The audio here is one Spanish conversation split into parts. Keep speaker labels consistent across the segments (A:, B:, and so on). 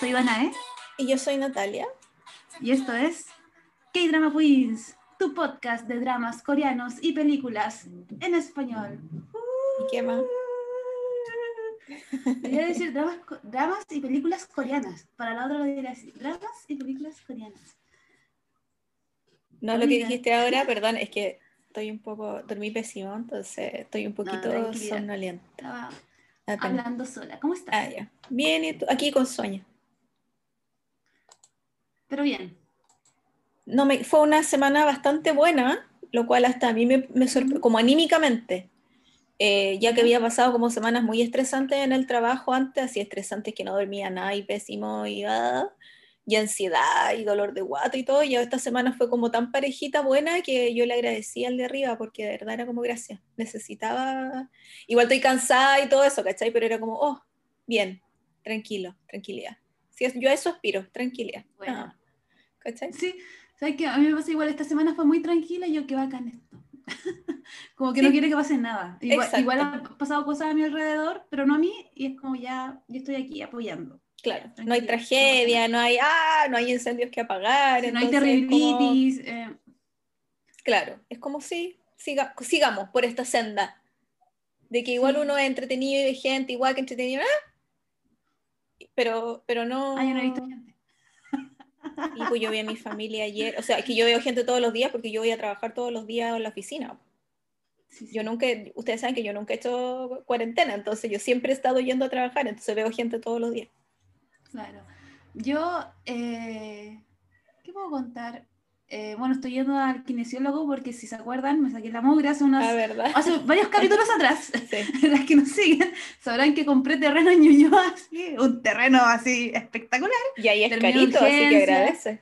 A: Soy Danae
B: Y yo soy Natalia.
A: y esto es K-Drama Queens, tu podcast de dramas coreanos y películas en español.
B: ¿Y qué más?
A: Debería decir dramas, dramas y películas coreanas. Para la otra lo diría así, dramas y películas coreanas.
B: No lo que dijiste ahora, perdón, es que estoy un poco, dormí pésimo, entonces estoy un poquito somnolienta.
A: Estaba hablando sola. ¿Cómo estás?
B: Ah, ya. Bien, ¿y tú? Aquí con sueño.
A: Pero bien.
B: No, me, fue una semana bastante buena, lo cual hasta a mí me, me sorprendió, como anímicamente, Eh, ya que había pasado como semanas muy estresantes en el trabajo antes, así estresantes que no dormía nada y pésimo y, ah, y ansiedad y dolor de guata y todo, y esta semana fue como tan parejita buena que yo le agradecí al de arriba porque de verdad era como gracias, necesitaba, igual estoy cansada y todo eso, ¿cachai? Pero era como, oh, bien, tranquilo, tranquilidad. Sí, yo a eso aspiro, tranquilidad.
A: Bueno.
B: Ah, ¿Cachai?
A: Sí, ¿sabes qué? A mí me pasa igual, esta semana fue muy tranquila y yo qué bacán esto. como que no quiere que pase nada. Igual, igual han pasado cosas a mi alrededor, pero no a mí, y es como ya, yo estoy aquí apoyando.
B: Claro, no hay tragedia, no hay, ah, no hay incendios que apagar.
A: No hay
B: es como-
A: eh,
B: claro, es como si siga, sigamos por esta senda. De que igual
A: Sí.
B: uno es entretenido y ve gente, igual que entretenido, ¡ah! pero, pero no.
A: ah, yo no he visto gente.
B: Y pues yo vi a mi familia ayer, o sea, es que yo veo gente todos los días porque yo voy a trabajar todos los días en la oficina.
A: Sí, sí.
B: Yo nunca, ustedes saben que yo nunca he hecho cuarentena, entonces yo siempre he estado yendo a trabajar, entonces veo gente todos los días.
A: Claro. Yo, eh, ¿qué puedo contar? Eh, bueno, estoy yendo al kinesiólogo porque si se acuerdan, me saqué la mugre hace unos,
B: verdad.
A: hace varios capítulos atrás.
B: Sí.
A: Las que nos siguen sabrán que compré terreno en Ñuñoa, así, un terreno así espectacular.
B: Y ahí es
A: Terminé
B: carito, así que agradece.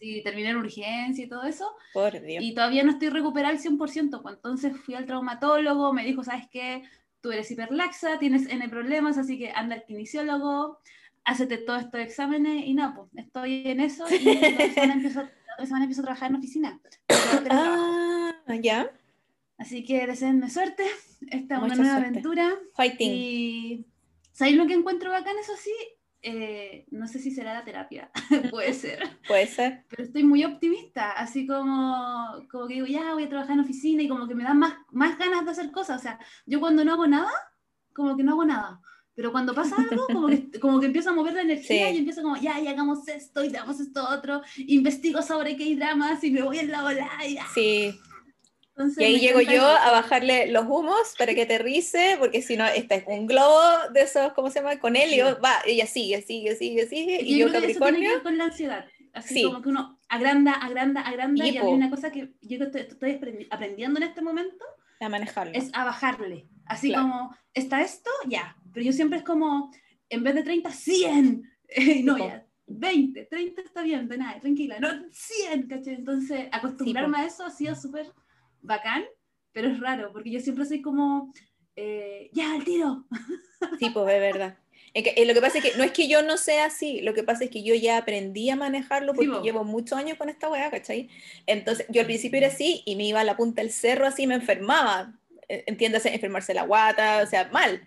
A: Sí, terminé en urgencia y todo eso.
B: Por Dios.
A: Y todavía no estoy recuperada al 100%. Pues entonces fui al traumatólogo, me dijo, ¿sabes qué? Tú eres hiperlaxa, tienes N problemas, así que anda al kinesiólogo, hácete todos estos exámenes y no, pues estoy en eso y la semana la otra semana empiezo a trabajar en oficina.
B: Ah, ya.
A: Así que deseenme suerte, esta es una nueva
B: suerte.
A: aventura.
B: Fighting.
A: Y ¿sabéis lo que encuentro bacán? Eso sí, eh, no sé si será la terapia, puede ser,
B: Puede ser.
A: pero estoy muy optimista, así como, como que digo, ya voy a trabajar en oficina y como que me dan más, más ganas de hacer cosas. O sea, yo cuando no hago nada, como que no hago nada. Pero cuando pasa algo, como que, como que empiezo a mover la energía
B: Sí.
A: y empiezo como, ya, y hagamos esto, y hagamos esto otro, investigo sobre qué dramas y me voy en la ola. Y, ah.
B: Sí.
A: Entonces,
B: Y ahí llego yo
A: eso.
B: a bajarle los humos para que aterrice, porque si no, este es un globo de esos, ¿cómo se llama? Con helio, va, ella sigue, sigue, sigue, sigue, y
A: yo
B: yo
A: creo que eso tiene que
B: Capricornio,
A: ver con la ansiedad. Así
B: Sí.
A: como que uno agranda, agranda, agranda.
B: Y
A: Y, a
B: po.
A: mí una cosa que yo estoy, estoy aprendi- aprendiendo en este momento
B: a manejarlo.
A: es a bajarle. Así
B: Claro.
A: como, ¿está esto? Ya. Pero yo siempre es como, en vez de 30, 100. Eh, no,
B: Sí,
A: ya. 20, 30 está bien, de nada, tranquila. No, 100, ¿cachai? Entonces, acostumbrarme a eso ha sido súper bacán, pero es raro, porque yo siempre soy como, eh, ya, al tiro.
B: Sí, pues es verdad. Es que, eh, lo que pasa es que no es que yo no sea así, lo que pasa es que yo ya aprendí a manejarlo
A: Sí,
B: porque
A: po.
B: llevo muchos años con esta weá, ¿cachai? Entonces, yo al principio era así y me iba a la punta del cerro así, me enfermaba. Eh, Entiéndase, enfermarse la guata, o sea, mal.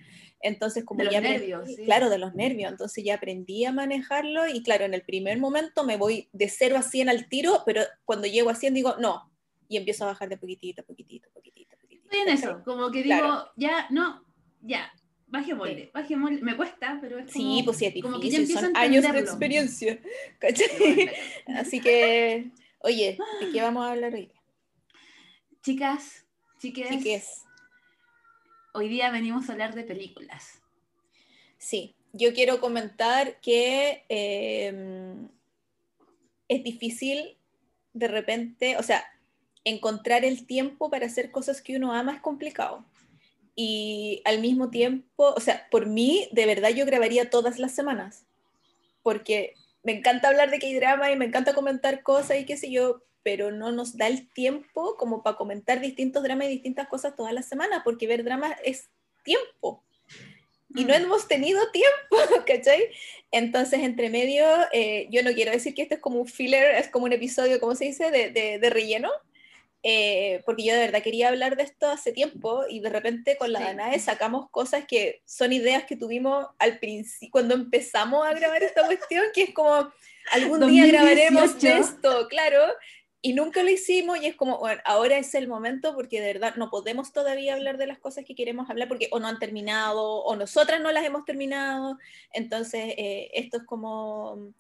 B: Entonces, como
A: De los
B: ya aprendí-
A: nervios, sí.
B: claro, de los nervios, entonces ya aprendí a manejarlo y claro, en el primer momento me voy de 0 a 100 al tiro, pero cuando llego a 100 digo, no, y empiezo a bajar de poquitito, poquitito, poquitito, poquitito.
A: Estoy en eso, como que digo,
B: Claro.
A: ya, no, ya, bajémosle, bajémosle. Me cuesta, pero es como,
B: Sí, pues sí, es
A: como que ya
B: difícil,
A: empiezo
B: son
A: a
B: años de experiencia, Así que, oye, ¿de qué vamos a hablar hoy?
A: Chicas, chiques,
B: Chiques,
A: hoy día venimos a hablar de películas.
B: sí, yo quiero comentar que eh, es difícil de repente, o sea, encontrar el tiempo para hacer cosas que uno ama es complicado. Y al mismo tiempo, o sea, por mí, de verdad yo grabaría todas las semanas, porque me encanta hablar de K-drama y me encanta comentar cosas y qué sé yo, pero no nos da el tiempo como para comentar distintos dramas y distintas cosas todas las semanas, porque ver dramas es tiempo. Y no
A: Mm.
B: hemos tenido tiempo, ¿cachai? Entonces, entre medio, eh, yo no quiero decir que esto es como un filler, es como un episodio, ¿cómo se dice?, de, de, de relleno, eh, porque yo de verdad quería hablar de esto hace tiempo y de repente con la
A: Sí.
B: Danae sacamos cosas que son ideas que tuvimos al principio, cuando empezamos a grabar esta cuestión, que es como, algún día grabaremos
A: 2018.
B: esto, claro, y nunca lo hicimos y es como, bueno, ahora es el momento porque de verdad no podemos todavía hablar de las cosas que queremos hablar porque o no han terminado o nosotras no las hemos terminado, entonces eh, esto es como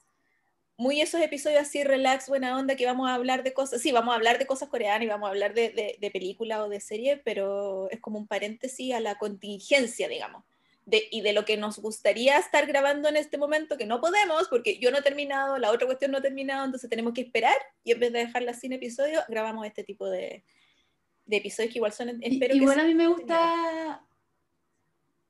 B: muy esos episodios así relax, buena onda, que vamos a hablar de cosas, sí, vamos a hablar de cosas coreanas y vamos a hablar de, de, de o de serie, pero es como un paréntesis a la contingencia, digamos. De, y de lo que nos gustaría estar grabando en este momento, que no podemos, porque yo no he terminado, la otra cuestión no ha terminado, entonces tenemos que esperar y en vez de dejarla sin episodio, grabamos este tipo de, de episodios que igual son, espero
A: igual
B: que
A: a mí me gusta.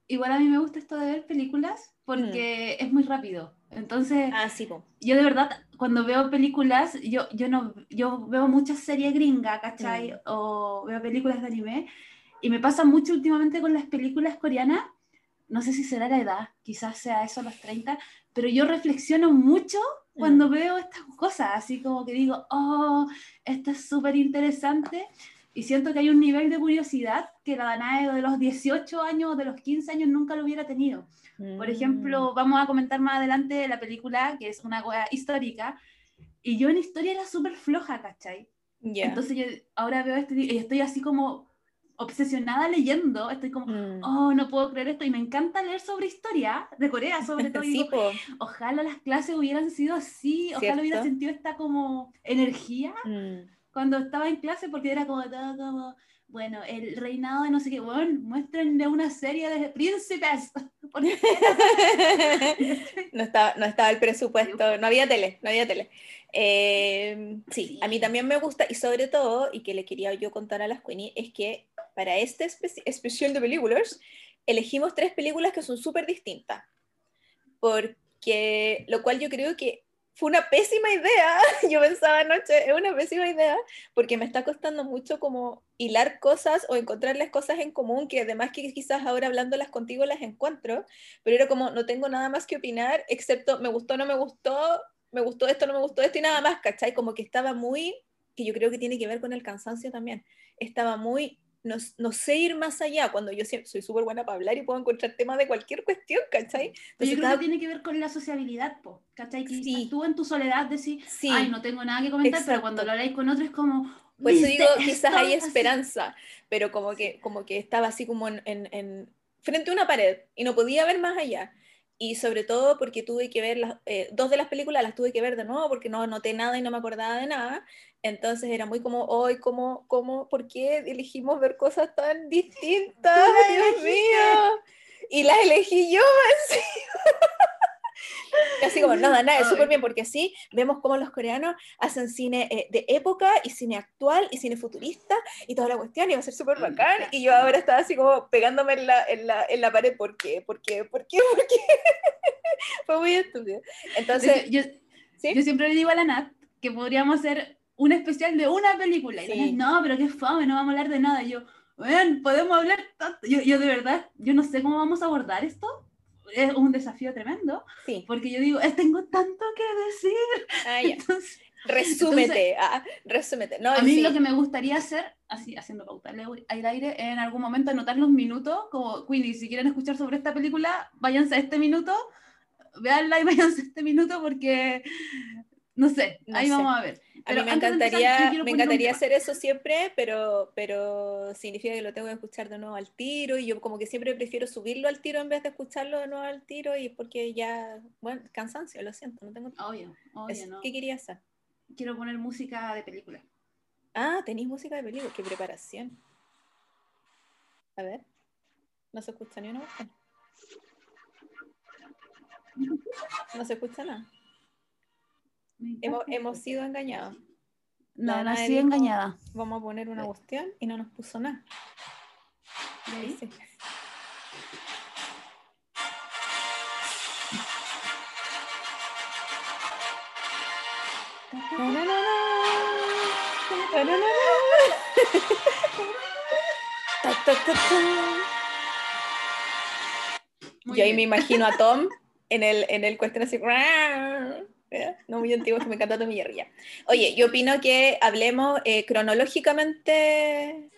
A: Igual a mí me gusta esto de ver películas porque es muy rápido. Entonces,
B: Ah, sí,
A: yo de verdad, cuando veo películas, yo, yo no, yo veo muchas series gringas, ¿cachai?
B: Mm.
A: O veo películas de anime. Y me pasa mucho últimamente con las películas coreanas. No sé si será la edad, quizás sea eso a los 30, pero yo reflexiono mucho cuando
B: Mm.
A: veo estas cosas, así como que digo, oh, esto es súper interesante. Y siento que hay un nivel de curiosidad que la Danae de los 18 años o de los 15 años nunca lo hubiera tenido. Por
B: Mm.
A: ejemplo, vamos a comentar más adelante la película, que es una wea histórica, y yo en historia era súper floja, ¿cachai? Entonces yo ahora veo este y estoy así como obsesionada leyendo, estoy como,
B: Mm.
A: oh, no puedo creer esto, y me encanta leer sobre historia, de Corea sobre todo,
B: sí,
A: digo, ojalá las clases hubieran sido así, ojalá hubiera sentido esta como energía
B: Mm.
A: cuando estaba en clase, porque era como todo como, bueno, el reinado de no sé qué, bueno, muéstrenle una serie de príncipes.
B: No, estaba, no estaba el presupuesto, no había tele, no había tele. Eh, sí,
A: Sí.
B: a mí también me gusta, y sobre todo, y que le quería yo contar a las Queenie, es que para este espe- especial de películas, elegimos tres películas que son súper distintas. Porque, lo cual yo creo que fue una pésima idea. Yo pensaba anoche, es una pésima idea, porque me está costando mucho como hilar cosas o encontrarles cosas en común, que además que quizás ahora hablándolas contigo las encuentro, pero era como, no tengo nada más que opinar, excepto me gustó, no me gustó, me gustó esto, no me gustó esto y nada más, ¿cachai? Como que estaba muy, que yo creo que tiene que ver con el cansancio también, estaba muy, no, no sé ir más allá, cuando yo soy súper buena para hablar y puedo encontrar temas de cualquier cuestión, ¿cachai?
A: Pero yo
B: Entonces
A: creo
B: estaba-
A: que tiene que ver con la sociabilidad, po, ¿cachai? Que
B: Sí.
A: tú en tu soledad decís,
B: Sí.
A: ay, no tengo nada que comentar, pero
B: Exacto.
A: cuando lo habláis con otro es como,
B: Por eso
A: "¿Viste
B: digo, quizás
A: esto?",
B: hay
A: así.
B: esperanza, pero como que, como que estaba así como en, en- en- frente a una pared y no podía ver más allá. Y sobre todo porque tuve que ver las, eh, dos de las películas las tuve que ver de nuevo porque no anoté nada y no me acordaba de nada. Entonces era muy como, hoy, ¿cómo, cómo, por qué elegimos ver cosas tan distintas? Dios mío. Y las elegí yo así. Así como, nada, nada, es súper bien, porque así vemos cómo los coreanos hacen cine eh, de época y cine actual y cine futurista y toda la cuestión, y va a ser súper bacán. Y yo ahora estaba así como pegándome en la, en la, en la pared, ¿por qué? ¿Por qué? ¿Por qué? ¿Por qué? Fue muy estúpido. Entonces,
A: yo,
B: ¿sí?
A: yo siempre le digo a la Nat que podríamos hacer un especial de una película. Y
B: Sí.
A: Nat, no, pero qué fome, no vamos a hablar de nada. Y yo, bueno, podemos hablar tanto. Yo, yo de verdad, yo no sé cómo vamos a abordar esto. Es un desafío tremendo,
B: sí.
A: porque yo digo, "Eh, tengo tanto que decir.
B: Ah, ya.
A: Entonces,
B: Resúmete, ah, resúmete. No,
A: a mí
B: sí.
A: lo que me gustaría hacer, así haciendo pauta al aire, en algún momento anotar los minutos, como Queenie, si quieren escuchar sobre esta película, váyanse a este minuto, véanla y váyanse a este minuto porque, no sé,
B: No
A: ahí
B: sé.
A: vamos a ver.
B: A mí me
A: empezar,
B: encantaría, me encantaría hacer eso siempre, pero, pero significa que lo tengo que escuchar de nuevo al tiro y yo como que siempre prefiero subirlo al tiro en vez de escucharlo de nuevo al tiro y porque ya, bueno, cansancio, lo siento, no tengo...
A: Obvio, obvio, ¿no?
B: ¿Qué quería hacer?
A: Quiero poner música de película.
B: Ah, tenéis música de película, qué preparación. A ver, no se escucha ni una cuestión. No se escucha nada. Hemos, sido engañados.
A: No,
B: Dana
A: nací
B: dijo-
A: engañada.
B: Vamos a poner una cuestión y no nos puso nada. Yo ahí me imagino a Tom en el, en el cuestión así. ¿Eh? No muy antiguo, que me encanta tu millarría. Oye, yo opino que hablemos eh, cronológicamente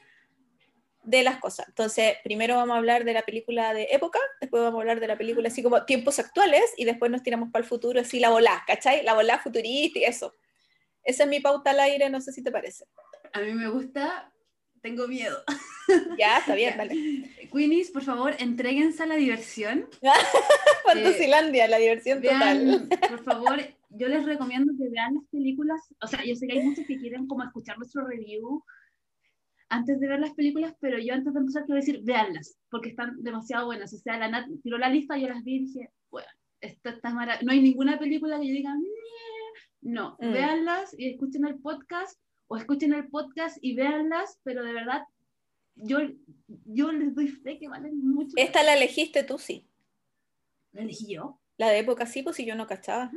B: de las cosas. Entonces, primero vamos a hablar de la película de época, después vamos a hablar de la película así como tiempos actuales y después nos tiramos para el futuro, así la volá, ¿cachai? La volá futurista y eso. Esa es mi pauta al aire, no sé si te parece.
A: A mí me gusta, tengo miedo.
B: Ya, está bien, dale.
A: Queenies, por favor, entréguense a la diversión.
B: Fantasilandia, la diversión
A: Vean, por favor, yo les recomiendo que vean las películas. O sea, yo sé que hay muchos que quieren como escuchar nuestro review antes de ver las películas, pero yo antes de empezar quiero decir, veanlas, porque están demasiado buenas. O sea, la Nat tiró la lista, yo las vi y dije, bueno, esto está maravilloso. No hay ninguna película que yo diga, no,
B: Mm.
A: véanlas y escuchen el podcast, o escuchen el podcast y véanlas, pero de verdad, yo, yo les doy fe que valen mucho.
B: Esta la elegiste tú, sí.
A: ¿La elegí yo?
B: La de época sí, pues si yo no cachaba.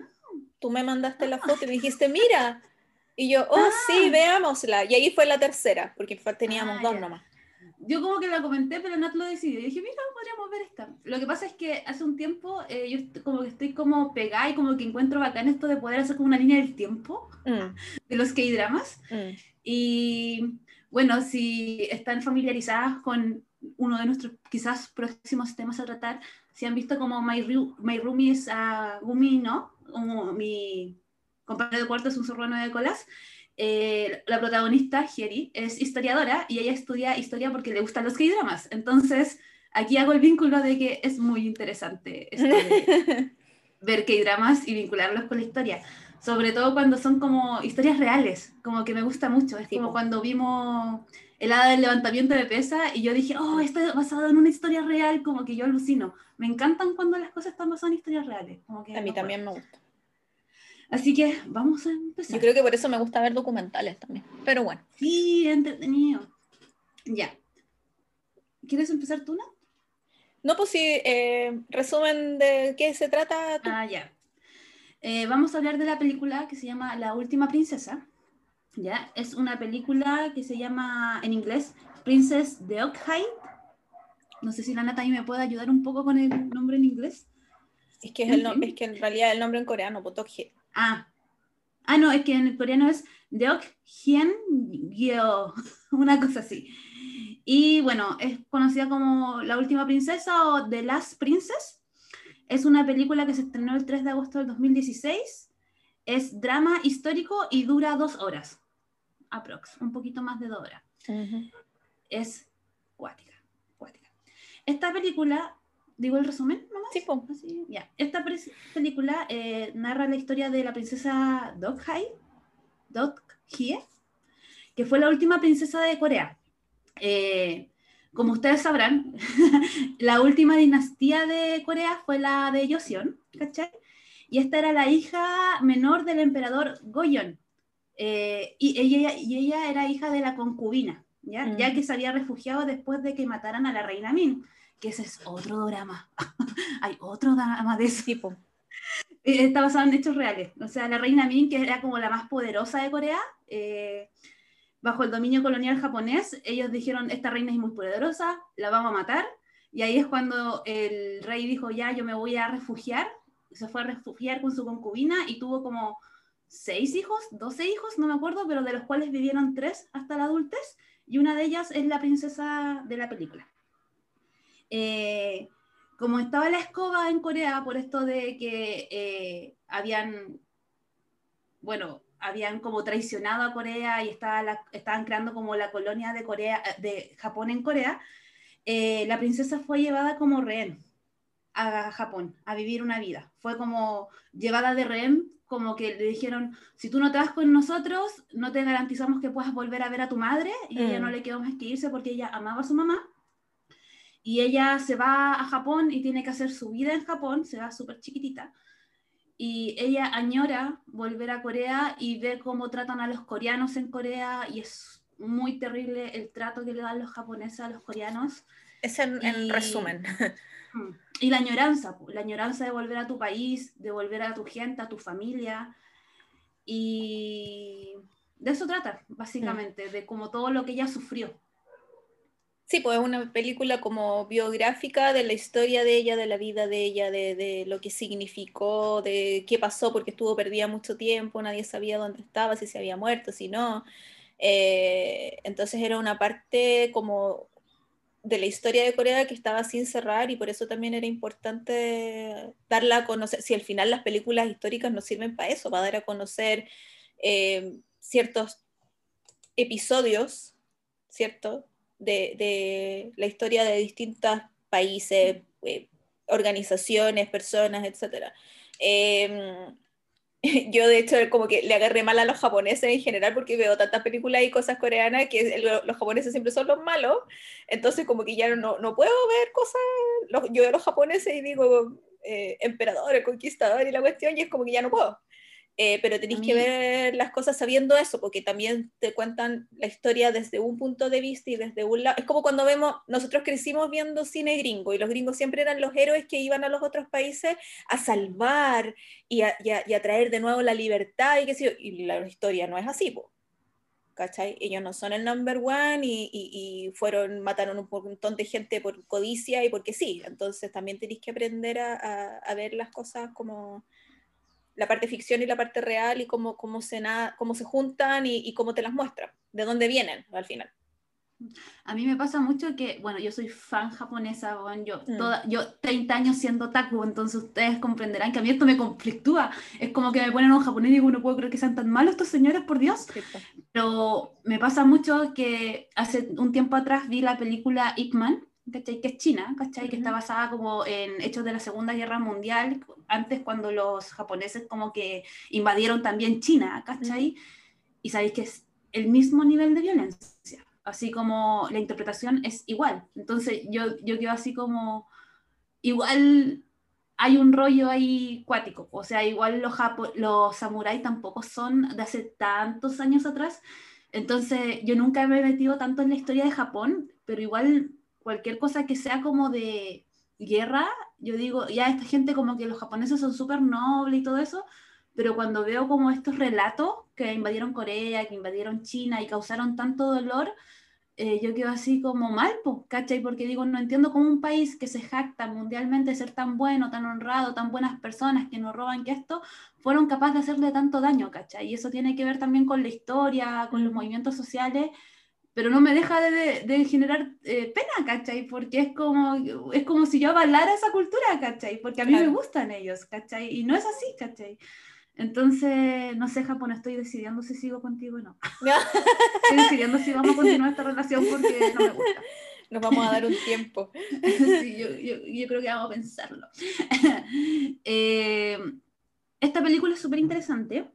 B: Tú me mandaste la foto y me dijiste, mira. Y yo, oh,
A: Ah.
B: sí, veámosla. Y ahí fue la tercera, porque teníamos
A: Ah,
B: dos
A: ya.
B: nomás.
A: Yo como que la comenté, pero Nat lo decidió. Y dije, mira, podríamos ver esta. Lo que pasa es que hace un tiempo eh, yo como que estoy como pegada y como que encuentro bacán esto de poder hacer como una línea del tiempo
B: Mm,
A: de los K-dramas.
B: mm.
A: Y bueno, si están familiarizadas con uno de nuestros quizás próximos temas a tratar, si han visto como My, Ru- My Roomie es a Gumi, ¿no? Como mi compañero de cuarto es un zorro de colas. Eh, la protagonista, Hieri, es historiadora y ella estudia historia porque le gustan los K-dramas. Entonces, aquí hago el vínculo de que es muy interesante esto de ver K-dramas y vincularlos con la historia. Sobre todo cuando son como historias reales, como que me gusta mucho. Es
B: Sí,
A: como cuando vimos el hada del levantamiento de pesa y yo dije, oh, esto es basado en una historia real, como que yo alucino. Me encantan cuando las cosas están basadas en historias reales. Como que
B: A mí
A: no
B: también me gusta.
A: Así que vamos a empezar.
B: Yo creo que por eso me gusta ver documentales también. Pero bueno.
A: Sí, entretenido. Ya. ¿Quieres empezar tú, no?
B: No, pues sí, eh, resumen de qué se trata. tú.
A: Ah, ya. Eh, vamos a hablar de la película que se llama La Última Princesa. ¿ya? Es una película que se llama en inglés Princess de Okhide. No sé si la Nata ahí me puede ayudar un poco con el nombre en inglés.
B: Es que, es, el no- es que en realidad el nombre en coreano, Potokje.
A: Ah. Ah, no, es que en el coreano es Deok Hien Gyo, una cosa así. Y bueno, es conocida como La Última Princesa o The Last Princess. Es una película que se estrenó el 3 de agosto del 2016. Es drama histórico y dura dos horas. Aprox, un poquito más de dos horas. Es cuática, cuática. Esta película, digo el resumen nomás.
B: Sí, po.
A: Así, ya. Esta película eh, narra la historia de la princesa Dokhai, Dokhie, que fue la última princesa de Corea. Eh, como ustedes sabrán, la última dinastía de Corea fue la de Joseon, ¿cachai? Y esta era la hija menor del emperador Goyeon. Eh, y, ella, y ella era hija de la concubina, ¿ya?
B: Mm.
A: ya que se había refugiado después de que mataran a la reina Min, que ese es otro drama. Hay otro drama de eso.
B: Sí, po.
A: Eh, Está basado en hechos reales. O sea, la reina Min, que era como la más poderosa de Corea, eh, bajo el dominio colonial japonés, ellos dijeron, esta reina es muy poderosa, la vamos a matar. Y ahí es cuando el rey dijo, ya, yo me voy a refugiar. Se fue a refugiar con su concubina y tuvo como seis hijos, doce hijos, no me acuerdo, pero de los cuales vivieron tres hasta la adultez. Y una de ellas es la princesa de la película. Eh, como estaba la escoba en Corea por esto de que eh, habían, bueno, habían como traicionado a Corea y estaba la- estaban creando como la colonia de Corea, de Japón en Corea, eh, la princesa fue llevada como rehén a Japón a vivir una vida. Fue como llevada de rehén, como que le dijeron, si tú no te vas con nosotros, no te garantizamos que puedas volver a ver a tu madre. Y ella
B: Mm.
A: no le quedó más que irse porque ella amaba a su mamá. Y ella se va a Japón y tiene que hacer su vida en Japón, se va súper chiquitita. Y ella añora volver a Corea y ve cómo tratan a los coreanos en Corea y es muy terrible el trato que le dan los japoneses a los coreanos.
B: Es en, en
A: Y-
B: resumen.
A: Mm. Y la añoranza, la añoranza de volver a tu país, de volver a tu gente, a tu familia. Y de eso trata, básicamente, de como todo lo que ella sufrió.
B: Sí, pues es una película como biográfica de la historia de ella, de la vida de ella, de, lo que significó, de qué pasó, porque estuvo perdida mucho tiempo, nadie sabía dónde estaba, si se había muerto, si no. Eh, entonces era una parte como de la historia de Corea que estaba sin cerrar y por eso también era importante darla a conocer. Si al final las películas históricas nos sirven para eso, para dar a conocer eh, ciertos episodios, ¿cierto? De, la historia de distintos países, eh, organizaciones, personas, etc. Em, yo de hecho como que le agarré mal a los japoneses en general porque veo tantas películas y cosas coreanas que los japoneses siempre son los malos, entonces como que ya no, no puedo ver cosas, yo veo a los japoneses y digo eh, emperador, el conquistador y la cuestión y es como que ya no puedo. Eh, pero tenéis que ver las cosas sabiendo eso, porque también te cuentan la historia desde un punto de vista y desde un lado. Es como cuando vemos, nosotros crecimos viendo cine gringo y los gringos siempre eran los héroes que iban a los otros países a salvar y a, traer de nuevo la libertad y qué sé yo. Y la historia no es así, ¿cachai? Ellos no son el number one y, y, fueron, mataron un montón de gente por codicia y porque sí. Entonces también tenéis que aprender a, a ver las cosas como la parte ficción y la parte real y cómo, cómo, se, cómo se juntan y, cómo te las muestran, de dónde vienen al final.
A: A mí me pasa mucho que, bueno, yo soy fan japonesa, yo, mm. toda, yo 30 años siendo taku, entonces ustedes comprenderán que a mí esto me conflictúa. Es como que me ponen un japonés y digo, no puedo creer que sean tan malos estos señores, por Dios. Pero me pasa mucho que hace un tiempo atrás vi la película Ip Man, ¿cachai? Que es China, ¿cachai? Que está basada como en hechos de la Segunda Guerra Mundial, antes cuando los japoneses como que invadieron también China, ¿cachai? Y sabéis que es el mismo nivel de violencia, así como la interpretación es igual. Entonces yo, yo quedo así como, igual hay un rollo ahí cuático, o sea, igual los, los samuráis tampoco son de hace tantos años atrás, entonces yo nunca me he metido tanto en la historia de Japón, pero igual cualquier cosa que sea como de guerra, yo digo, ya esta gente como que los japoneses son súper nobles y todo eso, pero cuando veo como estos relatos que invadieron Corea, que invadieron China y causaron tanto dolor, eh, yo quedo así como mal, ¿cachai? Porque digo, no entiendo cómo un país que se jacta mundialmente de ser tan bueno, tan honrado, tan buenas personas, que no roban que esto, fueron capaces de hacerle tanto daño, ¿cachai? Y eso tiene que ver también con la historia, con los movimientos sociales pero no me deja de, generar eh, pena, ¿cachai? Porque es como, es como si yo avalara esa cultura, ¿cachai? Porque a mí me gustan ellos, ¿cachai? Y no es así, ¿cachai? Entonces, no sé, Japón, estoy decidiendo si sigo contigo o no. estoy decidiendo si vamos a continuar esta relación porque no me gusta.
B: Nos vamos a dar un tiempo.
A: sí, yo, yo, yo, creo que vamos a pensarlo. Eh, esta película es súper interesante.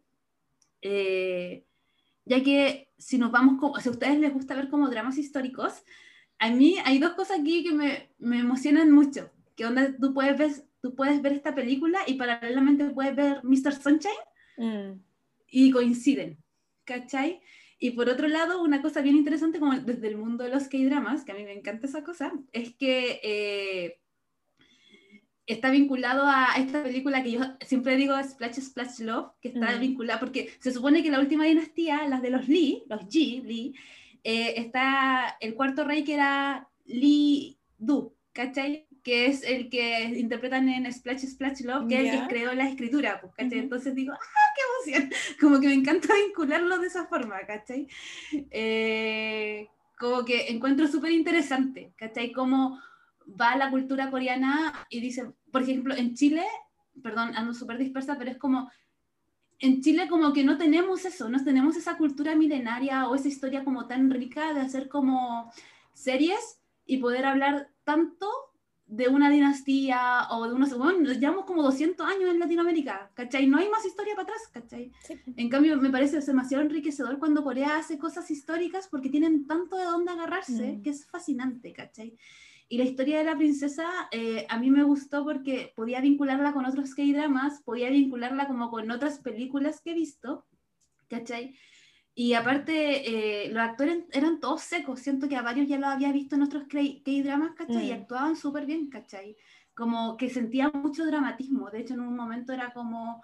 A: Eh, ya que si nos vamos, como, si a ustedes les gusta ver como dramas históricos, a mí hay dos cosas aquí que me, me emocionan mucho, que donde tú puedes ver, tú puedes ver esta película y paralelamente puedes ver Mr. Sunshine mm. y coinciden, ¿cachai? Y por otro lado, una cosa bien interesante como desde el mundo de los K-dramas, que a mí me encanta esa cosa, es que eh, está vinculado a esta película que yo siempre digo Splash Splash Love, que está mm. vinculada, porque se supone que la última dinastía, las de los Lee, los Ji, Lee, eh, está el cuarto rey que era Lee Du, ¿cachai? Que es el que interpretan en Splash Splash Love, que es el que creó la escritura, pues, ¿cachai? Entonces digo, ¡ah, qué emoción! Como que me encanta vincularlo de esa forma, ¿cachai? Eh, como que encuentro súper interesante, ¿cachai? Como va a la cultura coreana y dice, por ejemplo, en Chile, perdón, ando súper dispersa, pero es como, en Chile como que no tenemos eso, no tenemos esa cultura milenaria o esa historia como tan rica de hacer como series y poder hablar tanto de una dinastía o de unos, bueno, llevamos como 200 años en Latinoamérica, ¿cachai? No hay más historia para atrás, ¿cachai? En cambio, me parece demasiado enriquecedor cuando Corea hace cosas históricas porque tienen tanto de dónde agarrarse, mm. que es fascinante, ¿cachai? Y la historia de la princesa eh, a mí me gustó porque podía vincularla con otros K-dramas, podía vincularla como con otras películas que he visto, ¿cachai? Y aparte, eh, los actores eran todos secos, siento que a varios ya lo había visto en otros K-dramas, ¿cachai? Y mm. actuaban súper bien, ¿cachai? Como que sentía mucho dramatismo, de hecho en un momento era como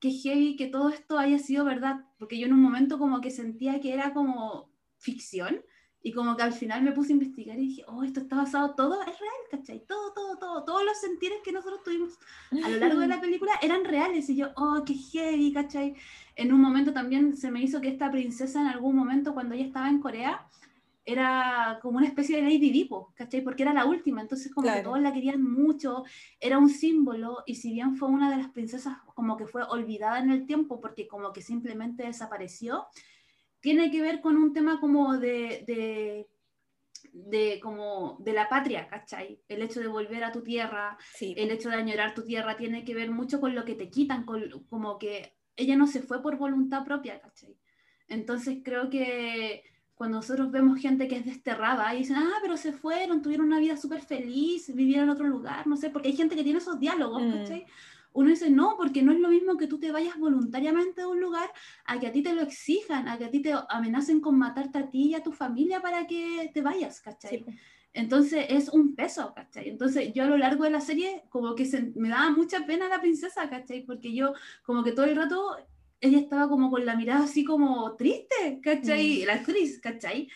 A: que heavy que todo esto haya sido verdad, porque yo en un momento como que sentía que era como ficción, Y como que al final me puse a investigar y dije, oh, esto está basado, todo es real, ¿cachai? Todo, todo, todo, todos los sentires que nosotros tuvimos a lo largo de la película eran reales. Y yo, oh, qué heavy, ¿cachai? En un momento también se me hizo que esta princesa en algún momento cuando ella estaba en Corea, era como una especie de Lady Dipo, ¿cachai? Porque era la última, entonces como que todos la querían mucho, era un símbolo, y si bien fue una de las princesas como que fue olvidada en el tiempo porque como que simplemente desapareció, tiene que ver con un tema como de, de, de como de la patria, ¿cachai? El hecho de volver a tu tierra, el hecho de añorar tu tierra, tiene que ver mucho con lo que te quitan, con, como que ella no se fue por voluntad propia, ¿cachai? Entonces creo que cuando nosotros vemos gente que es desterrada y dicen, ah, pero se fueron, tuvieron una vida súper feliz, vivieron en otro lugar, no sé, porque hay gente que tiene esos diálogos, mm. ¿cachai? Uno dice, no, porque no es lo mismo que tú te vayas voluntariamente de un lugar a que a ti te lo exijan, a que a ti te amenacen con matarte a ti y a tu familia para que te vayas, ¿cachai? Entonces es un peso, ¿cachai? Entonces yo a lo largo de la serie como que se, me daba mucha pena la princesa, ¿cachai? Porque yo como que todo el rato ella estaba como con la mirada así como triste, ¿cachai? Mm. La actriz, ¿cachai?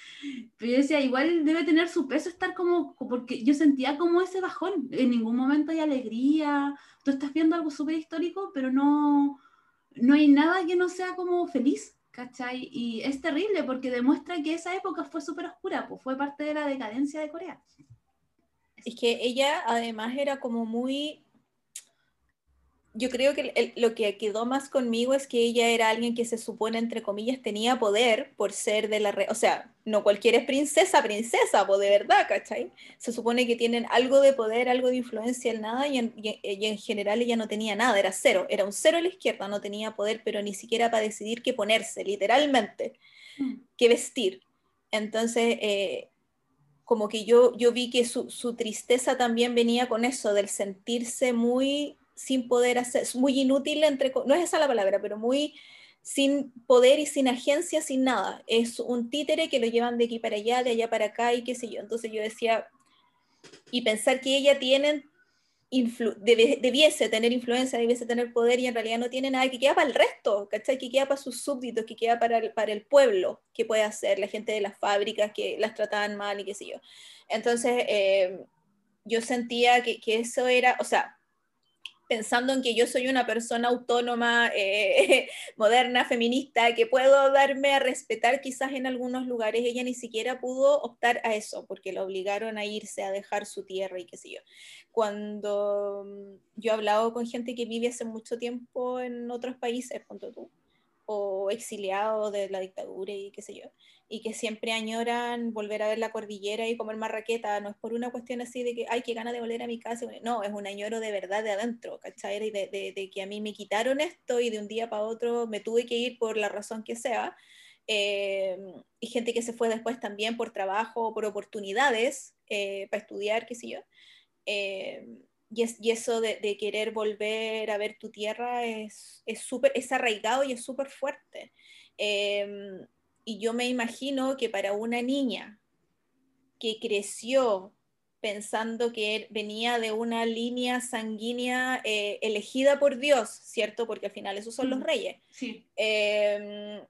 A: Pero yo decía, igual debe tener su peso estar como, porque yo sentía como ese bajón, en ningún momento hay alegría, tú estás viendo algo súper histórico, pero no, no hay nada que no sea como feliz, ¿cachai? Y es terrible porque demuestra que esa época fue súper oscura, pues fue parte de la decadencia de Corea.
B: Es que ella además era como muy yo creo que lo que quedó más conmigo es que ella era alguien que se supone, entre comillas, tenía poder por ser de la... Re o sea, no cualquiera es princesa, princesa, pues de verdad, ¿cachai? Se supone que tienen algo de poder, algo de influencia en nada y en, en general ella no tenía nada, era cero, era un cero a la izquierda, no tenía poder, pero ni siquiera para decidir qué ponerse, literalmente, mm. qué vestir. Entonces, eh, como que yo, yo vi que su, su tristeza también venía con eso, del sentirse muy sin poder hacer, muy inútil, entre, no es esa la palabra, pero muy sin poder y sin agencia, sin nada. Es un títere que lo llevan de aquí para allá, de allá para acá y qué sé yo. Entonces yo decía, y pensar que ella tiene, debiese tener influencia, debiese tener poder y en realidad no tiene nada, que queda para el resto, ¿cachai? Que queda para sus súbditos, que queda para el, para el pueblo, que puede hacer la gente de las fábricas que las trataban mal y qué sé yo. Entonces, eh, yo sentía que, que eso era, o sea, pensando en que yo soy una persona autónoma, eh, moderna, feminista, que puedo darme a respetar quizás en algunos lugares, ella ni siquiera pudo optar a eso, porque la obligaron a irse, a dejar su tierra y qué sé yo. Cuando mm, yo he hablado con gente que vive hace mucho tiempo en otros países, punto tú, o exiliados de la dictadura y qué sé yo, y que siempre añoran volver a ver la cordillera y comer marraqueta, no es por una cuestión así de que, ay, qué gana de volver a mi casa, no, es un añoro de verdad de adentro, ¿cachai? De, de, de que a mí me quitaron esto y de un día para otro me tuve que ir por la razón que sea, eh, y gente que se fue después también por trabajo, por oportunidades, eh, para estudiar, qué sé yo. Eh, y, eso de, querer volver a ver tu tierra es, es, es arraigado y es súper fuerte. Em, y yo me imagino que para una niña que creció pensando que venía de una línea sanguínea eh, elegida por Dios, ¿cierto? Porque al final esos son los reyes.
A: Sí.
B: Em,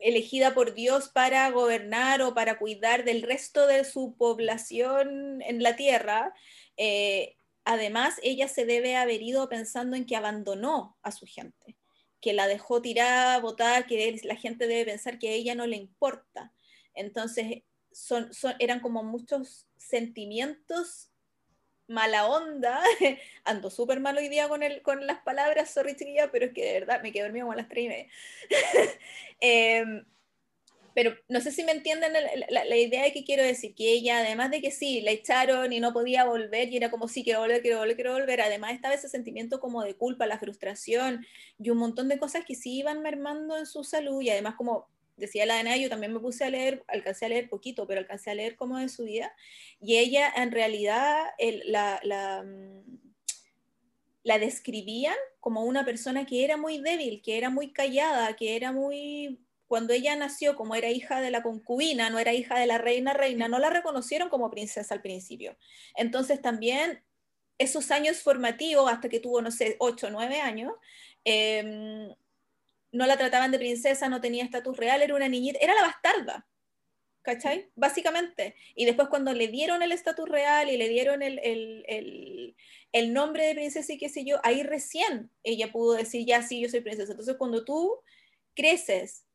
B: elegida por Dios para gobernar o para cuidar del resto de su población en la tierra, eh, además ella se debe haber ido pensando en que abandonó a su gente, que la dejó tirada, botada, que la gente debe pensar que a ella no le importa. Entonces, son, eran como muchos sentimientos mala onda. Ando súper mal hoy día con, el, con las palabras, sorry chiquilla, pero es que de verdad me quedé dormido como a las tres y media. Em, pero no sé si me entienden la, idea de que quiero decir, que ella, además de que sí, la echaron y no podía volver, y era como, sí, quiero volver, quiero volver, quiero volver, además estaba ese sentimiento como de culpa, la frustración y un montón de cosas que sí iban mermando en su salud, y además como decía la Ana, yo también me puse a leer, alcancé a leer poquito, pero alcancé a leer como de su vida, y ella en realidad la, la, mm, la describían como una persona que era muy débil, que era muy callada, que era muy cuando ella nació, como era hija de la concubina, no era hija de la reina reina, no la reconocieron como princesa al principio. Entonces también esos años formativos, hasta que tuvo, no sé, 8 o 9 años, em, no la trataban de princesa, no tenía estatus real, era una niñita, era la bastarda. ¿cachai? Básicamente. Y después cuando le dieron el estatus real y le dieron el, el, el, el, nombre de princesa y qué sé yo, ahí recién ella pudo decir, ya sí, yo soy princesa. Entonces cuando tú creces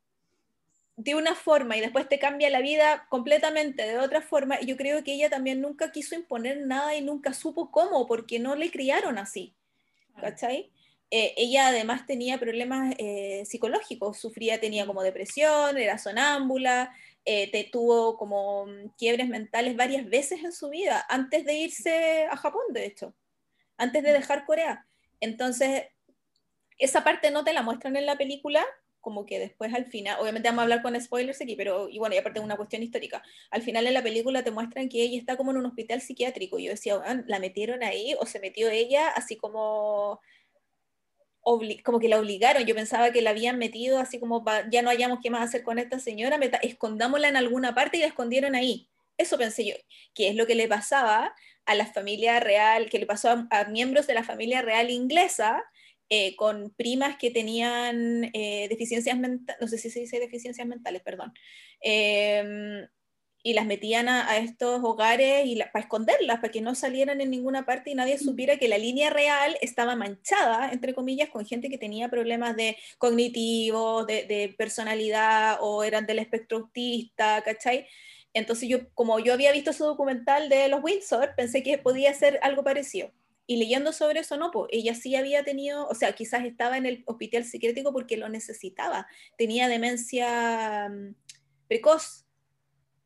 B: de una forma y después te cambia la vida completamente de otra forma, yo creo que ella también nunca quiso imponer nada y nunca supo cómo, porque no le criaron así, ¿cachai? Eh, ella además tenía problemas eh, psicológicos, sufría, tenía como depresión, era sonámbula, eh, te, tuvo como quiebres mentales varias veces en su vida, antes de irse a Japón, de hecho, antes de dejar Corea. Entonces, esa parte no te la muestran en la película, como que después al final, obviamente vamos a hablar con spoilers aquí, pero y bueno, y aparte de una cuestión histórica, al final en la película te muestran que ella está como en un hospital psiquiátrico. Yo decía, ¿la metieron ahí o se metió ella así como como que la obligaron, yo pensaba que la habían metido así como ya no hayamos qué más hacer con esta señora, escondámosla en alguna parte y la escondieron ahí. Eso pensé yo, que es lo que le pasaba a la familia real, que le pasó a, miembros de la familia real inglesa, eh, con primas que tenían eh, deficiencias mentales, no sé si se dice deficiencias mentales, perdón, eh, y las metían a, estos hogares y para esconderlas, para que no salieran en ninguna parte y nadie supiera que la línea real estaba manchada, entre comillas, con gente que tenía problemas de cognitivos, de, personalidad o eran del espectro autista, ¿cachai? Entonces yo, como yo había visto ese documental de los Windsor, pensé que podía ser algo parecido. Y leyendo sobre eso, no, pues ella sí había tenido, o sea, quizás estaba en el hospital psiquiátrico porque lo necesitaba. Tenía demencia mm, precoz,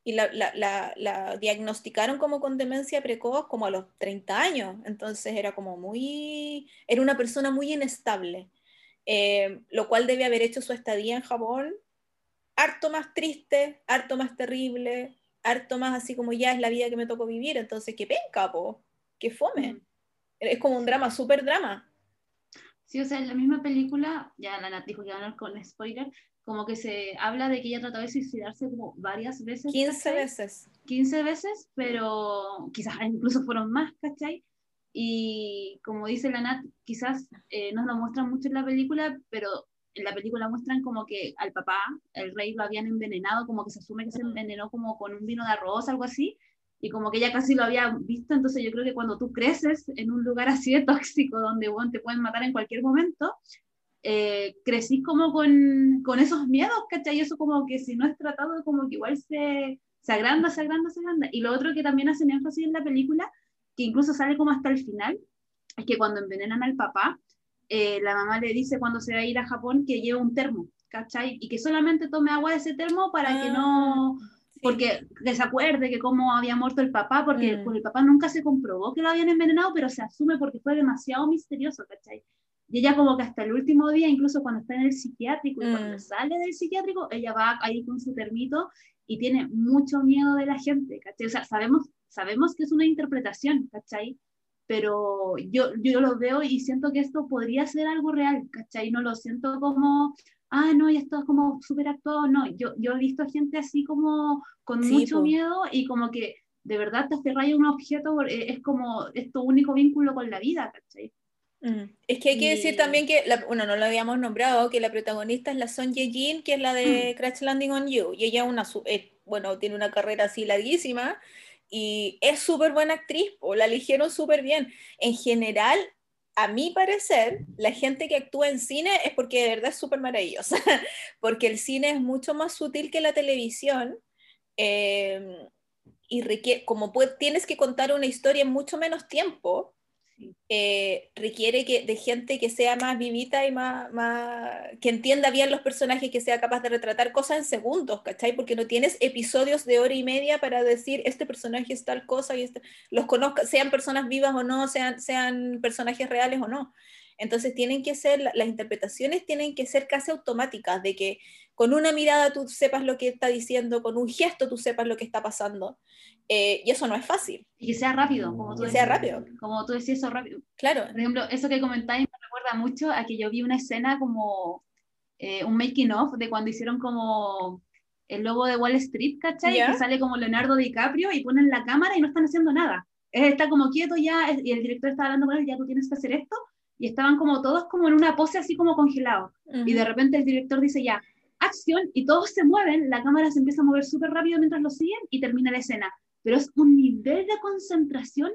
B: y la, la, la, diagnosticaron como con demencia precoz como a los 30 años, entonces era como muy, era una persona muy inestable, eh, lo cual debe haber hecho su estadía en Japón harto más triste, harto más terrible, harto más así como ya es la vida que me tocó vivir, entonces qué penca, po, qué fome. Mm. Es como un drama, súper drama.
A: Sí, o sea, en la misma película, ya la Nat dijo que iba a con spoiler, como que se habla de que ella trató de suicidarse como varias veces.
B: 15 veces.
A: 15 veces, pero quizás incluso fueron más, ¿cachai? Y como dice la Nat, quizás eh, no nos lo muestran mucho en la película, pero en la película muestran como que al papá, el rey, lo habían envenenado, como que se asume que se envenenó como con un vino de arroz, algo así, y como que ella casi lo había visto, entonces yo creo que cuando tú creces en un lugar así de tóxico, donde bueno, te pueden matar en cualquier momento, eh, como con, con, esos miedos, ¿cachai? Eso como que si no es tratado, como que igual se, se agranda, se agranda, se agranda. Y lo otro que también hacen énfasis en la película, que incluso sale como hasta el final, es que cuando envenenan al papá, eh, la mamá le dice cuando se va a ir a Japón que lleve un termo, ¿cachai? Y que solamente tome agua de ese termo para que no... Porque que se acuerde que cómo había muerto el papá, porque mm. el papá nunca se comprobó que lo habían envenenado, pero se asume porque fue demasiado misterioso, ¿cachai? Y ella como que hasta el último día, incluso cuando está en el psiquiátrico y cuando mm. sale del psiquiátrico, ella va ahí con su termito y tiene mucho miedo de la gente, ¿cachai? O sea, sabemos, sabemos que es una interpretación, ¿cachai? Pero yo, yo lo veo y siento que esto podría ser algo real, ¿cachai? No lo siento como, ah, no, y esto es como súper actuado, no, yo, yo he visto gente así como con mucho miedo y como que de verdad te aferras a un objeto, eh, es como, es tu único vínculo con la vida, ¿cachai?
B: Mm. Es que hay que decir también que, bueno, no lo habíamos nombrado, que la protagonista es la Son Ye-jin, que es la de mm. Crash Landing on You, y ella una, eh, bueno, tiene una carrera así larguísima, y es súper buena actriz, o la eligieron súper bien. En general, a mi parecer, la gente que actúa en cine es porque de verdad es súper maravillosa, porque el cine es mucho más sutil que la televisión, eh, y como tienes que contar una historia en mucho menos tiempo, eh, requiere que, de gente que sea más vivita y más, que entienda bien los personajes, que sea capaz de retratar cosas en segundos, ¿cachai? Porque no tienes episodios de hora y media para decir este personaje es tal cosa y este, los conozca, sean personas vivas o no, sean, sean personajes reales o no. Entonces tienen que ser, las interpretaciones tienen que ser casi automáticas, de que con una mirada tú sepas lo que está diciendo, con un gesto tú sepas lo que está pasando. Eh, y eso no es fácil.
A: Y que sea rápido, como tú
B: que sea rápido.
A: Como tú decías, eso rápido.
B: Claro.
A: Por ejemplo, eso que comentáis me recuerda mucho a que yo vi una escena como eh, un making of de cuando hicieron como el logo de Wall Street, ¿cachai? Que sale como Leonardo DiCaprio y ponen la cámara y no están haciendo nada. Está como quieto ya y el director está hablando con él, ya tú tienes que hacer esto. Y estaban como todos como en una pose así como congelados. Y de repente el director dice ya, acción y todos se mueven, la cámara se empieza a mover súper rápido mientras lo siguen y termina la escena. Pero es un nivel de concentración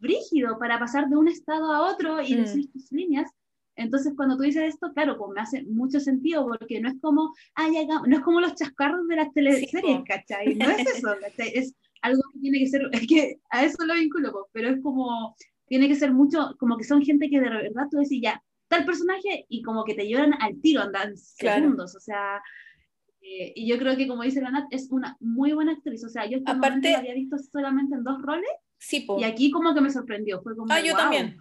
A: brígido para pasar de un estado a otro y mm. decir tus líneas. Entonces, cuando tú dices esto, claro, pues me hace mucho sentido, porque no es como, ah, no es como los chascarros de las teleseries, ¿cachai? No es eso, ¿cachai? Es algo que tiene que ser, es que a eso lo vinculo, pero es como, tiene que ser mucho, como que son gente que de verdad tú decís, ya, tal personaje, y como que te lloran al tiro, andan segundos, o sea, eh, y yo creo que como dice la es una muy buena actriz, o sea, yo Aparte, la había visto solamente en dos roles, sí, y aquí como que me sorprendió, fue como,
B: ah, yo también.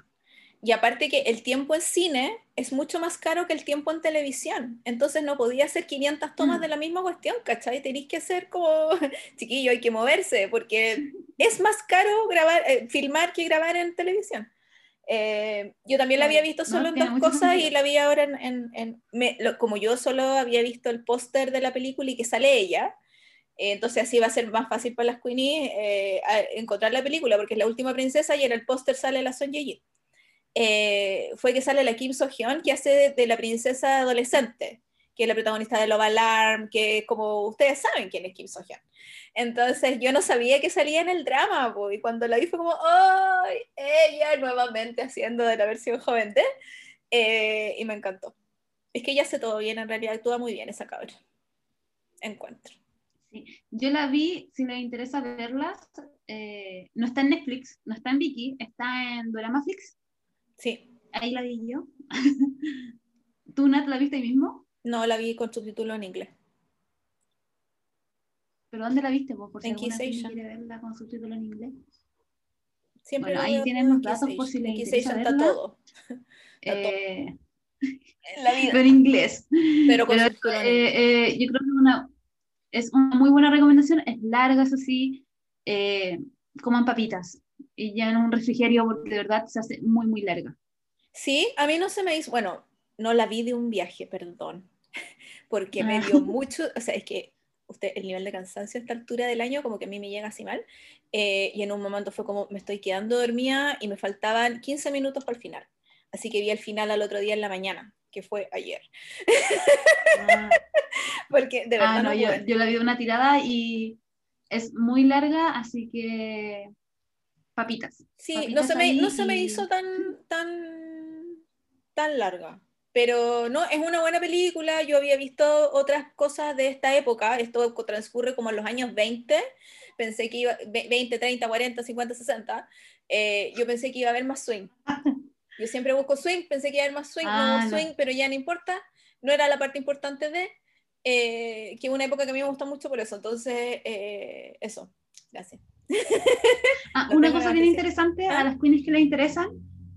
B: Y aparte que el tiempo en cine es mucho más caro que el tiempo en televisión. Entonces no podía hacer 500 tomas mm. de la misma cuestión, ¿cachai? Tenéis que hacer como, chiquillo, hay que moverse, porque es más caro grabar, eh, filmar que grabar en televisión. Eh, yo también la había visto solo en dos cosas y la vi ahora en... en, como yo solo había visto el póster de la película y que sale ella, eh, entonces así va a ser más fácil para las Queenies encontrar la película, porque es la última princesa y en el póster sale la Son Ye eh, fue que sale la Kim So Hyun, que hace de, la princesa adolescente, que es la protagonista de Love Alarm, que como ustedes saben quién es Kim So Hyun. Entonces yo no sabía que salía en el drama, y cuando la vi fue como, ¡ay! Ella nuevamente haciendo de la versión joven de, eh, y me encantó. Es que ella hace todo bien, en realidad actúa muy bien esa cabra. Encuentro.
A: Sí. Yo la vi, si les interesa verlas, eh, no está en Netflix, no está en Viki, está en Doramaflix.
B: Sí.
A: Ahí la vi yo. ¿Tú, Nat, la viste ahí mismo?
B: No, la vi con subtítulo en inglés.
A: ¿Pero dónde la viste vos?
B: Por si en
A: quiere verla con subtítulo en inglés.
B: Siempre
A: bueno, ahí tienen los datos por si les
B: interesa está todo.
A: eh,
B: la vida.
A: Pero en inglés.
B: Pero, con
A: Pero eh, eh, yo creo que una, es una muy buena recomendación. Es larga, eso sí. Eh, coman papitas ya en un refrigerio porque de verdad se hace muy, muy larga.
B: Sí, a mí no se me hizo, bueno, no la vi de un viaje, perdón, porque me dio ah. mucho, o sea, es que usted, el nivel de cansancio a esta altura del año como que a mí me llega así mal, eh, y en un momento fue como me estoy quedando dormida y me faltaban 15 minutos para el final, así que vi el final al otro día en la mañana, que fue ayer. Ah. porque de verdad...
A: Ah, no, yo, yo la vi de una tirada y es muy larga, así que papitas.
B: Sí, no, se me, no se me hizo tan, tan, tan larga. Pero no, es una buena película. Yo había visto otras cosas de esta época. Esto transcurre como en los años 20. Pensé que iba 20, 30, 40, 50, 60. yo pensé que iba a haber más swing. Yo siempre busco swing, pensé que iba a haber más swing, ah, no, swing, pero ya no importa. No era la parte importante de. Eh, que una época que a mí me gusta mucho por eso. Entonces, eh, eso. Gracias.
A: Ah, una cosa bien interesante a ¿Ah? las queens que les interesan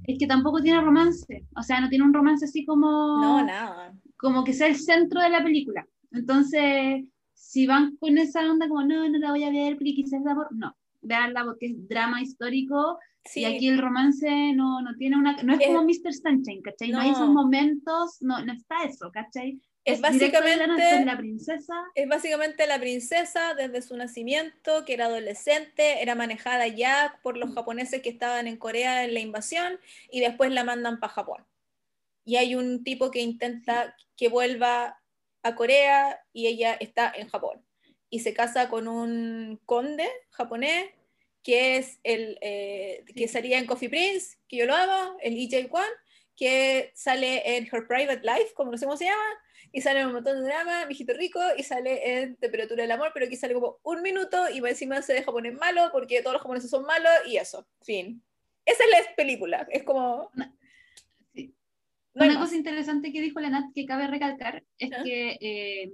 A: es que tampoco tiene romance. O sea, no tiene un romance así como.
B: No, nada.
A: Como que sea el centro de la película. Entonces, si van con esa onda como, no, no la voy a ver porque quizás es por. No, veanla porque es drama histórico. Y aquí el romance no, no tiene una. No es, como Mr. Sunshine, ¿cachai? No. hay esos momentos, no, no está eso, ¿cachai?
B: Es básicamente la princesa. Es básicamente la princesa desde su nacimiento, que era adolescente, era manejada ya por los mm. japoneses que estaban en Corea en la invasión y después la mandan para Japón. Y hay un tipo que intenta que vuelva a Corea y ella está en Japón. Y se casa con un conde japonés que es el eh, que salía en Coffee Prince, que yo lo amo, el EJ Kwan, que sale en Her Private Life, como no sé cómo se llama, y sale un montón de drama, mijito rico, y sale en Temperatura del Amor, pero aquí sale como un minuto y encima se deja poner malo porque todos los japoneses son malos y eso, fin. Esa es la película, es como...
A: Una cosa interesante que dijo Lenat que cabe recalcar es que eh,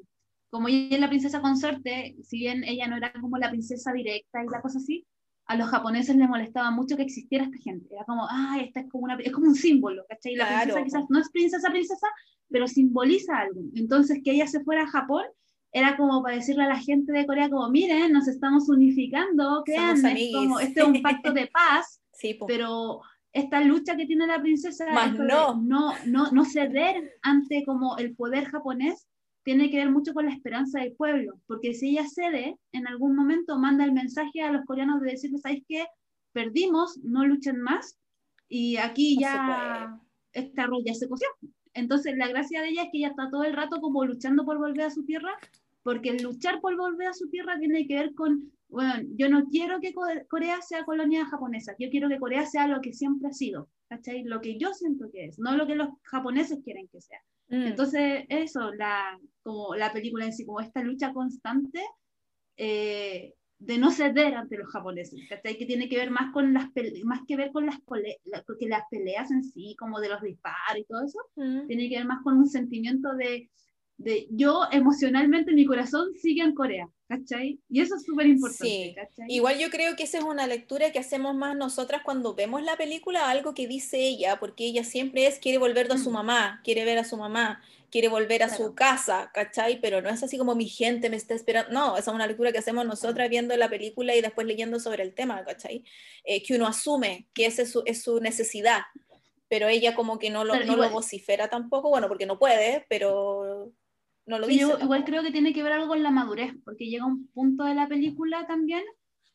A: como ella es la princesa consorte, si bien ella no era como la princesa directa y la cosa así, a los japoneses les molestaba mucho que existiera esta gente. Era como, ah, esta es como, una, es como un símbolo, ¿cachai? La princesa quizás no es princesa, princesa, pero simboliza algo. Entonces, que ella se fuera a Japón era como para decirle a la gente de Corea como, miren, nos estamos unificando, créanme, como, este es un pacto de paz, pero esta lucha que tiene la princesa
B: no.
A: no. no no ceder ante como el poder japonés tiene que ver mucho con la esperanza del pueblo, porque si ella cede, en algún momento manda el mensaje a los coreanos de decirles, ¿sabéis qué? Perdimos, no luchen más, y aquí ya esta rolla se coció. Entonces, la gracia de ella es que ella está todo el rato como luchando por volver a su tierra, porque el luchar por volver a su tierra tiene que ver con, bueno, yo no quiero que Corea sea colonia japonesa, yo quiero que Corea sea lo que siempre ha sido, ¿cachai? Lo que yo siento que es, no lo que los japoneses quieren que sea. Mm. Entonces, eso, la, como la película en sí, como esta lucha constante eh, de no ceder ante los japoneses, ¿cachai? Que tiene que ver más con las más que ver con las, que las peleas en sí, como de los disparos y todo eso, mm. tiene que ver más con un sentimiento de, de yo emocionalmente, mi corazón sigue en Corea, ¿cachai? Y eso es súper importante,
B: sí. Igual yo creo que esa es una lectura que hacemos más nosotras cuando vemos la película, algo que dice ella, porque ella siempre es, quiere volver a su mm. mamá, quiere ver a su mamá, quiere volver a su casa, ¿cachai? Pero no es así como mi gente me está esperando, no, esa es una lectura que hacemos nosotras viendo la película y después leyendo sobre el tema, ¿cachai? Eh, que uno asume que esa es su, es su necesidad, pero ella como que no lo, no lo vocifera tampoco, bueno, porque no puede, pero no lo dice.
A: Yo igual creo que tiene que ver algo con la madurez, porque llega un punto de la película también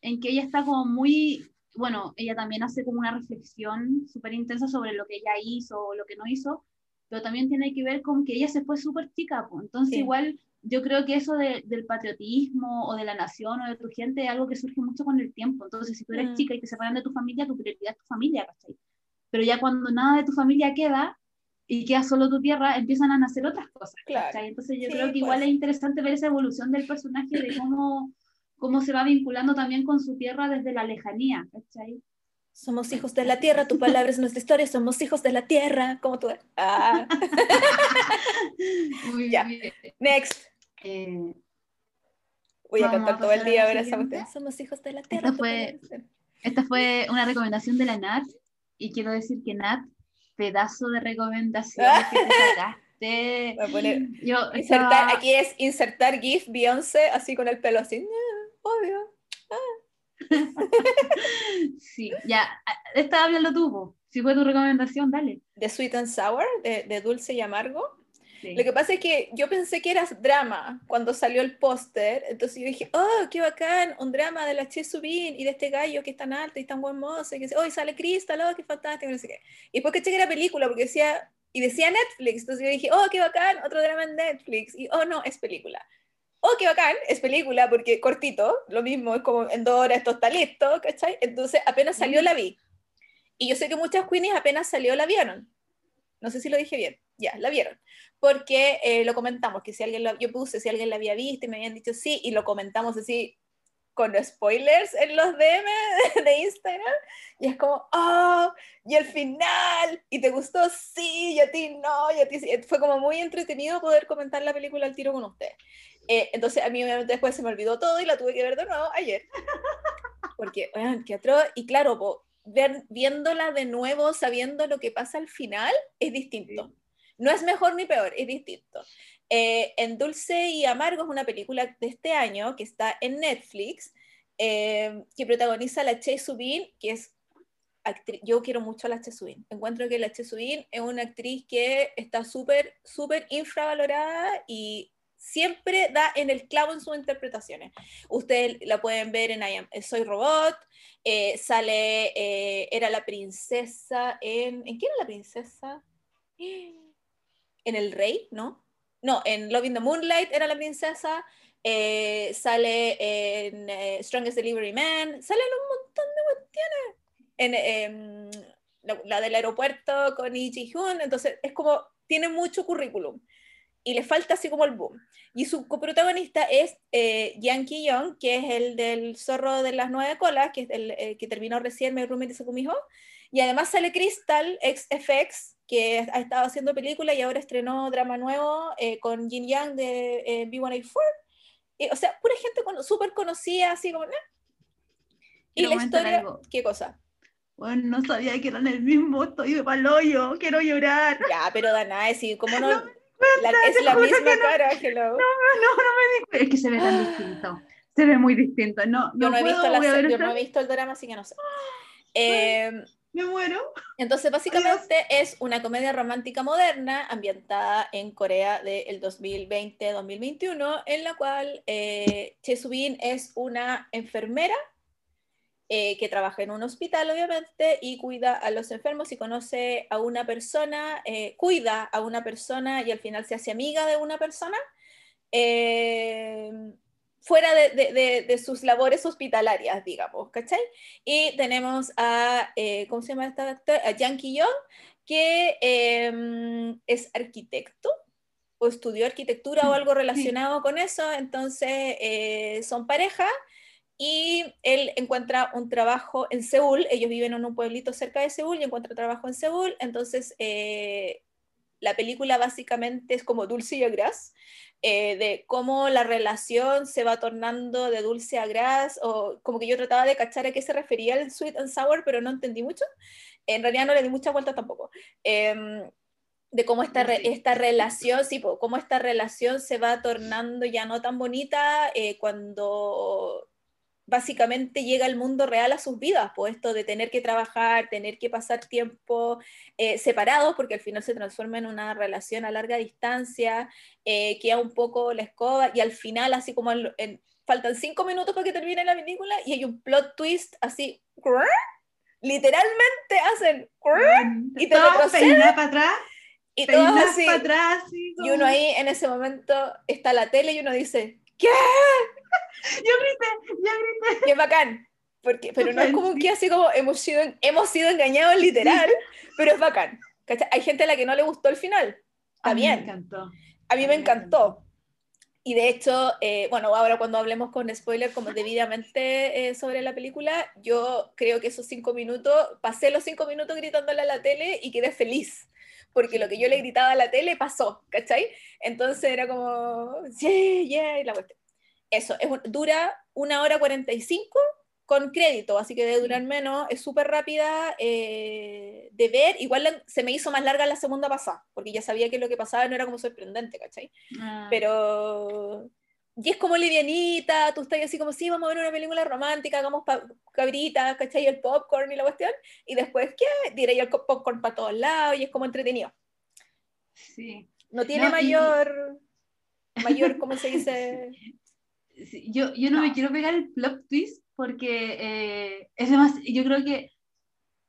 A: en que ella está como muy, bueno, ella también hace como una reflexión súper intensa sobre lo que ella hizo o lo que no hizo, pero también tiene que ver con que ella se fue súper chica, pues. entonces igual yo creo que eso del patriotismo o de la nación o de tu gente es algo que surge mucho con el tiempo, entonces si tú eres mm. chica y te separan de tu familia, tu prioridad es tu familia, ¿cachai? Pero ya cuando nada de tu familia queda y queda solo tu tierra, empiezan a nacer otras cosas, ¿cachai? Entonces yo creo que igual pues. es interesante ver esa evolución del personaje, de cómo, cómo se va vinculando también con su tierra desde la lejanía, ¿cachai?
B: Somos hijos de la tierra, tu palabra es nuestra historia, somos hijos de la tierra, como tú. Ah. Muy ya. Bien. Next. Eh, Voy a cantar todo el día ahora esa Somos hijos de la tierra.
A: Esta fue, esta fue una recomendación de la Nat y quiero decir que Nat, pedazo de recomendación que te sacaste.
B: Voy a poner, Yo, insertar, Aquí es insertar GIF Beyoncé así con el pelo así. obvio. Ah.
A: sí, ya, estaba hablando tú, si fue tu recomendación, dale.
B: De Sweet and Sour, de, Dulce y Amargo. Lo que pasa es que yo pensé que era drama cuando salió el póster, entonces yo dije, oh, qué bacán, un drama de la Che Subin y de este gallo que es tan alto y tan buen mozo, y que oh, sale Crystal, oh, qué fantástico, no sé qué. Y después que chequé la película, porque decía, y decía Netflix, entonces yo dije, oh, qué bacán, otro drama en Netflix, y oh, no, es película oh, qué bacán, es película, porque cortito, lo mismo, es como en dos horas esto está listo, ¿cachai? Entonces apenas salió la vi. Y yo sé que muchas queenies apenas salió la vieron. No sé si lo dije bien. Ya, la vieron. Porque eh, lo comentamos, que si alguien lo, yo puse si alguien la había visto y me habían dicho sí, y lo comentamos así con spoilers en los DM de Instagram, y es como, oh, y el final, y te gustó, sí, y a ti no, y a ti sí. Fue como muy entretenido poder comentar la película al tiro con usted. Eh, entonces a mí después se me olvidó todo y la tuve que ver de nuevo ayer. Porque, vean, qué atroz. Y claro, ver, viéndola de nuevo, sabiendo lo que pasa al final, es distinto. No es mejor ni peor, es distinto. Eh, en Dulce y Amargo es una película de este año que está en Netflix, eh, que protagoniza la Che Subin, que es actriz. Yo quiero mucho a la Che Subin. Encuentro que la Che Subin es una actriz que está súper, súper infravalorada y siempre da en el clavo en sus interpretaciones. Ustedes la pueden ver en eh, Soy Robot, sale, era la princesa en... ¿En qué era la princesa? En El Rey, ¿no? No, en Love in the Moonlight era la princesa, sale en Strongest Delivery Man, sale en un montón de cuestiones. En em, la, del aeropuerto con Lee Ji-hoon, entonces es como, tiene mucho currículum y le falta así como el boom. Y su coprotagonista es eh, Yankee Young, que es el del zorro de las nueve colas, que es el eh, que terminó recién Me Roommate mi hijo. Y además sale Crystal, ex FX, que ha estado haciendo película y ahora estrenó drama nuevo eh, con Jin Yang de eh, B184. Y, o sea, pura gente con, súper conocida, así como... Y la historia... ¿Qué cosa?
A: Bueno, no sabía que eran el mismo, estoy de paloyo, quiero llorar.
B: Ya, pero Danae, sí, como no es la misma cara, hello. No, no,
A: no me di Es que se ve tan distinto. Se ve muy distinto. No,
B: yo, no, he visto la, yo no he visto el drama, así que no sé.
A: Eh, me muero.
B: Entonces, básicamente es una comedia romántica moderna ambientada en Corea del 2020-2021, en la cual eh, Che Subin es una enfermera eh, que trabaja en un hospital, obviamente, y cuida a los enfermos y conoce a una persona, eh, cuida a una persona y al final se hace amiga de una persona, eh, fuera de, sus labores hospitalarias, digamos, ¿cachai? Y tenemos a, ¿cómo se llama esta actor? A Yankee Young, que em, es arquitecto o estudió arquitectura o algo relacionado con eso, entonces son pareja y él encuentra un trabajo en Seúl, ellos viven en un pueblito cerca de Seúl y encuentra trabajo en Seúl, entonces eh, la película básicamente es como dulce y agraz, eh, de cómo la relación se va tornando de dulce a gras, o como que yo trataba de cachar a qué se refería el sweet and sour, pero no entendí mucho, en realidad no le di mucha vuelta tampoco. Em, de cómo esta, esta relación, sí, cómo esta relación se va tornando ya no tan bonita eh, cuando básicamente llega el mundo real a sus vidas, pues esto de tener que trabajar, tener que pasar tiempo eh, separados, porque al final se transforma en una relación a larga distancia, eh, queda un poco la escoba, y al final, así como faltan cinco minutos para que termine la película, y hay un plot twist así, literalmente hacen,
A: y te retroceden para atrás.
B: Y todo así, para atrás, y uno ahí en ese momento está la tele y uno dice, ¿qué?
A: yo grité, yo grité.
B: Qué bacán. Porque, pero no es como que así como hemos sido, hemos sido engañados literal, pero es bacán. Hay gente a la que no le gustó el final. Está
A: a
B: bien.
A: Mí me encantó.
B: A mí me encantó. Y de hecho, eh, bueno, ahora cuando hablemos con spoiler como debidamente eh, sobre la película, yo creo que esos cinco minutos, pasé los cinco minutos gritándole a la tele y quedé feliz, porque lo que yo le gritaba a la tele pasó, ¿cachai? Entonces era como, yeah, yeah, y la cuestión eso, es, dura una hora 45 con crédito, así que debe durar menos, es súper rápida eh, de ver, igual se me hizo más larga la segunda pasada, porque ya sabía que lo que pasaba no era como sorprendente, ¿cachai? Ah. Pero... Y es como livianita, tú estás así como, sí, vamos a ver una película romántica, hagamos cabritas, ¿cachai? El popcorn y la cuestión, y después, ¿qué? Diré yo el popcorn para todos lados, y es como entretenido.
A: Sí.
B: No tiene mayor, mayor, ¿cómo se dice?
A: yo, yo no, me quiero pegar el plot twist porque eh, es yo creo que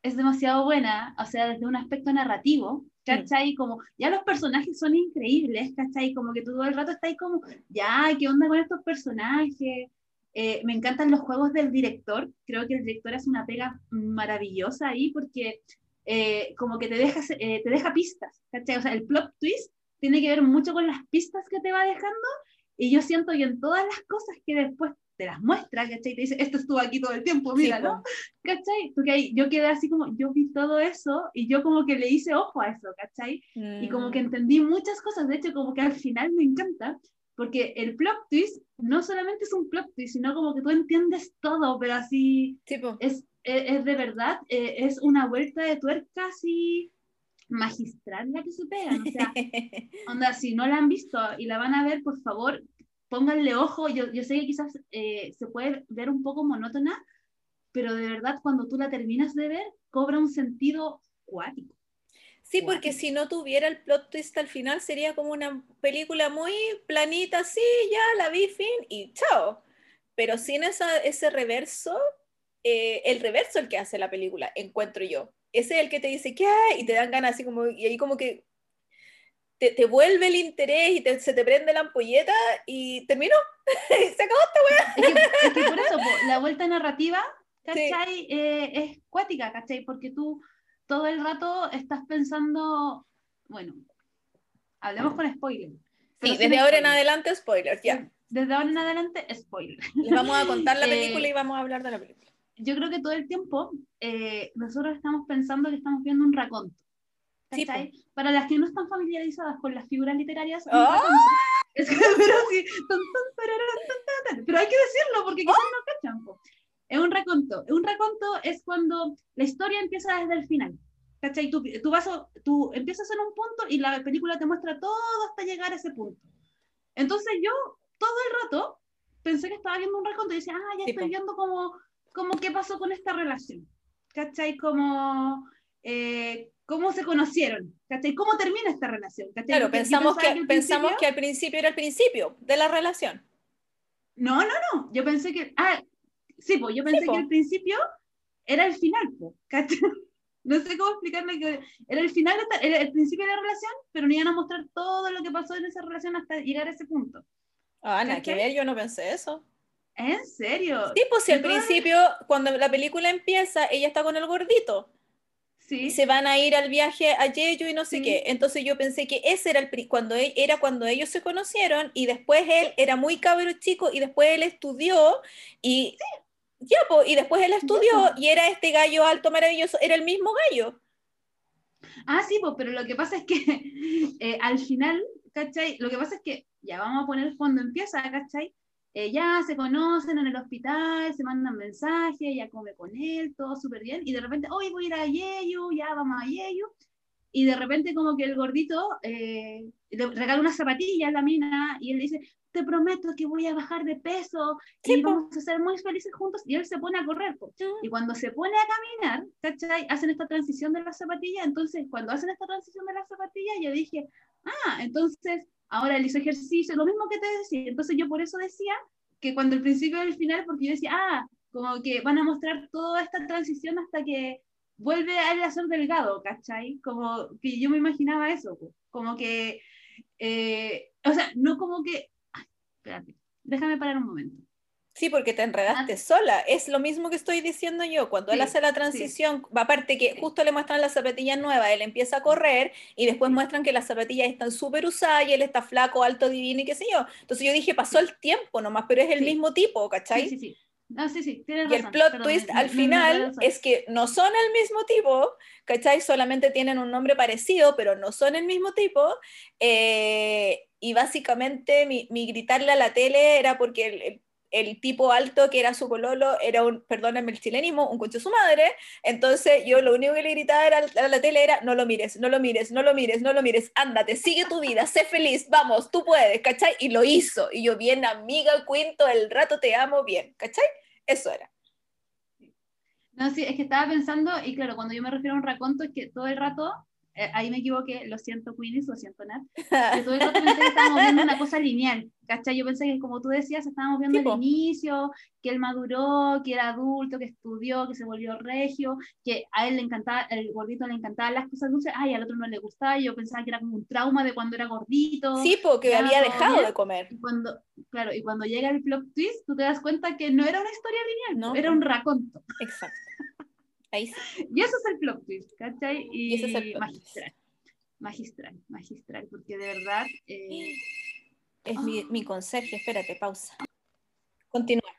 A: es demasiado buena, o sea, desde un aspecto narrativo, ¿cachai? Como, ya los personajes son increíbles, ¿cachai? Como que todo el rato está ahí como, ya, ¿qué onda con estos personajes? Eh, me encantan los juegos del director, creo que el director hace una pega maravillosa ahí porque eh, como que te, deja, te deja pistas, ¿cachai? O sea, el plot twist tiene que ver mucho con las pistas que te va dejando y yo siento que en todas las cosas que después te las muestra, ¿cachai? Te dice, esto estuvo aquí todo el tiempo, míralo, ¿cachai? Porque ahí, yo quedé así como, yo vi todo eso y yo como que le hice ojo a eso, ¿cachai? Y como que mm. entendí muchas cosas, de hecho como que al final me encanta, porque el plot twist no solamente es un plot twist, sino como que tú entiendes todo, pero así es, es, de verdad, eh, es una vuelta de tuerca así magistral la que se pegan. O sea, onda, si no la han visto y la van a ver, por favor, pónganle ojo. Yo, yo sé que quizás eh, se puede ver un poco monótona, pero de verdad cuando tú la terminas de ver, cobra un sentido cuático.
B: Sí, porque si no tuviera el plot twist al final sería como una película muy planita, sí, ya la vi, fin, y chao. Pero sin esa, ese reverso, eh, el reverso el que hace la película, encuentro yo ese es el que te dice, ¿qué? Y te dan ganas así como, y ahí como que te, te vuelve el interés y te, se te prende la ampolleta y terminó. se acabó esta
A: weá. Es que, por eso, la vuelta narrativa, ¿cachai? Eh, es cuática, ¿cachai? Porque tú todo el rato estás pensando, bueno, hablemos con spoiler.
B: Sí, desde ahora en adelante spoiler, ya.
A: Desde ahora en adelante spoiler.
B: Y vamos a contar la eh, película y vamos a hablar de la película
A: yo creo que todo el tiempo eh, nosotros estamos pensando que estamos viendo un raconto. Para las que no están familiarizadas con las figuras literarias, ¡Ah! es pero, sí, pero hay que decirlo porque quizás no cachan. Es un raconto. Un raconto es cuando la historia empieza desde el final. ¿Cachai? Tú, tú, vas, tú empiezas en un punto y la película te muestra todo hasta llegar a ese punto. Entonces yo todo el rato pensé que estaba viendo un raconto y decía, ah, ya estoy viendo como como qué pasó con esta relación, ¿cachai? Como, eh, cómo se conocieron, ¿cachai? ¿Cómo termina esta relación?
B: Claro, pensamos, que, pensamos que al principio era el principio de la relación.
A: No, no, no, yo pensé que, ah, sí, pues yo pensé que el principio era el final, pues, No sé cómo explicarle que era el final, era el principio de la relación, pero no iban a mostrar todo lo que pasó en esa relación hasta llegar a ese punto.
B: Ah, nada que ver, yo no pensé eso.
A: ¿En serio?
B: Sí, pues si al principio, cuando la película empieza, ella está con el gordito. Sí. Y se van a ir al viaje a Jeju y no sé qué. Entonces yo pensé que ese era el cuando e, era cuando ellos se conocieron y después él era muy cabro chico y después él estudió y ya, y después él estudió y era este gallo alto maravilloso, era el mismo gallo.
A: Ah, sí, pues, pero lo que pasa es que eh, al final, ¿cachai? Lo que pasa es que, ya vamos a poner cuando empieza, ¿cachai? Eh, ya se conocen en el hospital, se mandan mensajes, ya come con él, todo súper bien, y de repente, hoy voy a ir a Yeyu, ya vamos a Yeyu, y de repente como que el gordito eh, le regala una zapatilla a la mina, y él dice, te prometo que voy a bajar de peso y vamos a ser muy felices juntos. Y él se pone a correr. Y cuando se pone a caminar, ¿cachai? Hacen esta transición de la zapatilla. Entonces, cuando hacen esta transición de la zapatilla, yo dije, ah, entonces ahora él hizo ejercicio, lo mismo que te decía. Entonces, yo por eso decía que cuando el principio y el final, porque yo decía, ah, como que van a mostrar toda esta transición hasta que vuelve a él a ser delgado, ¿cachai? Como que yo me imaginaba eso, como que, eh, o sea, no como que déjame parar un momento.
B: Sí, porque te enredaste ah. sola. Es lo mismo que estoy diciendo yo. Cuando él hace la transición, aparte que justo le muestran las zapatillas nuevas, él empieza a correr y después muestran que las zapatillas están súper usadas y él está flaco, alto, divino y qué sé yo. Entonces yo dije, pasó el tiempo nomás, pero es el mismo tipo, ¿cachai?
A: Sí, sí, sí. No, sí, sí,
B: y el plot twist al final es que no son el mismo tipo, ¿cachai? Solamente tienen un nombre parecido, pero no son el mismo tipo. Eh, y básicamente mi, mi, gritarle a la tele era porque el, el, tipo alto que era su pololo era un, perdónenme el chilenismo, un coche su madre, entonces yo lo único que le gritaba a la tele era, no lo mires, no lo mires, no lo mires, no lo mires, ándate, sigue tu vida, sé feliz, vamos, tú puedes, ¿cachai? Y lo hizo, y yo bien amiga, cuento el rato te amo, bien, ¿cachai? Eso era.
A: No, sí, es que estaba pensando, y claro, cuando yo me refiero a un raconto, es que todo el rato eh, ahí me equivoqué, lo siento Queenies, lo siento Nat, que todo el pensé que estábamos viendo una cosa lineal, ¿cachai? Yo pensé que como tú decías, estábamos viendo el inicio, que él maduró, que era adulto, que estudió, que se volvió regio, que a él le encantaba, el gordito le encantaban las cosas dulces, ay, al otro no le gustaba, yo pensaba que era como un trauma de cuando era gordito.
B: Sí, porque había dejado de comer.
A: Y cuando, claro, y cuando llega el plot twist, tú te das cuenta que no era una historia lineal, no, era un raconto.
B: Exacto.
A: Y eso es el plot twist, ¿cachai? Y, eso es el plot magistral. Magistral, magistral, porque de verdad... Eh,
B: es mi, mi conserje, espérate, pausa. Continúa.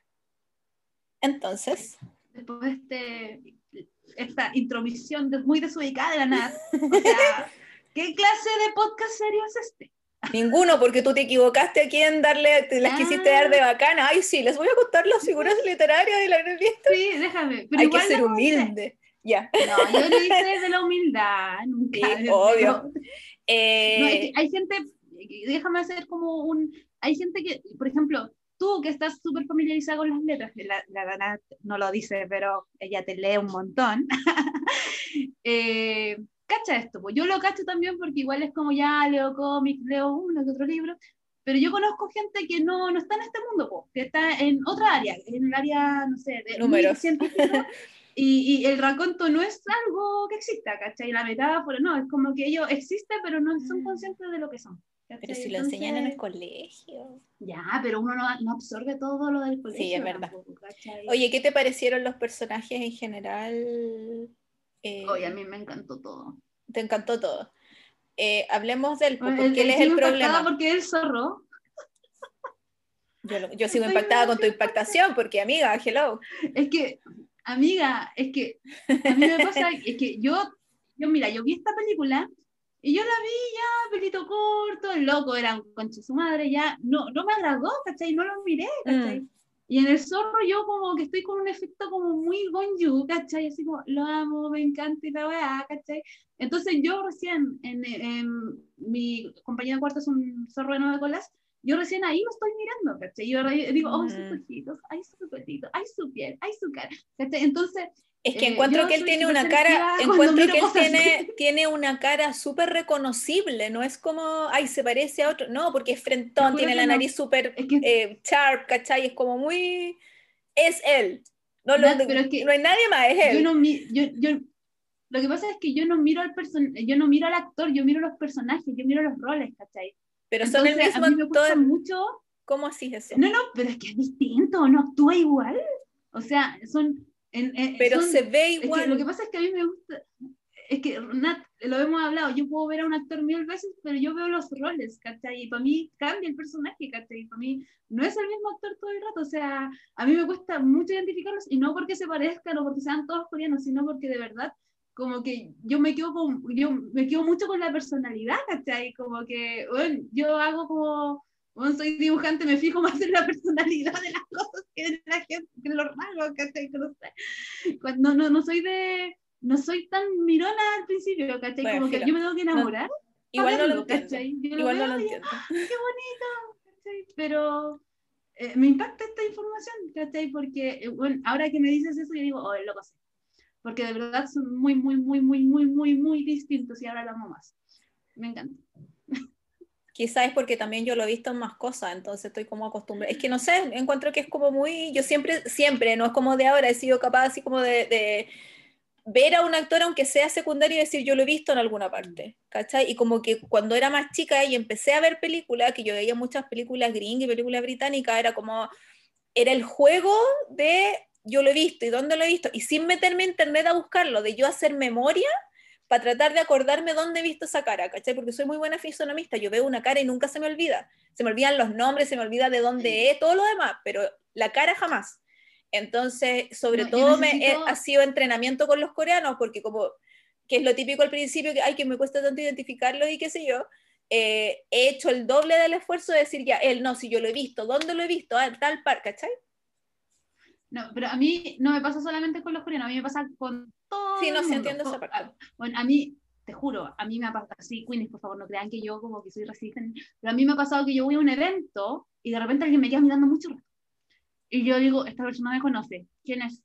B: Entonces...
A: Después de este, esta intromisión muy desubicada de la nada, o sea, ¿qué clase de podcast serio es este?
B: Ninguno, porque tú te equivocaste aquí en darle, te las quisiste dar de ah. bacana. Ay, sí, les voy a contar las figuras literarias de la revista.
A: Sí, déjame.
B: Hay que ser humilde. Ya.
A: No, yo no hice de la humildad, nunca.
B: Sí, obvio. Eh,
A: hay gente, déjame hacer como un. Hay gente que, por ejemplo, tú que estás súper familiarizada con las letras, la, la Dana no lo dice, pero ella te lee un montón. eh, cacha esto, pues yo lo cacho también porque igual es como ya leo cómics, leo uno que otro libro, pero yo conozco gente que no, no está en este mundo, pues, que está en otra área, en el área, no sé, de
B: números.
A: Y, y, el raconto no es algo que exista, ¿cachai? La metáfora, no, es como que ellos existen, pero no son conscientes de lo que son.
B: Pero si lo enseñan en el colegio.
A: Ya, pero uno no, no, absorbe todo lo del colegio.
B: Sí, es verdad. Oye, ¿qué te parecieron los personajes en general?
A: Eh, Oye, a mí me encantó todo.
B: Te encantó todo. Eh, hablemos del porque él es el problema.
A: Porque él zorro.
B: Yo, yo sigo impactada con tu impactación, porque amiga, hello.
A: Es que, amiga, es que a mí me pasa, es que yo, yo mira, yo vi esta película y yo la vi ya, pelito corto, el loco era un conche su madre, ya, no, no me agradó, ¿cachai? No lo miré, ¿cachai? Mm. Y en el zorro yo como que estoy con un efecto como muy gonju, ¿cachai? Así como, lo amo, me encanta y la weá, ¿cachai? Entonces yo recién, en, en, mi compañía de cuarto es un zorro de nueve colas, yo recién ahí lo estoy mirando, ¿cachai? Yo digo, oh, sus mm. ojitos, ay, su pelito, ay, su piel, ay, su cara, ¿cachai? Entonces,
B: es que eh, encuentro que él tiene una cara, encuentro que él tiene, tiene una cara súper reconocible, no es como, ay, se parece a otro, no, porque es frentón, tiene la nariz súper eh, sharp, ¿cachai? Es como muy, es él. No, lo, pero es que no hay nadie más, es él.
A: Yo no, yo, yo, lo que pasa es que yo no miro al person yo no miro al actor, yo miro los personajes, yo miro los roles, ¿cachai?
B: Pero son el mismo a mí me
A: gusta mucho.
B: ¿Cómo así eso?
A: No, no, pero es que es distinto, no actúa igual. O sea, son.
B: Pero se ve igual.
A: lo que pasa es que a mí me gusta. Es que, Nat, lo hemos hablado, yo puedo ver a un actor mil veces, pero yo veo los roles, ¿cachai? Y para mí cambia el personaje, ¿cachai? Para mí no es el mismo actor todo el rato, o sea, a mí me cuesta mucho identificarlos, y no porque se parezcan o porque sean todos coreanos, sino porque de verdad como que yo me quedo con, yo me quedo mucho con la personalidad, ¿cachai? Como que, bueno, yo hago como, bueno, soy dibujante, me fijo más en la personalidad de las cosas que en la gente, que en los rasgos, ¿cachai? No, no, no soy de, no soy tan mirona al principio, ¿cachai? como que yo me tengo que enamorar.
B: igual no lo ¿cachai? igual no lo entiendo.
A: ¡Qué bonito! ¿cachai? Pero eh, me impacta esta información, ¿cachai? Porque, eh, bueno, ahora que me dices eso, yo digo, oh, lo pasé porque de verdad son muy, muy, muy, muy, muy, muy, muy distintos y ahora las más. Me encanta.
B: Quizás es porque también yo lo he visto en más cosas, entonces estoy como acostumbrada. Es que no sé, encuentro que es como muy, yo siempre, siempre, no es como de ahora, he sido capaz así como de, de ver a un actor aunque sea secundario y decir yo lo he visto en alguna parte, ¿cachai? Y como que cuando era más chica y empecé a ver películas, que yo veía muchas películas gringas y películas británicas, era como, era el juego de yo lo he visto y dónde lo he visto, y sin meterme en internet a buscarlo, de yo hacer memoria para tratar de acordarme dónde he visto esa cara, ¿cachai? Porque soy muy buena fisonomista, yo veo una cara y nunca se me olvida. Se me olvidan los nombres, se me olvida de dónde es, todo lo demás, pero la cara jamás. Entonces, sobre todo me, ha sido entrenamiento con los coreanos, porque como, que es lo típico al principio, que, ay, que me cuesta tanto identificarlo y qué sé yo, eh, he hecho el doble del esfuerzo de decir, ya, él no, si yo lo he visto, ¿dónde lo he visto? Ah, en tal par, ¿cachai?
A: No, pero a mí no me pasa solamente con los coreanos, a mí me pasa con todo.
B: Sí, no, sí entiendo esa parte.
A: Bueno, a mí, te juro, a mí me ha pasado, sí, Queenies, por favor, no crean que yo como que soy racista, pero a mí me ha pasado que yo voy a un evento y de repente alguien me queda mirando mucho rato. Y yo digo, esta persona me conoce, ¿quién es?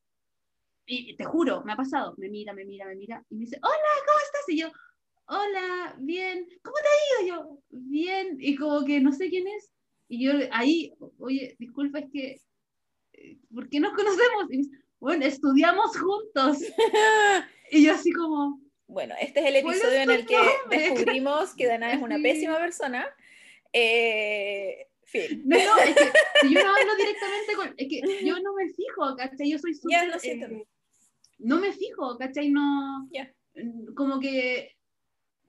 A: Y te juro, me ha pasado, me mira, me mira, me mira, y me dice, hola, ¿cómo estás? Y yo, hola, bien, ¿cómo te ha ido? Yo, bien, y como que no sé quién es. Y yo ahí, oye, disculpa, es que ¿por qué nos conocemos? Y bueno, estudiamos juntos. y yo así como...
B: Bueno, este es el episodio en el que descubrimos que Dana es una pésima persona. Eh, fin.
A: No, no, es que si yo no hablo directamente con... Es que yo no me fijo, ¿cachai? Yo soy súper...
B: Ya, siento. Eh,
A: no me fijo, ¿cachai? No... Como que...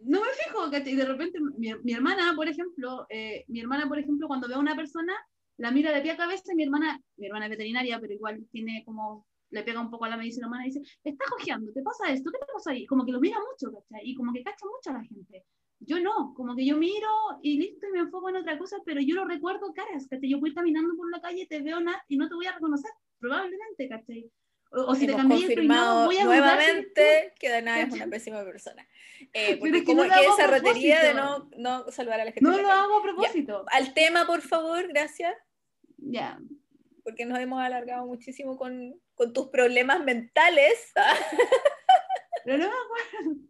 A: No me fijo, ¿cachai? De repente, mi, mi hermana, por ejemplo, eh, mi hermana, por ejemplo, cuando ve a una persona, la mira de pie a cabeza y mi hermana, mi hermana es veterinaria, pero igual tiene como, le pega un poco a la medicina humana y dice, está cojeando, ¿te pasa esto? ¿Qué te pasa ahí? Como que lo mira mucho, ¿cachai? Y como que cacha mucho a la gente. Yo no, como que yo miro y listo y me enfoco en otra cosa, pero yo lo recuerdo caras, ¿cachai? Yo voy caminando por la calle, te veo nada y no te voy a reconocer, probablemente, ¿cachai?
B: O, si te cambié confirmado voy a nuevamente que Dana es una pésima persona. Eh, porque es que como que esa rotería de no, no salvar a la gente.
A: No lo hago a propósito.
B: Al tema, por favor, gracias.
A: Ya.
B: Porque nos hemos alargado muchísimo con, con tus problemas mentales.
A: Pero no me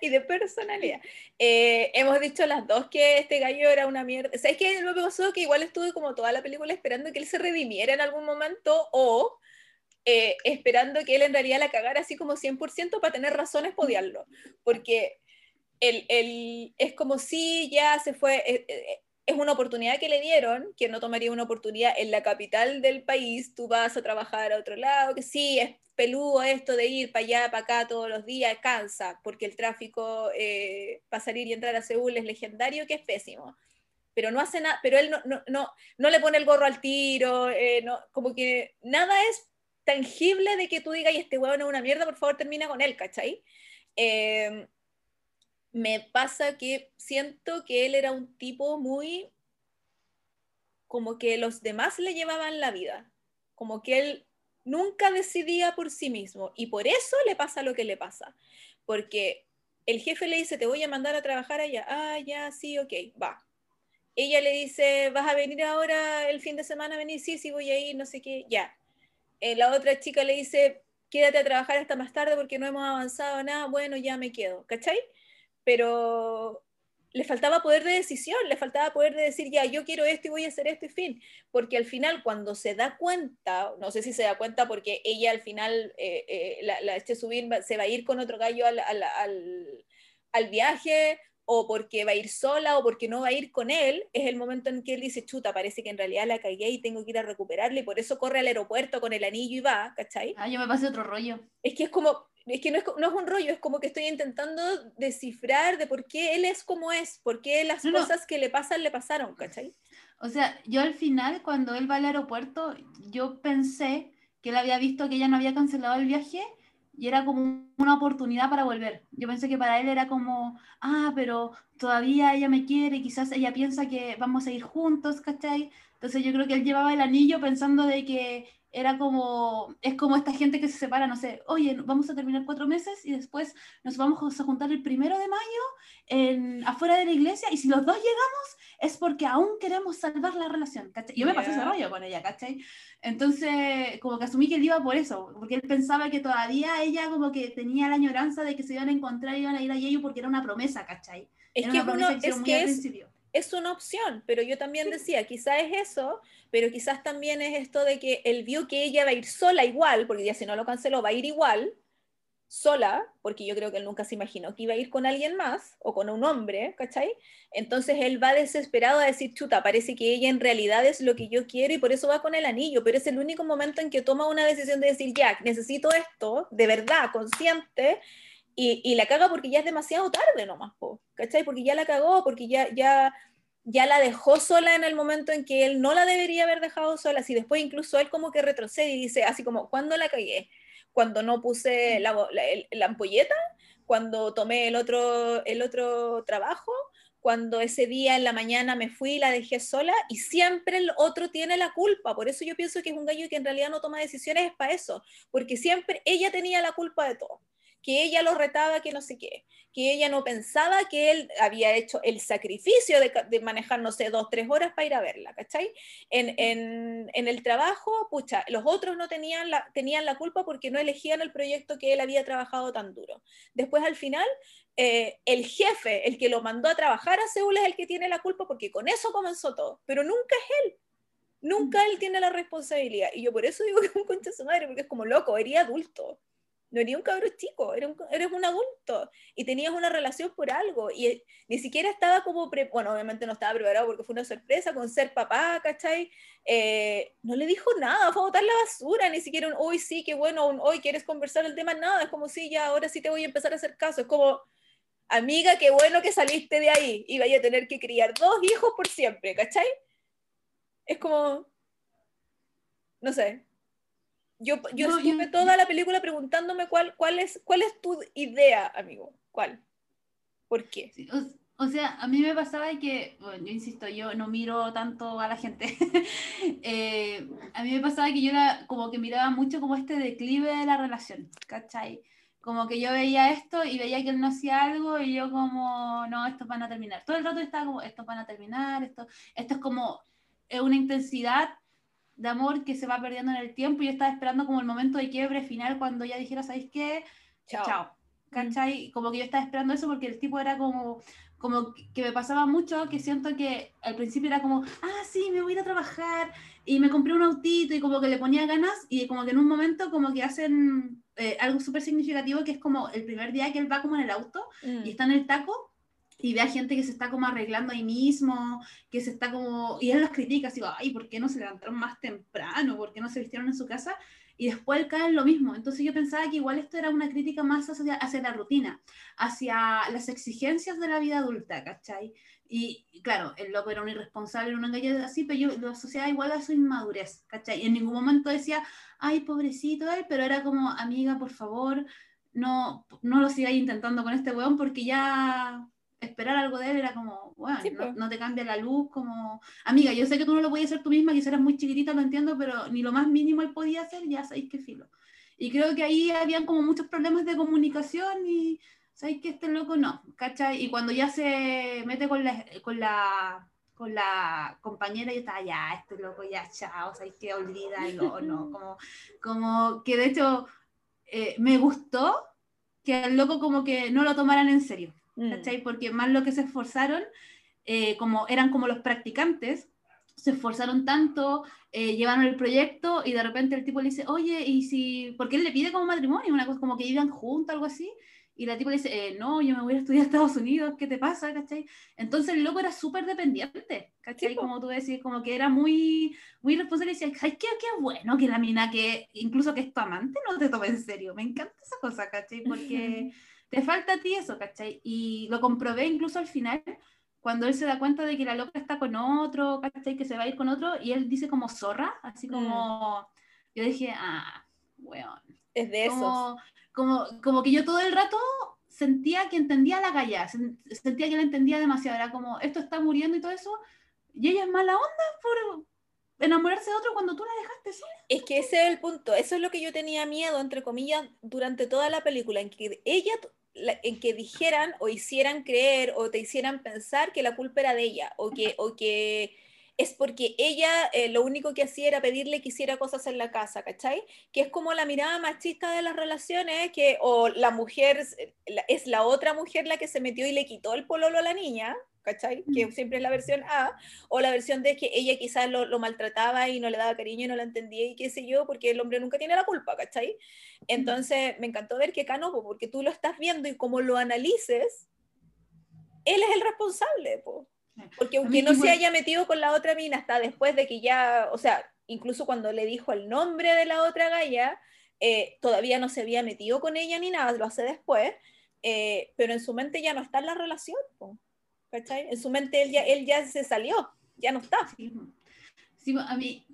B: y de personalidad. Eh, hemos dicho las dos que este gallo era una mierda. ¿Sabes qué? Lo que pasó que igual estuve como toda la película esperando que él se redimiera en algún momento o eh, esperando que él en realidad la cagara así como 100% para tener razones para odiarlo. Porque él, él, es como si ya se fue, eh, eh, es una oportunidad que le dieron, que no tomaría una oportunidad en la capital del país, tú vas a trabajar a otro lado, que sí, es peludo esto de ir para allá, para acá todos los días, cansa, porque el tráfico para salir y entrar a Seúl es legendario, que es pésimo pero no hace nada, pero él no, no, no, no, le pone el gorro al tiro, no, como que nada es tangible de que tú digas, y este huevo no es una mierda, por favor termina con él, ¿cachai? Em, me pasa que siento que él era un tipo muy como que los demás le llevaban la vida, como que él nunca decidía por sí mismo y por eso le pasa lo que le pasa, porque el jefe le dice, te voy a mandar a trabajar allá, ah, ya, sí, ok, va. Ella le dice, vas a venir ahora el fin de semana, venir, sí, sí, voy a ir, no sé qué, ya. Eh, la otra chica le dice, quédate a trabajar hasta más tarde porque no hemos avanzado nada, bueno, ya me quedo, ¿cachai? Pero le faltaba poder de decisión, le faltaba poder de decir, ya, yo quiero esto y voy a hacer esto y fin. Porque al final, cuando se da cuenta, no sé si se da cuenta porque ella al final, eh, eh, la, la subir se va a ir con otro gallo al, al, al, al viaje, o porque va a ir sola o porque no va a ir con él, es el momento en que él dice, chuta, parece que en realidad la cagué y tengo que ir a recuperarla y por eso corre al aeropuerto con el anillo y va, ¿cachai?
A: Ah, yo me pasé otro rollo.
B: Es que es como, es que no es, no es un rollo, es como que estoy intentando descifrar de por qué él es como es, por qué las cosas que le pasan le pasaron, ¿cachai?
A: O sea, yo al final, cuando él va al aeropuerto, yo pensé que él había visto que ella no había cancelado el viaje y era como una oportunidad para volver. Yo pensé que para él era como, ah, pero todavía ella me quiere, quizás ella piensa que vamos a ir juntos, ¿cachai? Entonces yo creo que él llevaba el anillo pensando de que era como, es como esta gente que se separa, no sé, oye, vamos a terminar cuatro meses y después nos vamos a juntar el primero de mayo en, afuera de la iglesia y si los dos llegamos es porque aún queremos salvar la relación, ¿cachai? Yo me pasé ese rollo con ella, ¿cachai? Entonces, como que asumí que él iba por eso, porque él pensaba que todavía ella como que tenía la añoranza de que se iban a encontrar y iban a ir a Yeyu porque era una promesa, ¿cachai?
B: Es que, uno, es, que es, es una opción, pero yo también decía, quizás es eso, pero quizás también es esto de que él vio que ella va a ir sola igual, porque ya si no lo canceló, va a ir igual, sola, porque yo creo que él nunca se imaginó que iba a ir con alguien más o con un hombre, ¿cachai? Entonces él va desesperado a decir, chuta, parece que ella en realidad es lo que yo quiero y por eso va con el anillo, pero es el único momento en que toma una decisión de decir, ya, necesito esto, de verdad, consciente, y, y la caga porque ya es demasiado tarde nomás, ¿cachai? Porque ya la cagó, porque ya, ya, ya la dejó sola en el momento en que él no la debería haber dejado sola, si después incluso él como que retrocede y dice, así como, ¿cuándo la cagué? Cuando no puse la, la, ampolleta, cuando tomé el otro, el otro trabajo, cuando ese día en la mañana me fui y la dejé sola y siempre el otro tiene la culpa. Por eso yo pienso que es un gallo que en realidad no toma decisiones, es para eso, porque siempre ella tenía la culpa de todo que ella lo retaba, que no sé qué, que ella no pensaba que él había hecho el sacrificio de, manejar, no sé, dos, tres horas para ir a verla, ¿cachai? En, en, en, el trabajo, pucha, los otros no tenían la, tenían la culpa porque no elegían el proyecto que él había trabajado tan duro. Después, al final, eh, el jefe, el que lo mandó a trabajar a Seúl es el que tiene la culpa porque con eso comenzó todo, pero nunca es él. Nunca él tiene la responsabilidad. Y yo por eso digo que es un concha su madre, porque es como loco, sería adulto no eres un cabrón chico, eres un, eres un, adulto y tenías una relación por algo y ni siquiera estaba como, bueno, obviamente no estaba preparado porque fue una sorpresa con ser papá, ¿cachai? Eh, no le dijo nada, fue a botar la basura, ni siquiera un, hoy sí, qué bueno, un, hoy quieres conversar el tema, nada, es como si ya, ahora sí te voy a empezar a hacer caso, es como, amiga, qué bueno que saliste de ahí y vaya a tener que criar dos hijos por siempre, ¿cachai? Es como, no sé, yo, yo estuve toda la película preguntándome cuál, cuál, es, cuál es tu idea, amigo. ¿Cuál? ¿Por qué?
A: o, sea, a mí me pasaba que, bueno, yo insisto, yo no miro tanto a la gente. Eh, a mí me pasaba que yo era como que miraba mucho como este declive de la relación, ¿cachai? Como que yo veía esto y veía que él no hacía algo y yo como, no, estos van a terminar. Todo el rato estaba como, estos van a terminar, esto, esto es como una intensidad de amor que se va perdiendo en el tiempo y yo estaba esperando como el momento de quiebre final cuando ya dijera, ¿sabéis qué? Chao. Chao. ¿Cachai? Como que yo estaba esperando eso porque el tipo era como, como que me pasaba mucho, que siento que al principio era como, ah, sí, me voy a ir a trabajar y me compré un autito y como que le ponía ganas y como que en un momento como que hacen eh, algo súper significativo que es como el primer día que él va como en el auto y mm. está en el taco y ve a gente que se está como arreglando ahí mismo, que se está como, y él los critica, así, ay, ¿por qué no se levantaron más temprano? ¿Por qué no se vistieron en su casa? Y después él cae lo mismo. Entonces yo pensaba que igual esto era una crítica más hacia, hacia la rutina, hacia las exigencias de la vida adulta, ¿cachai? Y, claro, el loco era un irresponsable, un engaño así, pero yo lo asociaba igual a su inmadurez, ¿cachai? Y en ningún momento decía, ay, pobrecito él, pero era como, amiga, por favor, no, no lo sigáis intentando con este weón porque ya esperar algo de él era como, bueno, no, te cambia la luz, como, amiga, yo sé que tú no lo podías hacer tú misma, que eras muy chiquitita, lo entiendo, pero ni lo más mínimo él podía hacer, ya sabéis qué filo. Y creo que ahí habían como muchos problemas de comunicación y sabéis que este loco no, ¿cachai? Y cuando ya se mete con la, con la, con la compañera, y está, ya, este loco ya, chao, sabéis que olvida, y no, no, como, como que de hecho eh, me gustó que el loco como que no lo tomaran en serio. ¿Cachai? Porque más lo que se esforzaron, eh, como eran como los practicantes, se esforzaron tanto, eh, llevaron el proyecto y de repente el tipo le dice, oye, y si, porque él le pide como matrimonio, una cosa como que vivan juntos, algo así, y la tipo le dice, eh, no, yo me voy a estudiar a Estados Unidos, ¿qué te pasa? ¿cachai? Entonces el loco era súper dependiente, ¿cachai? como tú decís, como que era muy, muy responsable y decía, ¿sabes qué? Qué bueno que la mina que, incluso que es tu amante, no te tome en serio. Me encanta esa cosa, ¿cachai? Porque te falta a ti eso, ¿cachai? Y lo comprobé incluso al final, cuando él se da cuenta de que la loca está con otro, ¿cachai? Que se va a ir con otro, y él dice como zorra, así como, mm. yo dije, ah, weón.
B: Es de eso
A: como, que yo todo el rato sentía que entendía la galla, sentía que la entendía demasiado, era como, esto está muriendo y todo eso, y ella es mala onda por enamorarse de otro cuando tú la dejaste sola.
B: Es que ese es el punto, eso es lo que yo tenía miedo, entre comillas, durante toda la película, en que ella, en que dijeran o hicieran creer o te hicieran pensar que la culpa era de ella, o que, o que es porque ella eh, lo único que hacía era pedirle que hiciera cosas en la casa, ¿cachai? Que es como la mirada machista de las relaciones, que o la mujer es la otra mujer la que se metió y le quitó el pololo a la niña, ¿cachai? Que mm. siempre es la versión A, o la versión de que ella quizás lo, maltrataba y no le daba cariño y no la entendía y qué sé yo, porque el hombre nunca tiene la culpa, ¿cachai? Mm. Entonces me encantó ver que no, porque tú lo estás viendo y como lo analices, él es el responsable, pues. Porque aunque no se haya metido con la otra mina hasta después de que ya, o sea, incluso cuando le dijo el nombre de la otra galla, eh, todavía no se había metido con ella ni nada, lo hace después, eh, pero en su mente ya no está en la relación, ¿cachai? En su mente él ya, él ya se salió, ya no está.
A: Sí, a mí,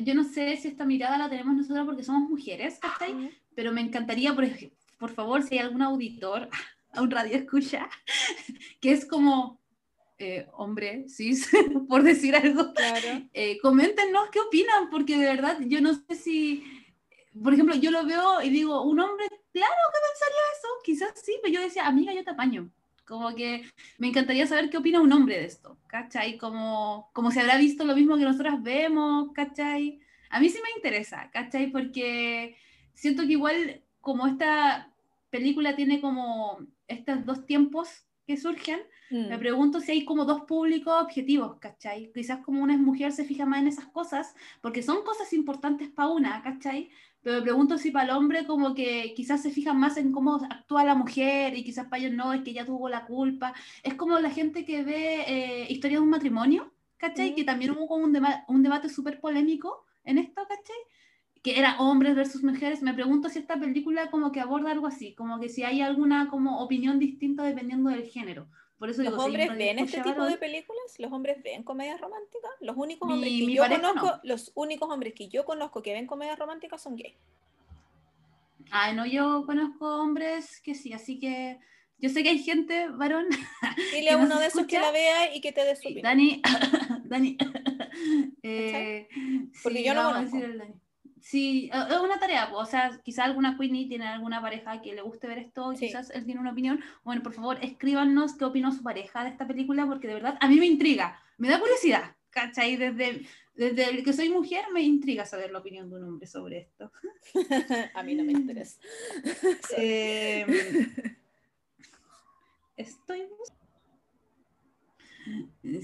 A: yo no sé si esta mirada la tenemos nosotros porque somos mujeres, ¿cachai? Pero me encantaría, por, por favor, si hay algún auditor, a un radio escucha, que es como, eh, hombre cis, por decir algo,
B: claro.
A: eh, coméntenos qué opinan, porque de verdad yo no sé si, por ejemplo, yo lo veo y digo, un hombre, claro que pensaría eso, quizás sí, pero yo decía, amiga, yo te apaño. Como que me encantaría saber qué opina un hombre de esto, ¿cachai? Como, como si habrá visto lo mismo que nosotras vemos, ¿cachai? A mí sí me interesa, ¿cachai? Porque siento que igual como esta película tiene como estos dos tiempos que surgen, me mm. pregunto si hay como dos públicos objetivos, ¿cachai? Quizás como una mujer se fija más en esas cosas, porque son cosas importantes para una, ¿cachai? Pero me pregunto si para el hombre como que quizás se fijan más en cómo actúa la mujer y quizás para ellos no, es que ella tuvo la culpa. Es como la gente que ve eh, Historia de un matrimonio, ¿cachai? Mm. Que también hubo como un, un debate súper polémico en esto, ¿cachai? que era hombres versus mujeres, me pregunto si esta película como que aborda algo así, como que si hay alguna como opinión distinta dependiendo del género. Por eso
B: ¿Los hombres ven este tipo de películas? ¿Los hombres ven comedias románticas? Los únicos hombres que yo conozco, los únicos hombres que yo conozco que ven comedias románticas son gays.
A: Ah, no, yo conozco hombres que sí, así que yo sé que hay gente, varón.
B: Dile a uno de esos que la vea y que te dé su.
A: Dani, Dani. Eh,
B: Porque yo no conozco.
A: Sí, es una tarea, o sea, quizás alguna Queenie tiene alguna pareja que le guste ver esto, y quizás él tiene una opinión. Bueno, por favor, escríbanos qué opinó su pareja de esta película, porque de verdad a mí me intriga, me da curiosidad, ¿cachai? Desde, desde que soy mujer me intriga saber la opinión de un hombre sobre esto.
B: a mí no me interesa.
A: Em, estoy...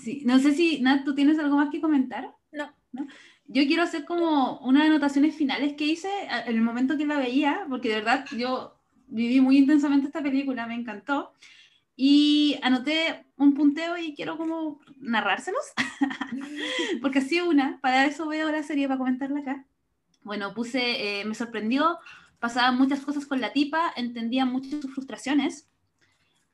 A: Sí, no sé si, Nat, ¿tú tienes algo más que comentar?
B: No.
A: ¿No? Yo quiero hacer como unas anotaciones finales que hice en el momento que la veía, porque de verdad yo viví muy intensamente esta película, me encantó. Y anoté un punteo y quiero como narrárselos, porque así una, para eso veo la serie, para comentarla acá. Bueno, puse, eh, me sorprendió, pasaban muchas cosas con la tipa, entendía mucho sus frustraciones,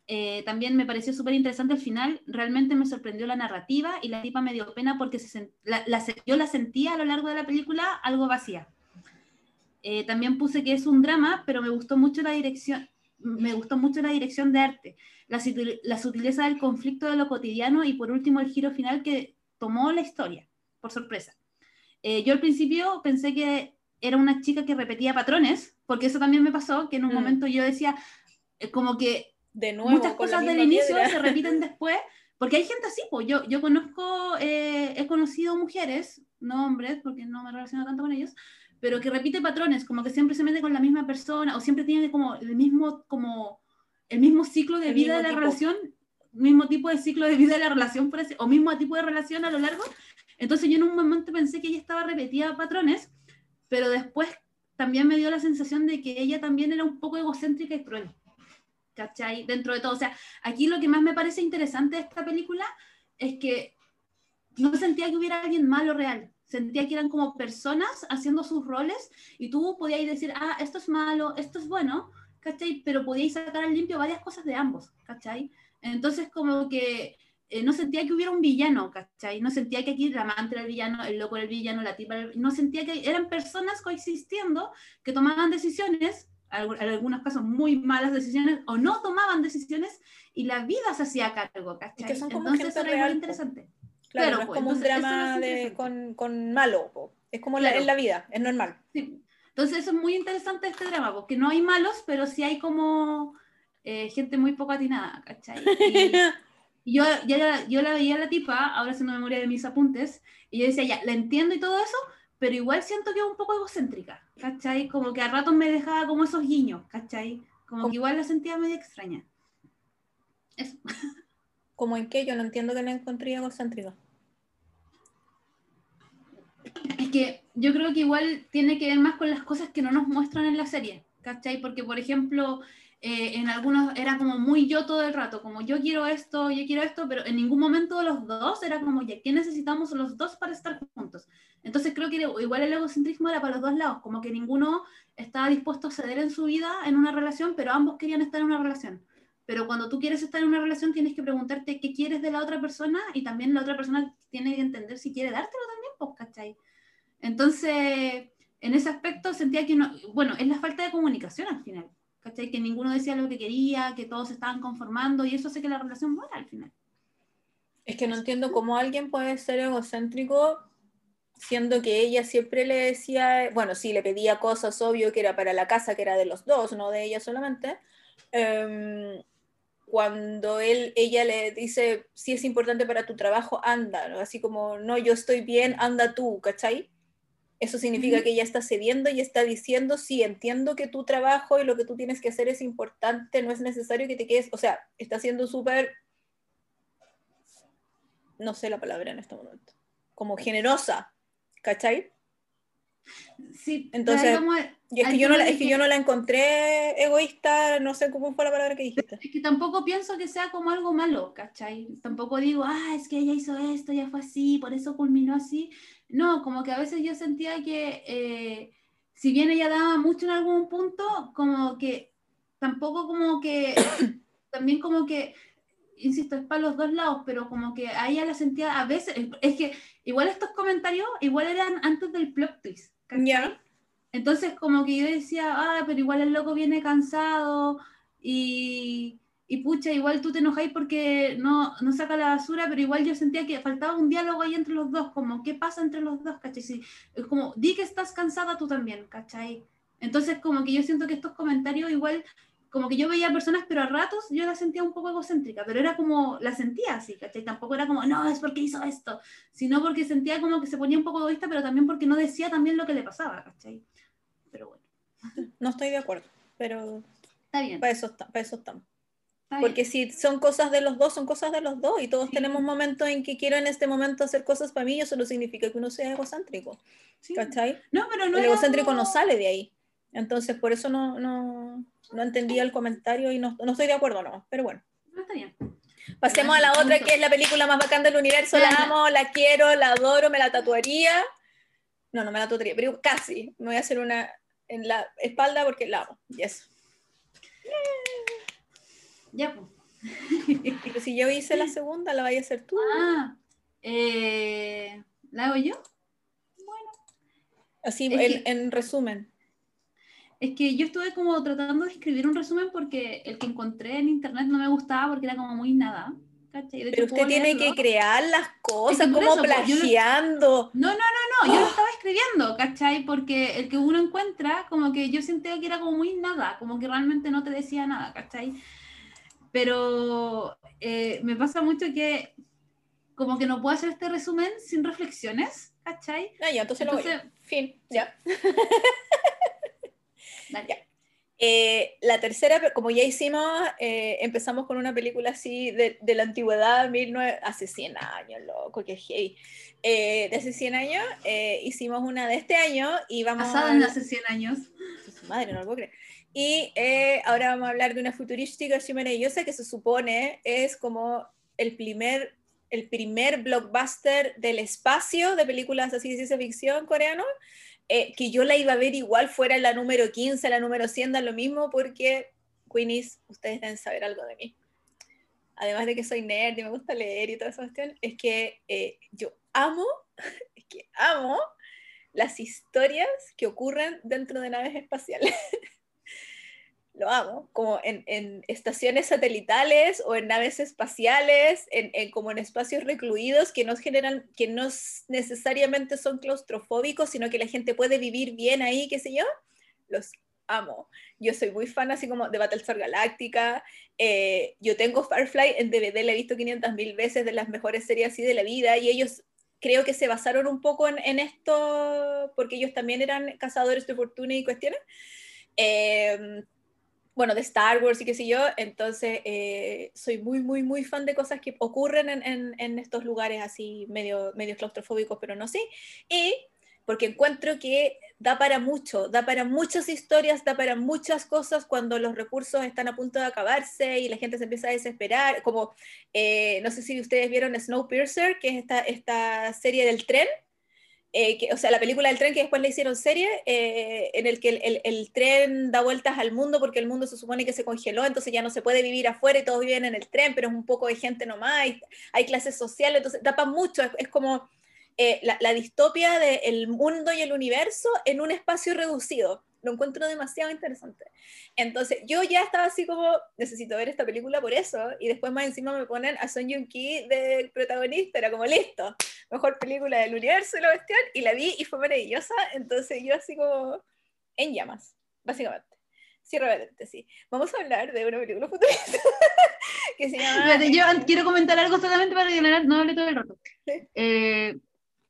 A: eh, también me pareció súper interesante el final, realmente me sorprendió la narrativa y la tipa me dio pena porque se la, yo la sentía a lo largo de la película algo vacía. Eh, también puse que es un drama, pero me gustó mucho la dirección, me gustó mucho la dirección de arte, la, la sutileza del conflicto de lo cotidiano y por último el giro final que tomó la historia, por sorpresa. Eh, yo al principio pensé que era una chica que repetía patrones, porque eso también me pasó, que en un mm. momento yo decía, como que
B: de nuevo.
A: Muchas cosas del inicio se repiten después, porque hay gente así, pues yo, yo conozco, eh, he conocido mujeres, no hombres, porque no me relaciono tanto con ellos, pero que repite patrones, como que siempre se mete con la misma persona, o siempre tiene como el mismo, como el mismo ciclo de
B: El
A: vida de la
B: tipo.
A: relación, mismo tipo de ciclo de vida de la relación, o mismo tipo de relación a lo largo. Entonces yo en un momento pensé que ella estaba repetida patrones, pero después también me dio la sensación de que ella también era un poco egocéntrica y cruel. ¿Cachai? Dentro de todo. O sea, aquí lo que más me parece interesante de esta película es que no sentía que hubiera alguien malo real. Sentía que eran como personas haciendo sus roles y tú podías decir, ah, esto es malo, esto es bueno, ¿cachai? Pero podíais sacar al limpio varias cosas de ambos, ¿cachai? Entonces como que eh, no sentía que hubiera un villano, ¿cachai? No sentía que aquí el amante era el villano, el loco era el villano, la tipa era el- No sentía que eran personas coexistiendo que tomaban decisiones, en algunos casos muy malas decisiones, o no tomaban decisiones y la vida se hacía cargo, ¿cachai?
B: que son como
A: Entonces era
B: po.
A: interesante.
B: Claro,
A: Claro,
B: no es
A: pues,
B: como un
A: entonces eso
B: drama de, con, con malo, po. es como la,
A: Claro.
B: en la vida, es normal.
A: Sí. Entonces eso es muy interesante este drama, porque no hay malos, pero sí hay como eh, gente muy poco atinada, ¿cachai? Y, yo, ya la, yo la veía a la tipa, ahora haciendo memoria de mis apuntes, y yo decía, ya, la entiendo y todo eso, pero igual siento que es un poco egocéntrica, ¿cachai? Como que a ratos me dejaba como esos guiños, ¿cachai? Como que igual la sentía medio extraña. Eso.
B: Como en que yo no entiendo que la encontré egocéntrica.
A: Es que yo creo que igual tiene que ver más con las cosas que no nos muestran en la serie, ¿cachai? Porque, por ejemplo, eh, en algunos era como muy yo todo el rato, como yo quiero esto, yo quiero esto, pero en ningún momento los dos era como, ya, ¿qué necesitamos los dos para estar juntos? Entonces creo que igual el egocentrismo era para los dos lados, como que ninguno estaba dispuesto a ceder en su vida en una relación, pero ambos querían estar en una relación. Pero cuando tú quieres estar en una relación tienes que preguntarte qué quieres de la otra persona y también la otra persona tiene que entender si quiere dártelo también, pues, ¿cachai? Entonces, en ese aspecto sentía que no, bueno, es la falta de comunicación al final, ¿cachai? Que ninguno decía lo que quería, que todos se estaban conformando y eso hace que la relación muera al final.
B: Es que no entiendo cómo alguien puede ser egocéntrico siendo que ella siempre le decía, bueno, sí, le pedía cosas, obvio, que era para la casa, que era de los dos, no de ella solamente. Em, cuando él, ella le dice, si es importante para tu trabajo, anda, ¿no? así como, no, yo estoy bien, anda tú, ¿cachai? Eso significa que ella está cediendo y está diciendo, sí, entiendo que tu trabajo y lo que tú tienes que hacer es importante, no es necesario que te quedes, o sea, está siendo súper, no sé la palabra en este momento, como generosa, ¿cachai?
A: Sí,
B: Entonces,
A: a-
B: Y es
A: al
B: que, yo no la,
A: tema de
B: es que yo no la encontré egoísta, no sé cómo fue la palabra que dijiste.
A: Es que tampoco pienso que sea como algo malo, ¿cachai? Tampoco digo, ah, es que ella hizo esto, ya fue así, por eso culminó así. No, como que a veces yo sentía que, eh, si bien ella daba mucho en algún punto, como que tampoco como que, también como que, insisto, es para los dos lados, pero como que a ella la sentía a veces, es que igual estos comentarios, igual eran antes del plot twist, ¿cachai?
B: Ya.
A: Entonces como que yo decía, ah, pero igual el loco viene cansado y, y pucha, igual tú te enojáis porque no, no saca la basura, pero igual yo sentía que faltaba un diálogo ahí entre los dos, como, ¿qué pasa entre los dos? ¿Cachai? Sí, es como, di que estás cansada tú también, ¿cachai? Entonces como que yo siento que estos comentarios igual, como que yo veía personas, pero a ratos yo la sentía un poco egocéntrica, pero era como, la sentía así, ¿cachai? Tampoco era como, no, es porque hizo esto, sino porque sentía como que se ponía un poco egoísta, pero también porque no decía también lo que le pasaba, ¿cachai? Pero bueno,
B: No estoy de acuerdo, pero
A: está bien.
B: para eso, está- para eso estamos.
A: está bien.
B: Porque si son cosas de los dos, son cosas de los dos. Y todos
A: Sí.
B: tenemos momentos en que quiero en este momento hacer cosas para mí, y eso no significa que uno sea egocéntrico.
A: Sí.
B: ¿Cachai?
A: No, pero no
B: el egocéntrico no
A: como-
B: sale de ahí. Entonces, por eso no, no, no entendía el comentario y no, no estoy de acuerdo, no. Pero bueno.
A: No, está bien.
B: Pasemos a la otra, que es la película más bacán del universo. La amo, la quiero, la adoro, me la tatuaría. No, no me la tatuaría, pero casi. Me voy a hacer una en la espalda porque la amo. Yes.
A: Ya, pues.
B: Pero si yo hice la segunda, la vaya a hacer tú.
A: Ah, eh, ¿la hago yo?
B: Así, en,
A: que-
B: en resumen.
A: Es que yo estuve como tratando de escribir un resumen porque el que encontré en internet no me gustaba porque era como muy nada. ¿cachai?
B: Pero usted tiene
A: leerlo.
B: que crear las cosas,
A: Es que por
B: como
A: eso, yo lo-
B: plagiando.
A: No, no, no, no, yo lo estaba escribiendo, ¿cachai? Porque el que uno encuentra, como que yo sentía que era como muy nada, como que realmente no te decía nada, ¿cachai? Pero eh, me pasa mucho que como que no puedo hacer este resumen sin reflexiones, ¿cachai?
B: Ah, ya, entonces, lo voy.
A: Entonces-
B: Fin, ya. Ya. Eh, la tercera, como ya hicimos, eh, empezamos con una película así de, de la antigüedad, 19, hace 100 años, loco, que hey. Eh, de hace 100 años, hicimos una de este año y vamos
A: Pasada
B: a...
A: en hace 100 años.
B: Su madre, no lo puedo creer. Y ahora vamos a hablar de una futurística maravillosa que se supone es como el primer, el primer blockbuster del espacio de películas así de ciencia ficción coreano eh, que yo la iba a ver igual fuera la número 15, la número 100, da lo mismo, porque, Queenies, ustedes deben saber algo de mí. Además de que soy nerd y me gusta leer y toda esa cuestión, es que eh, yo amo, es que amo las historias que ocurren dentro de naves espaciales. lo amo, como en, en, estaciones satelitales o en naves espaciales, en, en, como en espacios recluidos que no, generan, que no necesariamente son claustrofóbicos, sino que la gente puede vivir bien ahí, qué sé yo, los amo. Yo soy muy fan así como de Battlestar Galactica, eh, yo tengo Firefly en DVD, la he visto 500 mil veces de las mejores series así de la vida y ellos creo que se basaron un poco en, en esto porque ellos también eran cazadores de fortuna y cuestiones. Eh, bueno, de Star Wars y qué sé yo, entonces eh, soy muy, muy, muy fan de cosas que ocurren en, en, en, estos lugares así medio, medio claustrofóbicos, pero no sí, y porque encuentro que da para mucho, da para muchas historias, da para muchas cosas cuando los recursos están a punto de acabarse y la gente se empieza a desesperar, como, eh, no sé si ustedes vieron Snowpiercer, que es esta, esta serie del tren, eh, que, o sea, la película del tren que después le hicieron serie, eh, en el que el, tren da vueltas al mundo porque el mundo se supone que se congeló, entonces ya no se puede vivir afuera y todos viven en el tren, pero es un poco de gente nomás, hay, hay clases sociales, entonces tapa mucho, es, como eh, la, la, distopia del mundo y el universo en un espacio reducido. Lo encuentro demasiado interesante. Entonces, yo ya estaba así como, necesito ver esta película por eso, y después más encima me ponen a Son Joong Ki del protagonista, era como, listo, mejor película del universo, la cuestión, y la vi y fue maravillosa, entonces yo así como, en llamas, básicamente. Realmente, sí. Vamos a hablar de una película futurista que se llama...
A: Yo quiero comentar algo solamente para que no hable todo el rato. ¿Sí? Eh,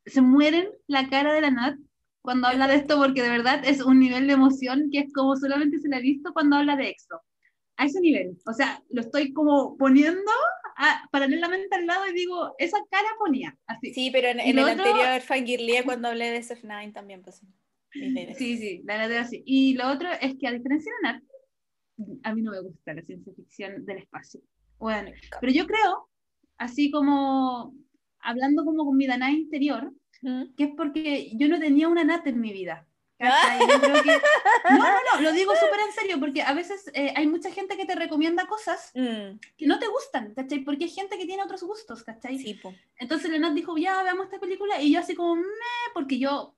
A: se mueren la cara de la Nat cuando habla de esto, porque de verdad es un nivel de emoción que es como solamente se le ha visto cuando habla de EXO. A ese nivel. O sea, lo estoy como poniendo a, paralelamente al lado y digo, esa cara ponía. Así.
B: Sí, pero en, en el otro, anterior Fangirlia cuando hablé de SF9 también pasó.
A: Sí, sí, la verdad así. Y lo otro es que a diferencia de Nat, a mí no me gusta la ciencia ficción del espacio. Bueno, pero yo creo, así como hablando como con mi Dana interior, que es porque yo no tenía una nata en mi vida. Que... No, no, no, lo digo súper en serio, porque a veces eh, hay mucha gente que te recomienda cosas mm. que no te gustan, ¿cachai? Porque hay gente que tiene otros gustos, ¿cachai?
B: Sí.
A: Entonces Lenat dijo, ya, veamos esta película, y yo así como, Meh", porque yo,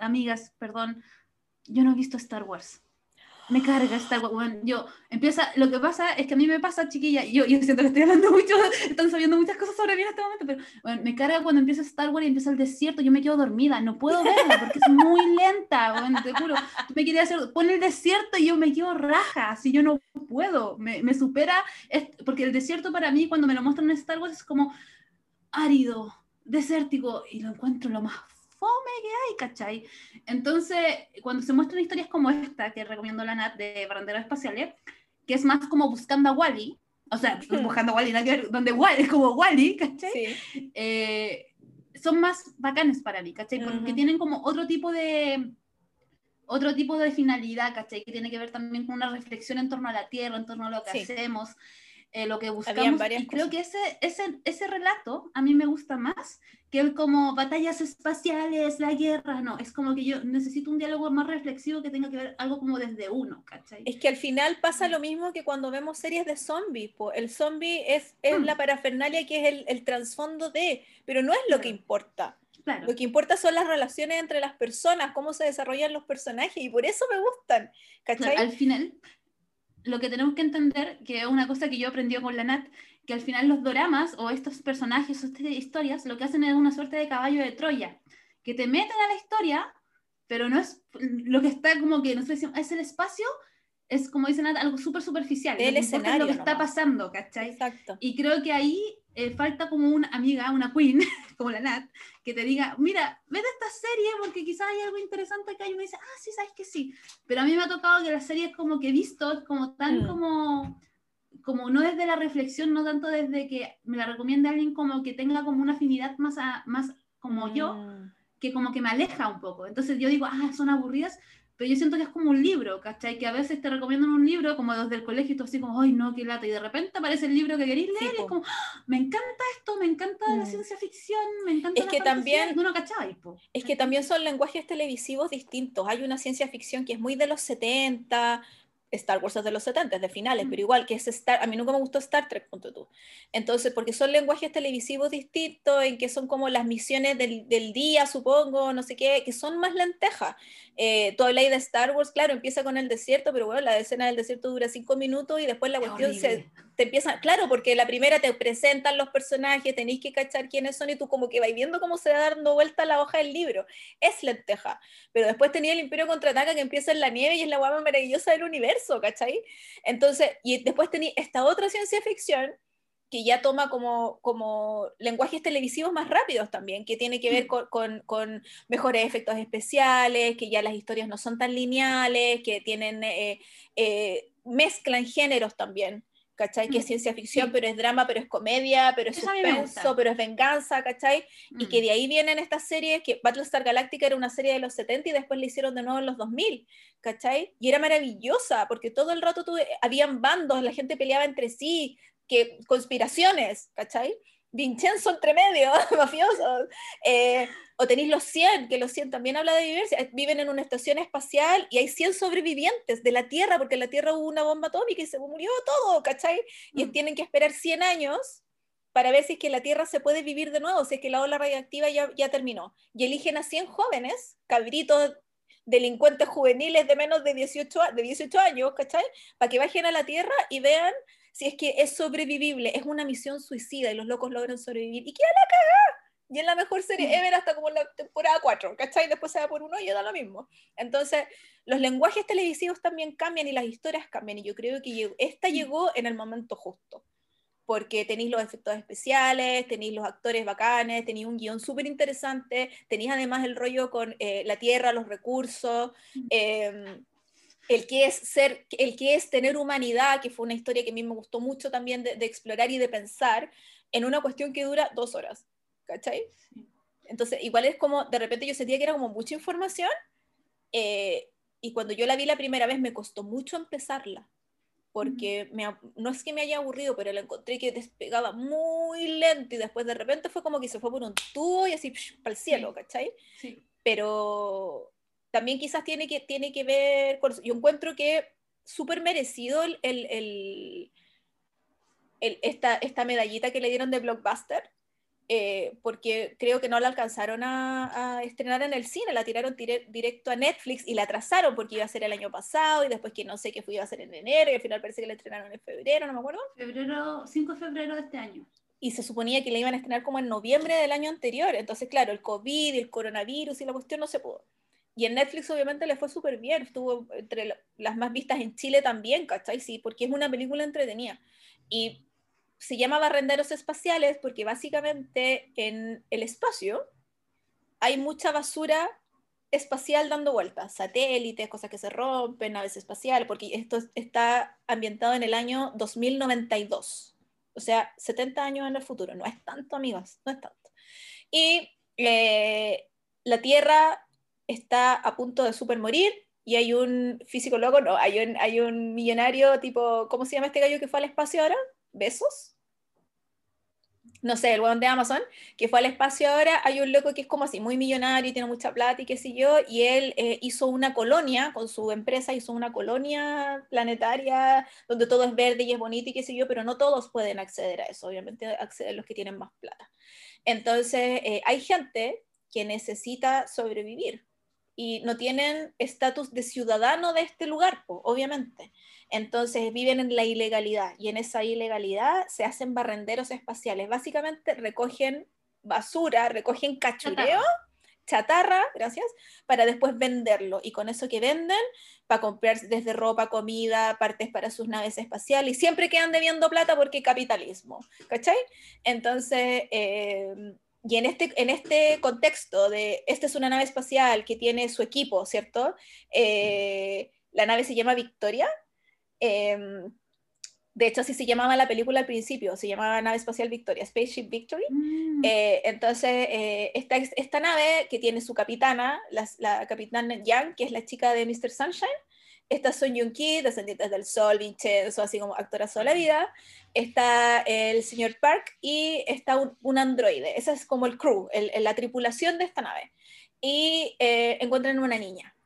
A: amigas, perdón, yo no he visto Star Wars me carga Star Wars. Bueno, yo empieza, lo que pasa es que a mí me pasa, chiquilla, yo, yo siento que estoy hablando mucho, están sabiendo muchas cosas sobre mí en este momento, pero bueno, me carga cuando empieza Star Wars y empieza el desierto, yo me quedo dormida, no puedo verla porque es muy lenta, bueno, te juro. Tú me querías hacer, pon el desierto y yo me quedo raja, así yo no puedo, me, me supera, es, porque el desierto para mí, cuando me lo muestran en Star Wars, es como árido, desértico, y lo encuentro lo más fome que hay, ¿cachai? Entonces, cuando se muestran historias como esta, que recomiendo la Nat de Baranderos Espaciales, que es más como buscando a Wally, o sea, buscando a Wally, donde Wally es como Wally, ¿cachai? Sí. Eh, son más bacanes para mí, ¿cachai? Porque uh -huh. tienen como otro tipo de otro tipo de finalidad, ¿cachai? Que tiene que ver también con una reflexión en torno a la Tierra, en torno a lo que sí. hacemos, eh, lo que buscamos. Y creo que ese, ese, ese relato a mí me gusta más que el como batallas espaciales, la guerra, no, es como que yo necesito un diálogo más reflexivo que tenga que ver algo como desde uno, ¿cachai?
B: Es que al final pasa lo mismo que cuando vemos series de zombies, el zombie es, es mm. la parafernalia que es el, el trasfondo de, pero no es lo claro. que importa.
A: Claro.
B: Lo que importa son las relaciones entre las personas, cómo se desarrollan los personajes, y por eso me gustan. ¿cachai?
A: Claro, al final, lo que tenemos que entender, que es una cosa que yo aprendí con la Nat, que al final los doramas o estos personajes o estas historias lo que hacen es una suerte de caballo de Troya, que te meten a la historia, pero no es lo que está como que, no sé si es el espacio, es como dicen algo súper superficial.
B: El escenario.
A: Es lo que está pasando, ¿cachai?
B: Exacto.
A: Y creo que ahí eh, falta como una amiga, una queen, como la Nat, que te diga, mira, ve esta serie porque quizás hay algo interesante hay. Y me dice, ah, sí, sabes que sí. Pero a mí me ha tocado que la serie es como que he visto, es como tan mm. como como no desde la reflexión, no tanto desde que me la recomiende alguien como que tenga como una afinidad más, más como yo, mm. que como que me aleja un poco. Entonces yo digo, ah, son aburridas, pero yo siento que es como un libro, ¿cachai? Que a veces te recomiendan un libro como desde el colegio y tú así como, ay, no, qué lata, y de repente aparece el libro que queréis leer y es como, ah, me encanta esto, me encanta la mm. ciencia ficción, me encanta
B: es que también
A: no,
B: Es que también son lenguajes televisivos distintos. Hay una ciencia ficción que es muy de los 70, Star Wars es de los 70, de finales, pero igual que es Star, a mí nunca me gustó Star Trek, punto tú. Entonces, porque son lenguajes televisivos distintos, en que son como las misiones del, del día, supongo, no sé qué, que son más lentejas. Eh, tú habláis de Star Wars, claro, empieza con el desierto, pero bueno, la escena del desierto dura cinco minutos y después la cuestión se, te empieza, claro, porque la primera te presentan los personajes, tenéis que cachar quiénes son y tú como que vais viendo cómo se va dando vuelta la hoja del libro. Es lenteja. Pero después tenía el Imperio Contraataca que empieza en la nieve y es la guapa maravillosa del universo, ¿cachai? Entonces, y después tenía esta otra ciencia ficción que ya toma como, como lenguajes televisivos más rápidos también, que tiene que ver mm. con, con, con, mejores efectos especiales, que ya las historias no son tan lineales, que tienen, eh, eh, mezclan géneros también. ¿Cachai? Que es mm, ciencia ficción, pero es drama, pero es comedia, pero es suspenso, pero es venganza, ¿cachai? Y que mm. de ahí vienen estas series, que Battlestar Galactica era una serie de los 70 y después la hicieron de nuevo en los 2000, ¿cachai? Y era maravillosa, porque todo el rato tuve, habían bandos, la gente peleaba entre sí, que conspiraciones, ¿cachai? Vincenzo entre medio, mafiosos. Eh, o tenéis los 100, que los 100 también habla de diversidad. Viven en una estación espacial y hay 100 sobrevivientes de la Tierra, porque en la Tierra hubo una bomba atómica y se murió todo, ¿cachai? Y mm. tienen que esperar 100 años para ver si es que la Tierra se puede vivir de nuevo, si es que la ola radiactiva ya, ya terminó. Y eligen a 100 jóvenes, cabritos delincuentes juveniles de menos de 18, de 18 años, ¿cachai? Para que bajen a la Tierra y vean si es que es sobrevivible, es una misión suicida y los locos logran sobrevivir. ¿Y qué la cagá? Y es la mejor serie ever hasta como la temporada 4, ¿cachai? Después se va por uno y da lo mismo. Entonces, los lenguajes televisivos también cambian y las historias cambian. Y yo creo que esta llegó en el momento justo. Porque tenéis los efectos especiales, tenéis los actores bacanes, tenéis un guion súper interesante, tenéis además el rollo con eh, la tierra, los recursos. Eh, el que es ser, el que es tener humanidad, que fue una historia que a mí me gustó mucho también de, explorar y de pensar en una cuestión que dura dos horas, ¿cachai? Entonces, igual es como, de repente yo sentía que era como mucha información, eh, y cuando yo la vi la primera vez me costó mucho empezarla, porque no es que me haya aburrido, pero la encontré que despegaba muy lento y después de repente fue como que se fue por un tubo y así para el cielo, ¿cachai? Sí. Pero, también quizás tiene que, tiene que ver con Yo encuentro que súper merecido el, el, el, esta, esta, medallita que le dieron de Blockbuster, eh, porque creo que no la alcanzaron a, a, estrenar en el cine, la tiraron directo a Netflix y la atrasaron porque iba a ser el año pasado y después que no sé qué fue, iba a ser en enero y al final parece que la estrenaron en febrero, no me acuerdo.
A: Febrero, 5 de febrero de este año
B: y se suponía que la iban a estrenar como en noviembre del año anterior. Entonces, claro, el COVID el coronavirus y la cuestión no se pudo. Y en Netflix obviamente le fue súper bien, estuvo entre las más vistas en Chile también, ¿cachai? Sí, porque es una película entretenida. Y se llama Barrenderos Espaciales porque básicamente en el espacio hay mucha basura espacial dando vueltas, satélites, cosas que se rompen, naves espaciales, porque esto está ambientado en el año 2092, o sea, 70 años en el futuro, no es tanto, amigas, no es tanto. Y eh, la Tierra está a punto de super morir y hay un físico loco, no, hay un, hay un millonario tipo, ¿cómo se llama este gallo que fue al espacio ahora? ¿Besos? No sé, el weón de Amazon, que fue al espacio ahora, hay un loco que es como así, muy millonario y tiene mucha plata y qué sé yo, y él eh, hizo una colonia, con su empresa hizo una colonia planetaria donde todo es verde y es bonito y qué sé yo, pero no todos pueden acceder a eso, obviamente acceden los que tienen más plata. Entonces, eh, hay gente que necesita sobrevivir, y no tienen estatus de ciudadano de este lugar, obviamente. Entonces viven en la ilegalidad y en esa ilegalidad se hacen barrenderos espaciales. Básicamente recogen basura, recogen cachureo chatarra, gracias, para después venderlo. Y con eso que venden, para comprar desde ropa, comida, partes para sus naves espaciales. Y siempre quedan debiendo plata porque capitalismo, ¿cachai? Entonces, eh, y en este, en este contexto de, esta es una nave espacial que tiene su equipo, ¿cierto? Eh, la nave se llama Victoria. Em, de hecho, así se llamaba la película al principio, se llamaba Nave Espacial Victoria, Spaceship Victory. Mm. Eh, entonces, eh, esta, esta, nave que tiene su capitana, la, la capitana Yang, que es la chica de Mr. Sunshine, está Son Yun Ki, Descendientes del Sol, Vincenzo, así como actorazo de la vida, está el señor Park y está un, androide, ese es como el crew, la tripulación de esta nave. Y eh, encuentran una niña,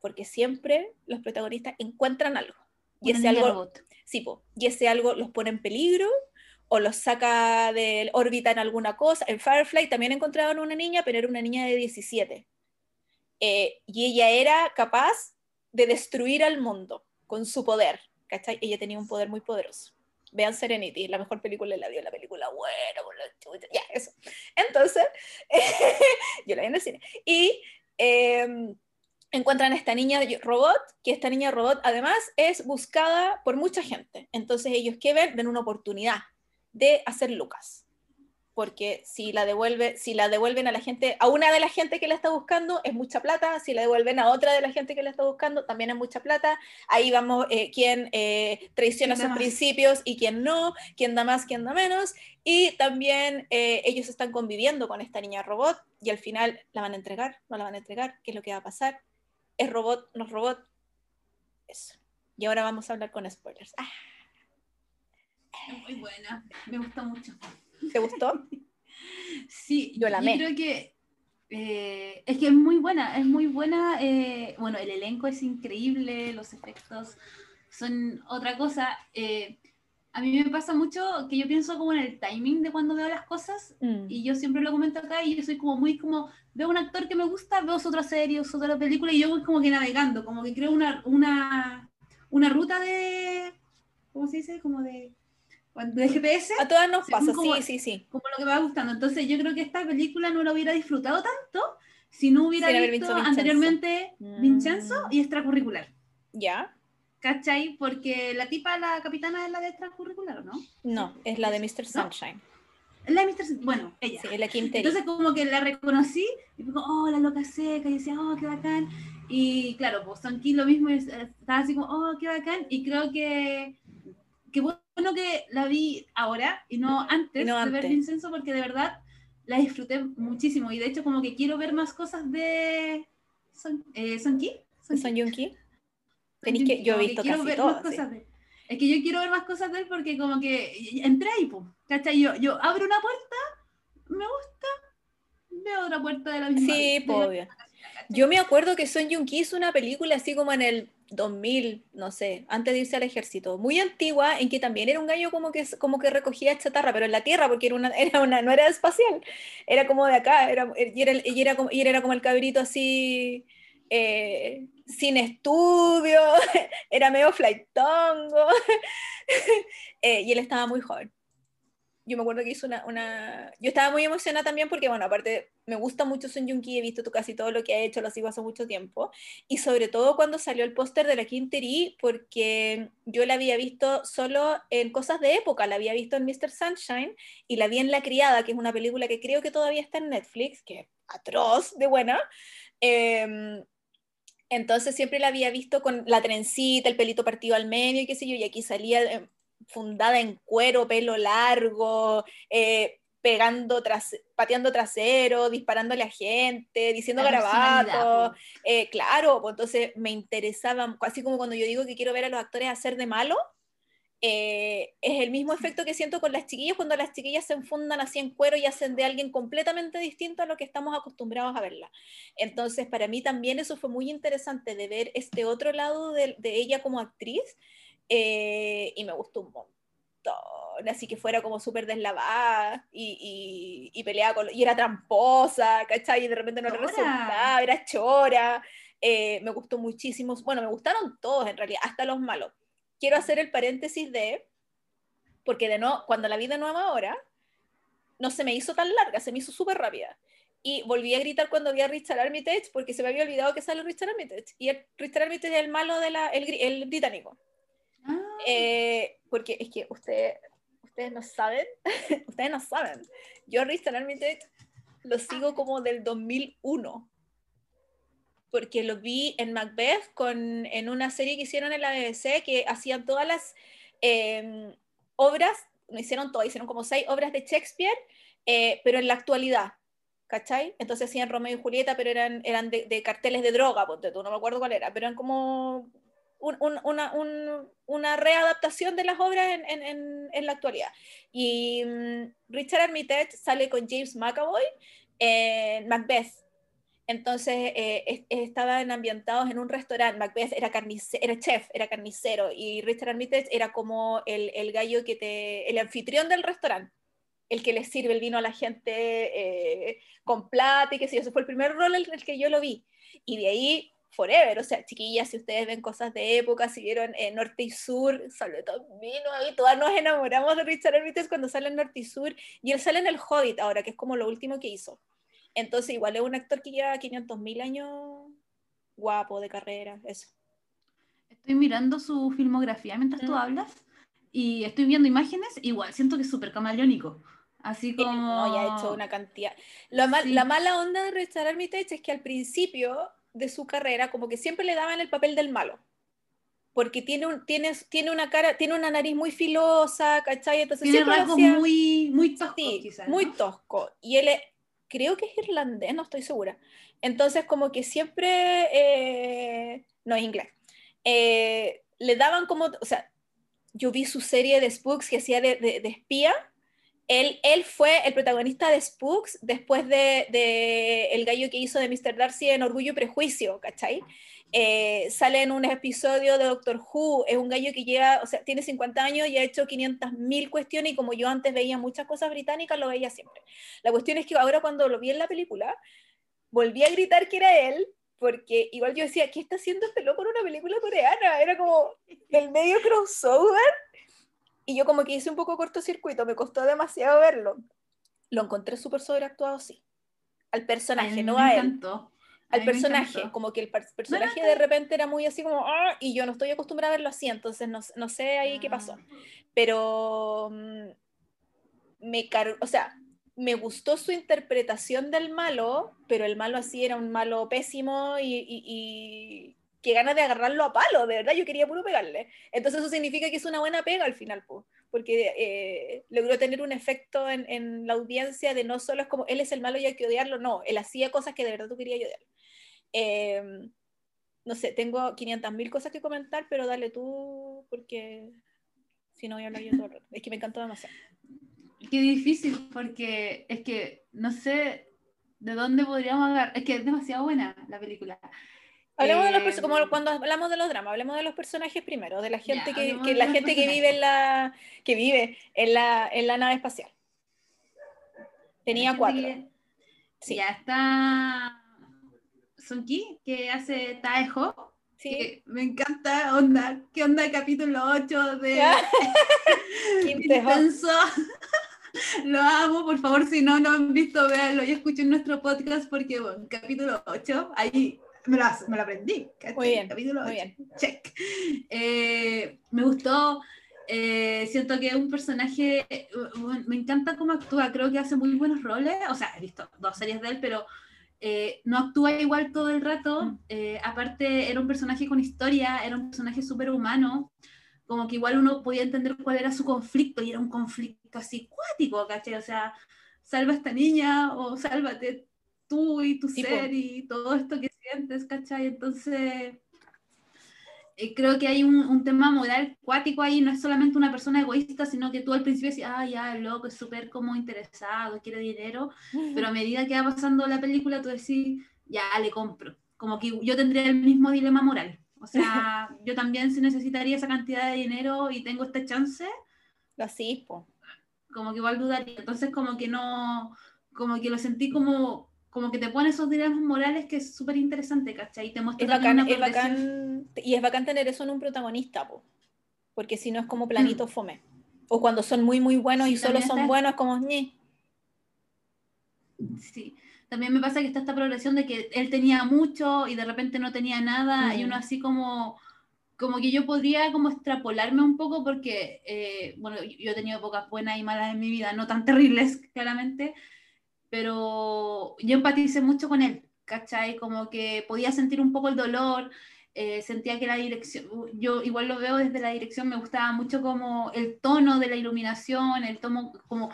B: porque siempre los protagonistas encuentran algo. Y ese algo, sí, y ese algo los pone en peligro o los saca de órbita en alguna cosa. En Firefly también encontraron una niña, pero era una niña de 17. Eh, y ella era capaz de destruir al mundo con su poder, ¿cachai? Ella tenía un poder muy poderoso. Vean Serenity, la mejor película de la dio, la película la ya, eso. Entonces, yo la vi en el cine. Y eh, encuentran a esta niña robot, que esta niña robot además es buscada por mucha gente. Entonces ellos que ven, ven una oportunidad de hacer Lucas. Porque si la, devuelve, si la devuelven a la gente, a una de la gente que la está buscando, es mucha plata. Si la devuelven a otra de la gente que la está buscando, también es mucha plata. Ahí vamos, eh, quién eh, traiciona sus principios y quién no, quién da más, quién da menos. Y también eh, ellos están conviviendo con esta niña robot y al final la van a entregar, no la van a entregar, qué es lo que va a pasar es robot, no es robot. Eso. Y ahora vamos a hablar con spoilers. Ah.
A: Es muy buena, me gustó mucho.
B: ¿Te gustó?
A: sí, yo la amé. creo que eh, es que es muy buena, es muy buena. Eh, bueno, el elenco es increíble, los efectos son otra cosa. Eh, a mí me pasa mucho que yo pienso como en el timing de cuando veo las cosas mm. y yo siempre lo comento acá y yo soy como muy como, veo un actor que me gusta, veo otra serie, otra película y yo voy como que navegando, como que creo una, una, una ruta de, ¿cómo se dice? Como de, de GPS.
B: A todas nos pasa, sí, sí, sí.
A: Como lo que me va gustando. Entonces yo creo que esta película no la hubiera disfrutado tanto si no hubiera visto, anteriormente Vincenzo y extracurricular.
B: Ya.
A: ¿Cachai? Porque la tipa, la capitana es la de extracurricular, ¿no?
B: No, es la de Mr. Sunshine.
A: Es la de Mr. Bueno, ella.
B: Sí, la Kim
A: Entonces, como que la reconocí y como, oh, la loca seca, y decía, oh, qué bacán. Y claro, pues Son Kim lo mismo, estaba así como, oh, qué bacán. Y creo que, que bueno que la vi ahora y no antes de ver Vincenzo, porque de verdad la disfruté muchísimo. Y de hecho, como que quiero ver más cosas de Son, eh, Son Ki.
B: Son, Son Ki que, yo he visto casi todo.
A: es que yo quiero ver más cosas de él porque como que entré ahí, pues, ¿cachai? Yo, yo abro una puerta, me gusta, veo otra puerta de la misma.
B: Sí, pues, Yo me acuerdo que Son Jung Ki hizo una película así como en el 2000, no sé, antes de irse al ejército, muy antigua, en que también era un gallo como que, como que recogía chatarra, pero en la tierra, porque era una, era no era espacial, era como de acá, era, y, era, y, era como, y era como el cabrito así, eh, sin estudio, era medio flightongo, eh, y él estaba muy joven. Yo me acuerdo que hizo una, una, Yo estaba muy emocionada también porque, bueno, aparte me gusta mucho Son Jung Ki, he visto casi todo lo que ha hecho, lo sigo hace mucho tiempo, y sobre todo cuando salió el póster de la Quinterí, porque yo la había visto solo en cosas de época, la había visto en Mr. Sunshine, y la vi en La Criada, que es una película que creo que todavía está en Netflix, que es atroz de buena, eh, entonces siempre la había visto con la trencita, el pelito partido al medio y qué sé yo, y aquí salía eh, fundada en cuero, pelo largo, eh, pegando tras, pateando trasero, disparándole a gente, diciendo garabatos. Eh, claro, pues entonces me interesaba, así como cuando yo digo que quiero ver a los actores hacer de malo, eh, es el mismo efecto que siento con las chiquillas cuando las chiquillas se enfundan así en cuero y hacen de alguien completamente distinto a lo que estamos acostumbrados a verla. Entonces, para mí también eso fue muy interesante de ver este otro lado de, ella como actriz eh, y me gustó un montón. Así que fuera como súper deslavada y, y, peleaba con. y era tramposa, ¿cachai? Y de repente no le resultaba, era chora. Eh, me gustó muchísimo. Bueno, me gustaron todos en realidad, hasta los malos quiero hacer el paréntesis de, porque de no, cuando la vi de nuevo ahora, no se me hizo tan larga, se me hizo súper rápida. y volví a gritar cuando vi a Richard Armitage porque se me había olvidado que sale Richard Armitage. Y Richard Armitage es el malo de la, el, el británico. Eh, porque es que usted, ustedes no saben, ustedes no saben. Yo Richard Armitage lo sigo como del 2001 porque lo vi en Macbeth con, en una serie que hicieron en la BBC que hacían todas las em, obras, no hicieron todas, hicieron como seis obras de Shakespeare, eh, pero en la actualidad. ¿Cachai? Entonces hacían Romeo y Julieta, pero eran, eran de, carteles de droga, ponte tú, no me acuerdo cuál era, pero eran como una, readaptación de las obras en, la actualidad. Y mm, Richard Armitage sale con James McAvoy en Macbeth, entonces eh, estaban ambientados en un restaurante. Macbeth era, era chef, era carnicero, y Richard Armitage era como el, gallo que el anfitrión del restaurante, el que le sirve el vino a la gente eh, con plata y qué sé yo. Ese fue el primer rol en el que yo lo vi. Y de ahí forever, o sea, chiquillas, si ustedes ven cosas de época, si vieron eh, Norte y Sur, sale vino ahí, todas nos enamoramos de Richard Armitage cuando sale en Norte y Sur, y él sale en El Hobbit ahora, que es como lo último que hizo. Entonces, igual es un actor que lleva 500.000 años guapo, de carrera, eso.
A: Estoy mirando su filmografía mientras tú mm. hablas y estoy viendo imágenes, igual siento que es súper camaleónico. Así como.
B: No, ya ha hecho una cantidad. La, la mala onda de Richard Armitage es que al principio de su carrera, como que siempre le daban el papel del malo. Porque tiene, un, tiene, tiene una cara, tiene una nariz muy filosa, ¿cachai? Entonces
A: tiene rasgos muy, muy tosco,
B: muy tosco. Y él es, creo que es irlandés, no estoy segura. Entonces, como que siempre, eh, no es inglés, eh, le daban como, o sea, yo vi su serie de Spooks que hacía de, de, espía. Él, él, fue el protagonista de Spooks después de, de, el gallo que hizo de Mr. Darcy en Orgullo y Prejuicio, ¿cachai? Eh, sale en un episodio de Doctor Who, es un gallo que lleva, o sea, tiene 50 años y ha hecho 500.000 cuestiones y como yo antes veía muchas cosas británicas, lo veía siempre. La cuestión es que ahora cuando lo vi en la película, volví a gritar que era él, porque igual yo decía, ¿qué está haciendo este loco en una película coreana? Era como el medio crossover. Y yo como que hice un poco cortocircuito, me costó demasiado verlo. Lo encontré súper sobreactuado, sí. Al personaje, no a él al personaje, como que el personaje de repente era muy así como, ah", y yo no estoy acostumbrada a verlo así, entonces no, no sé ahí qué pasó. Ah. Pero mm, me car o sea, me gustó su interpretación del malo, pero el malo así era un malo pésimo y, y, y que ganas de agarrarlo a palo, de verdad, yo quería puro pegarle. Entonces eso significa que es una buena pega al final, pues porque eh, logró tener un efecto en, en, la audiencia de no solo es como él es el malo y hay que odiarlo, no, él hacía cosas que de verdad tú querías odiar. Em, no sé, tengo 500.000 cosas que comentar, pero dale tú, porque si no voy a hablar yo todo el rato. Es que me encantó demasiado.
A: Qué difícil, porque es que no sé de dónde podríamos hablar. Es que es demasiado buena la película.
B: Hablemos de los como em, cuando hablamos de los dramas, hablemos de los personajes primero, de la gente que, que la gente que vive en la que vive en la, en la nave espacial. Tenía cuatro.
A: Sí. Ya está Sonki, que hace Taejo. Sí. me encanta, onda, ¿qué onda el capítulo 8 de Intenso? Lo amo, por favor, si no, no han visto, véanlo y escuchen nuestro podcast porque, bueno, capítulo 8, ahí me lo, me lo aprendí.
B: Muy bien, capítulo muy bien.
A: Check. Eh, me gustó, eh, siento que es un personaje, me encanta cómo actúa, creo que hace muy buenos roles, o sea, he visto dos series de él, pero eh, no actúa igual todo el rato, mm. eh, aparte era un personaje con historia, era un personaje súper humano, como que igual uno podía entender cuál era su conflicto y era un conflicto así cuático, ¿cachai? O sea, salva a esta niña o sálvate tú y tu ser y todo esto que sientes, ¿cachai? Entonces eh, creo que hay un, tema moral cuático ahí, no es solamente una persona egoísta, sino que tú al principio decías, ah, ya, el loco es súper como interesado, quiere dinero, pero a medida que va pasando la película, tú decís, ya, le compro. Como que yo tendría el mismo dilema moral. O sea, yo también si necesitaría esa cantidad de dinero y tengo este chance.
B: Lo sí,
A: Como que igual dudaría. Entonces, como que no, como que lo sentí como como que te pone esos dilemas morales que es súper interesante, ¿cachai? Y te muestra
B: es bacán, es bacán, y es bacán tener eso en un protagonista, po, porque si no es como planito mm. fome. O cuando son muy, muy buenos y solo son buenos, como ñe.
A: Sí, también me pasa que está esta progresión de que él tenía mucho y de repente no tenía nada, y uno así como como que yo podría como extrapolarme un poco porque, eh, bueno, yo he tenido épocas buenas y malas en mi vida, no tan terribles, claramente, pero yo empaticé mucho con él, ¿cachai? Como que podía sentir un poco el dolor, eh, sentía que la dirección, yo igual lo veo desde la dirección, me gustaba mucho como el tono de la iluminación, el tono, como,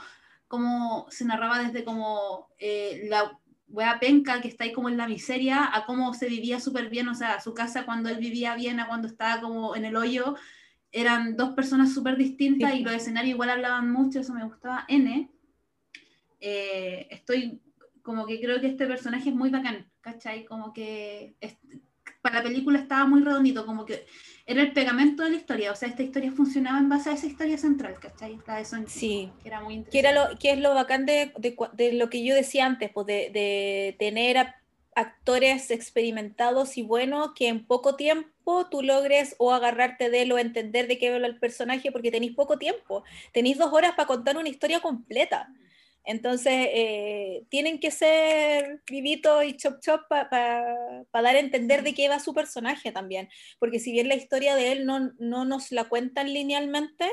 A: como se narraba desde como eh, la wea penca que está ahí como en la miseria, a cómo se vivía súper bien, o sea, su casa cuando él vivía bien, a cuando estaba como en el hoyo, eran dos personas súper distintas y los escenarios igual hablaban mucho, eso me gustaba. N, eh, estoy como que creo que este personaje es muy bacán, ¿cachai? Como que para la película estaba muy redondito, como que era el pegamento de la historia, o sea, esta historia funcionaba en base a esa historia central, ¿cachai? La de
B: sí, que era muy interesante. Que, lo, que es lo bacán de, de, lo que yo decía antes, pues de, de tener actores experimentados y buenos que en poco tiempo tú logres o agarrarte de él o entender de qué habla el personaje porque tenéis poco tiempo, tenéis dos horas para contar una historia completa. Entonces, eh, tienen que ser vivitos y chop chop para dar a entender de qué va su personaje también. Porque si bien la historia de él no, no nos la cuentan linealmente,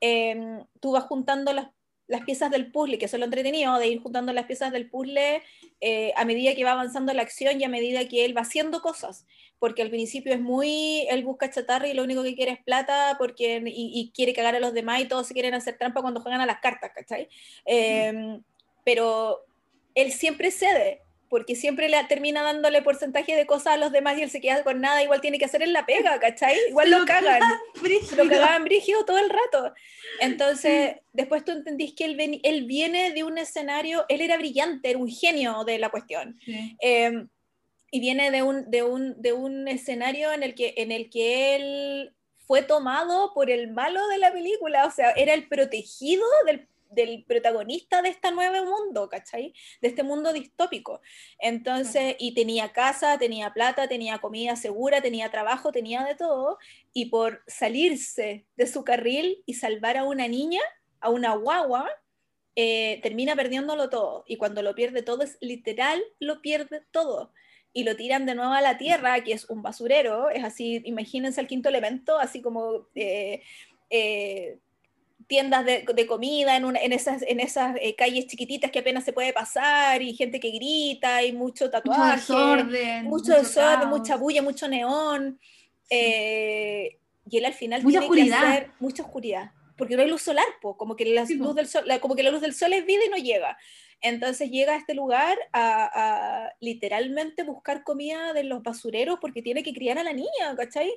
B: em, tú vas juntando las, las, piezas del puzzle, que eso es lo entretenido, de ir juntando las piezas del puzzle eh, a medida que va avanzando la acción y a medida que él va haciendo cosas porque al principio es muy, él busca chatarra y lo único que quiere es plata porque, y, quiere cagar a los demás y todos se quieren hacer trampa cuando juegan a las cartas, ¿cachai? Em, pero él siempre cede, porque siempre le termina dándole porcentaje de cosas a los demás y él se queda con nada, igual tiene que hacer en la pega, ¿cachai? Igual lo, cagan, lo cagaban brígido todo el rato. Entonces, después tú entendís que él, él viene de un escenario, él era brillante, era un genio de la cuestión. Em, y viene de un, de un, de un escenario en el, que, en el que él fue tomado por el malo de la película, o sea, era el protegido del, del protagonista de este nuevo mundo, ¿cachai? De este mundo distópico. Entonces, y tenía casa, tenía plata, tenía comida segura, tenía trabajo, tenía de todo, y por salirse de su carril y salvar a una niña, a una guagua, eh, termina perdiéndolo todo. Y cuando lo pierde todo, es literal, lo pierde todo y lo tiran de nuevo a la tierra, que es un basurero, es así, imagínense el quinto elemento, así como eh, eh, tiendas de, comida en, en, esas, en esas eh, calles chiquititas que apenas se puede pasar y gente que grita y mucho tatuaje, mucho desorden, mucho, desorden mucha bulla, mucho neón. y él al final
A: mucha tiene oscuridad. que hacer
B: mucha oscuridad, porque no hay luz solar, como, que la luz del sol, como que la luz del sol es vida y no llega. Entonces llega a este lugar a, literalmente buscar comida de los basureros porque tiene que criar a la niña, ¿cachai?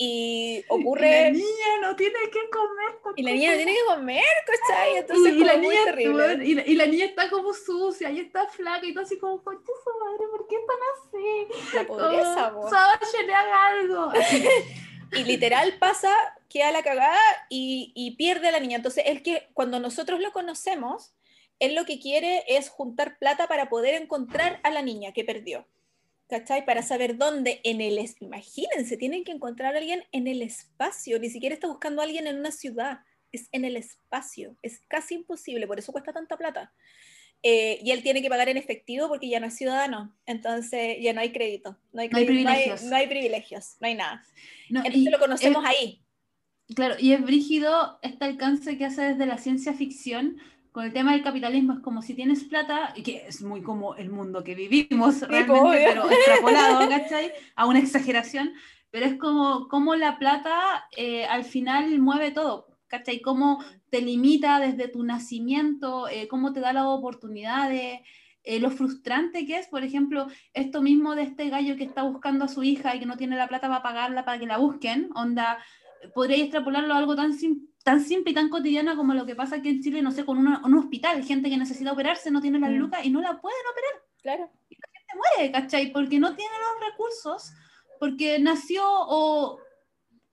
B: Y ocurre...
A: Y la niña no tiene que comer.
B: Y la niña no tiene que comer, ¿cachai?
A: Entonces y, la niña, terrible. Y, la, niña está como sucia y está flaca y todo así como, concha su madre, ¿por qué están así?
B: La pobreza, vos.
A: le haga algo.
B: y literal pasa, queda la cagada y, y pierde a la niña. Entonces, es que cuando nosotros lo conocemos, él lo que quiere es juntar plata para poder encontrar a la niña que perdió. ¿Cachai? Para saber dónde en el... Imagínense, tienen que encontrar a alguien en el espacio, ni siquiera está buscando a alguien en una ciudad, es en el espacio, es casi imposible, por eso cuesta tanta plata. Eh, y él tiene que pagar en efectivo porque ya no es ciudadano, entonces ya no hay crédito, no hay, privilegios, no hay, privilegios, no hay nada. entonces lo conocemos ahí.
A: Claro, y es brígido este alcance que hace desde la ciencia ficción con el tema del capitalismo es como si tienes plata, y que es muy como el mundo que vivimos realmente, pero extrapolado, ¿cachai? A una exageración, pero es como, como la plata eh, al final mueve todo, ¿cachai? Cómo te limita desde tu nacimiento, eh, cómo te da las oportunidades, eh, lo frustrante que es, por ejemplo, esto mismo de este gallo que está buscando a su hija y que no tiene la plata para pagarla para que la busquen, onda, podría extrapolarlo a algo tan simple tan simple y tan cotidiana como lo que pasa aquí en Chile, no sé, con un hospital, gente que necesita operarse, no tiene las mm. lucas y no la pueden operar.
B: Claro.
A: Y la gente muere, ¿cachai? Porque no tiene los recursos, porque nació o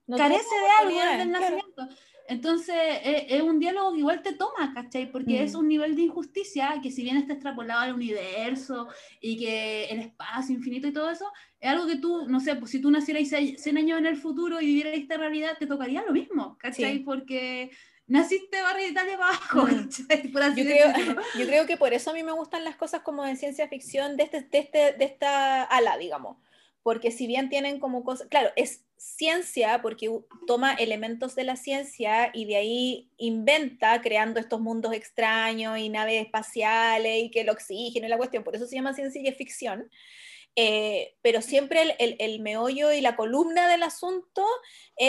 A: carece de algo desde el nacimiento. Entonces, e, es, un diálogo que igual te toma, ¿cachai? Porque es mm. un nivel de injusticia que si bien está extrapolado al universo y que el espacio infinito y todo eso, es algo que tú, no sé, pues si tú nacieras 100 años en el futuro y vivieras esta realidad, te tocaría lo mismo, ¿cachai? Porque naciste barra de Italia abajo.
B: Mm. yo, creo, yo creo que por eso a mí me gustan las cosas como de ciencia ficción de, este, de, este, de esta ala, digamos. Porque si bien tienen como cosas, claro, es ciencia porque toma elementos de la ciencia y de ahí inventa creando estos mundos extraños y naves espaciales y que el oxígeno y la cuestión, por eso se llama ciencia y ficción. Eh, pero siempre el, meollo y la columna del asunto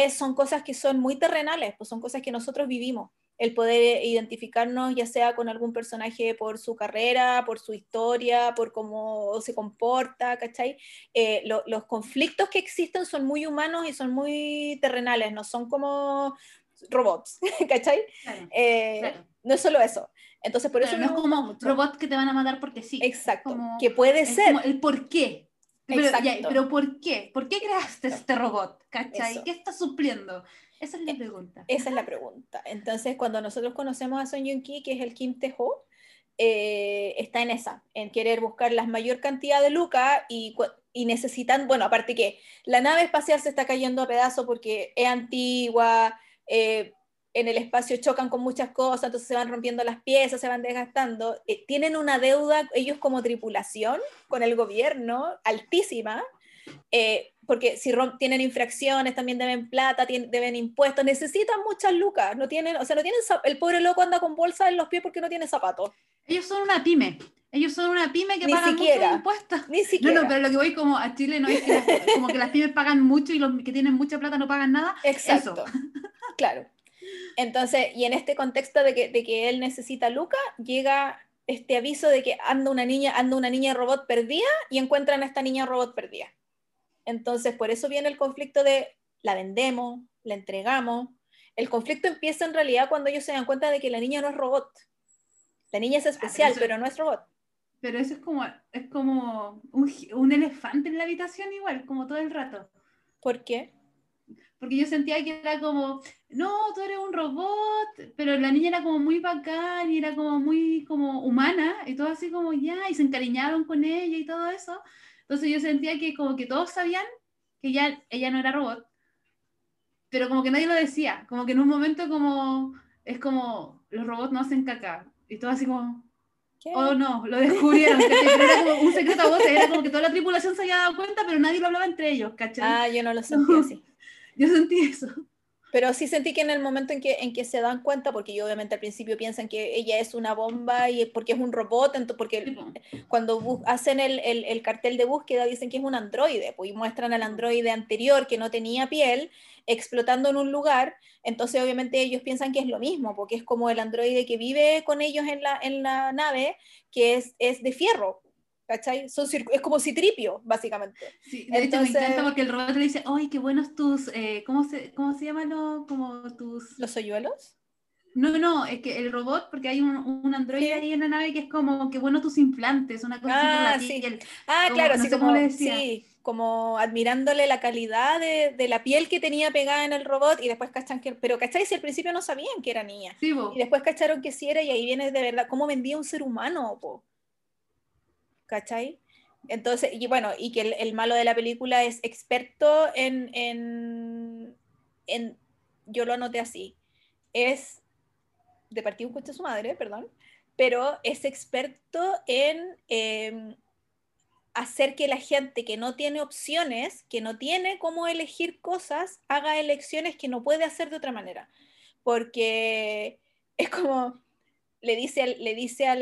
B: son cosas que son muy terrenales, pues son cosas que nosotros vivimos. El poder identificarnos ya sea con algún personaje por su carrera, por su historia, por cómo se comporta, ¿cachai? Eh, los conflictos que existen son muy humanos y son muy terrenales, no son como robots, ¿cachai? Eh, no es solo eso. Entonces, por eso
A: no es como robots que te van a matar porque sí.
B: Exacto. que puede ser.
A: el por qué. Pero, ¿por qué? ¿Por qué creaste este robot? ¿Cachai? ¿Qué está supliendo? Esa es la eh, pregunta.
B: Esa es la pregunta. Entonces, cuando nosotros conocemos a Son Yun Ki, que es el Kim Tae-ho, eh, está en esa, en querer buscar la mayor cantidad de lucas y, y, necesitan, bueno, aparte que la nave espacial se está cayendo a pedazos porque es antigua, eh, en el espacio chocan con muchas cosas, entonces se van rompiendo las piezas, se van desgastando. Eh, tienen una deuda ellos como tripulación con el gobierno altísima, eh, porque si tienen infracciones, también deben plata, deben impuestos, necesitan muchas lucas, no tienen, o sea, no tienen, el pobre loco anda con bolsa en los pies porque no tiene zapatos.
A: Ellos son una pyme. Ellos son una pyme que pagan muchos impuestos.
B: Ni siquiera.
A: No, no, pero lo que voy como a Chile no es que como que las pymes pagan mucho y los que tienen mucha plata no pagan nada.
B: Exacto. Claro. Entonces, y en este contexto de que, de que él necesita Luca, llega este aviso de que anda una niña, anda una niña robot perdida y encuentran a esta niña robot perdida. Entonces, por eso viene el conflicto de la vendemos, la entregamos. El conflicto empieza en realidad cuando ellos se dan cuenta de que la niña no es robot. La niña es ah, especial, pero, no es robot.
A: Pero eso es como, es como un, un, elefante en la habitación igual, como todo el rato.
B: ¿Por qué?
A: porque yo sentía que era como, no, tú eres un robot, pero la niña era como muy bacán y era como muy como humana y todo así como ya, y se encariñaron con ella y todo eso. Entonces yo sentía que como que todos sabían que ya ella no era robot, pero como que nadie lo decía, como que en un momento como, es como, los robots no hacen caca, y todo así como, Oh, no, lo descubrieron. Era como un secreto a voces. Era como que toda la tripulación se había dado cuenta, pero nadie lo hablaba entre ellos, ¿cachai?
B: Ah, yo no lo sentí así.
A: Yo sentí eso.
B: Pero sí sentí que en el momento en que, en que se dan cuenta, porque yo obviamente al principio piensan que ella es una bomba y porque es un robot, entonces, porque cuando hacen el, el, el, cartel de búsqueda dicen que es un androide, pues y muestran al androide anterior que no tenía piel explotando en un lugar, entonces obviamente ellos piensan que es lo mismo, porque es como el androide que vive con ellos en la, en la nave, que es, es de fierro, ¿cachai? es como citripio, básicamente.
A: Sí, de Entonces, hecho me encanta porque el robot le dice, ¡ay, qué buenos tus, eh, ¿cómo, se, ¿cómo se llaman los, como tus...
B: ¿Los hoyuelos?
A: No, no, es que el robot, porque hay un, un androide ahí en la nave que es como, qué bueno tus implantes, una cosa
B: ah,
A: así
B: sí. Ah, claro, así como, sí, como admirándole la calidad de, de, la piel que tenía pegada en el robot y después cachan que, pero ¿cachai? Si al principio no sabían que era niña.
A: Sí,
B: y después cacharon que sí era y ahí viene de verdad, ¿cómo vendía un ser humano? Po? ¿Cachai? Entonces, y bueno, y que el, malo de la película es experto en, en, yo lo anoté así, es, de partir un su madre, perdón, pero es experto en em, hacer que la gente que no tiene opciones, que no tiene cómo elegir cosas, haga elecciones que no puede hacer de otra manera. Porque es como, le dice, al, le dice a,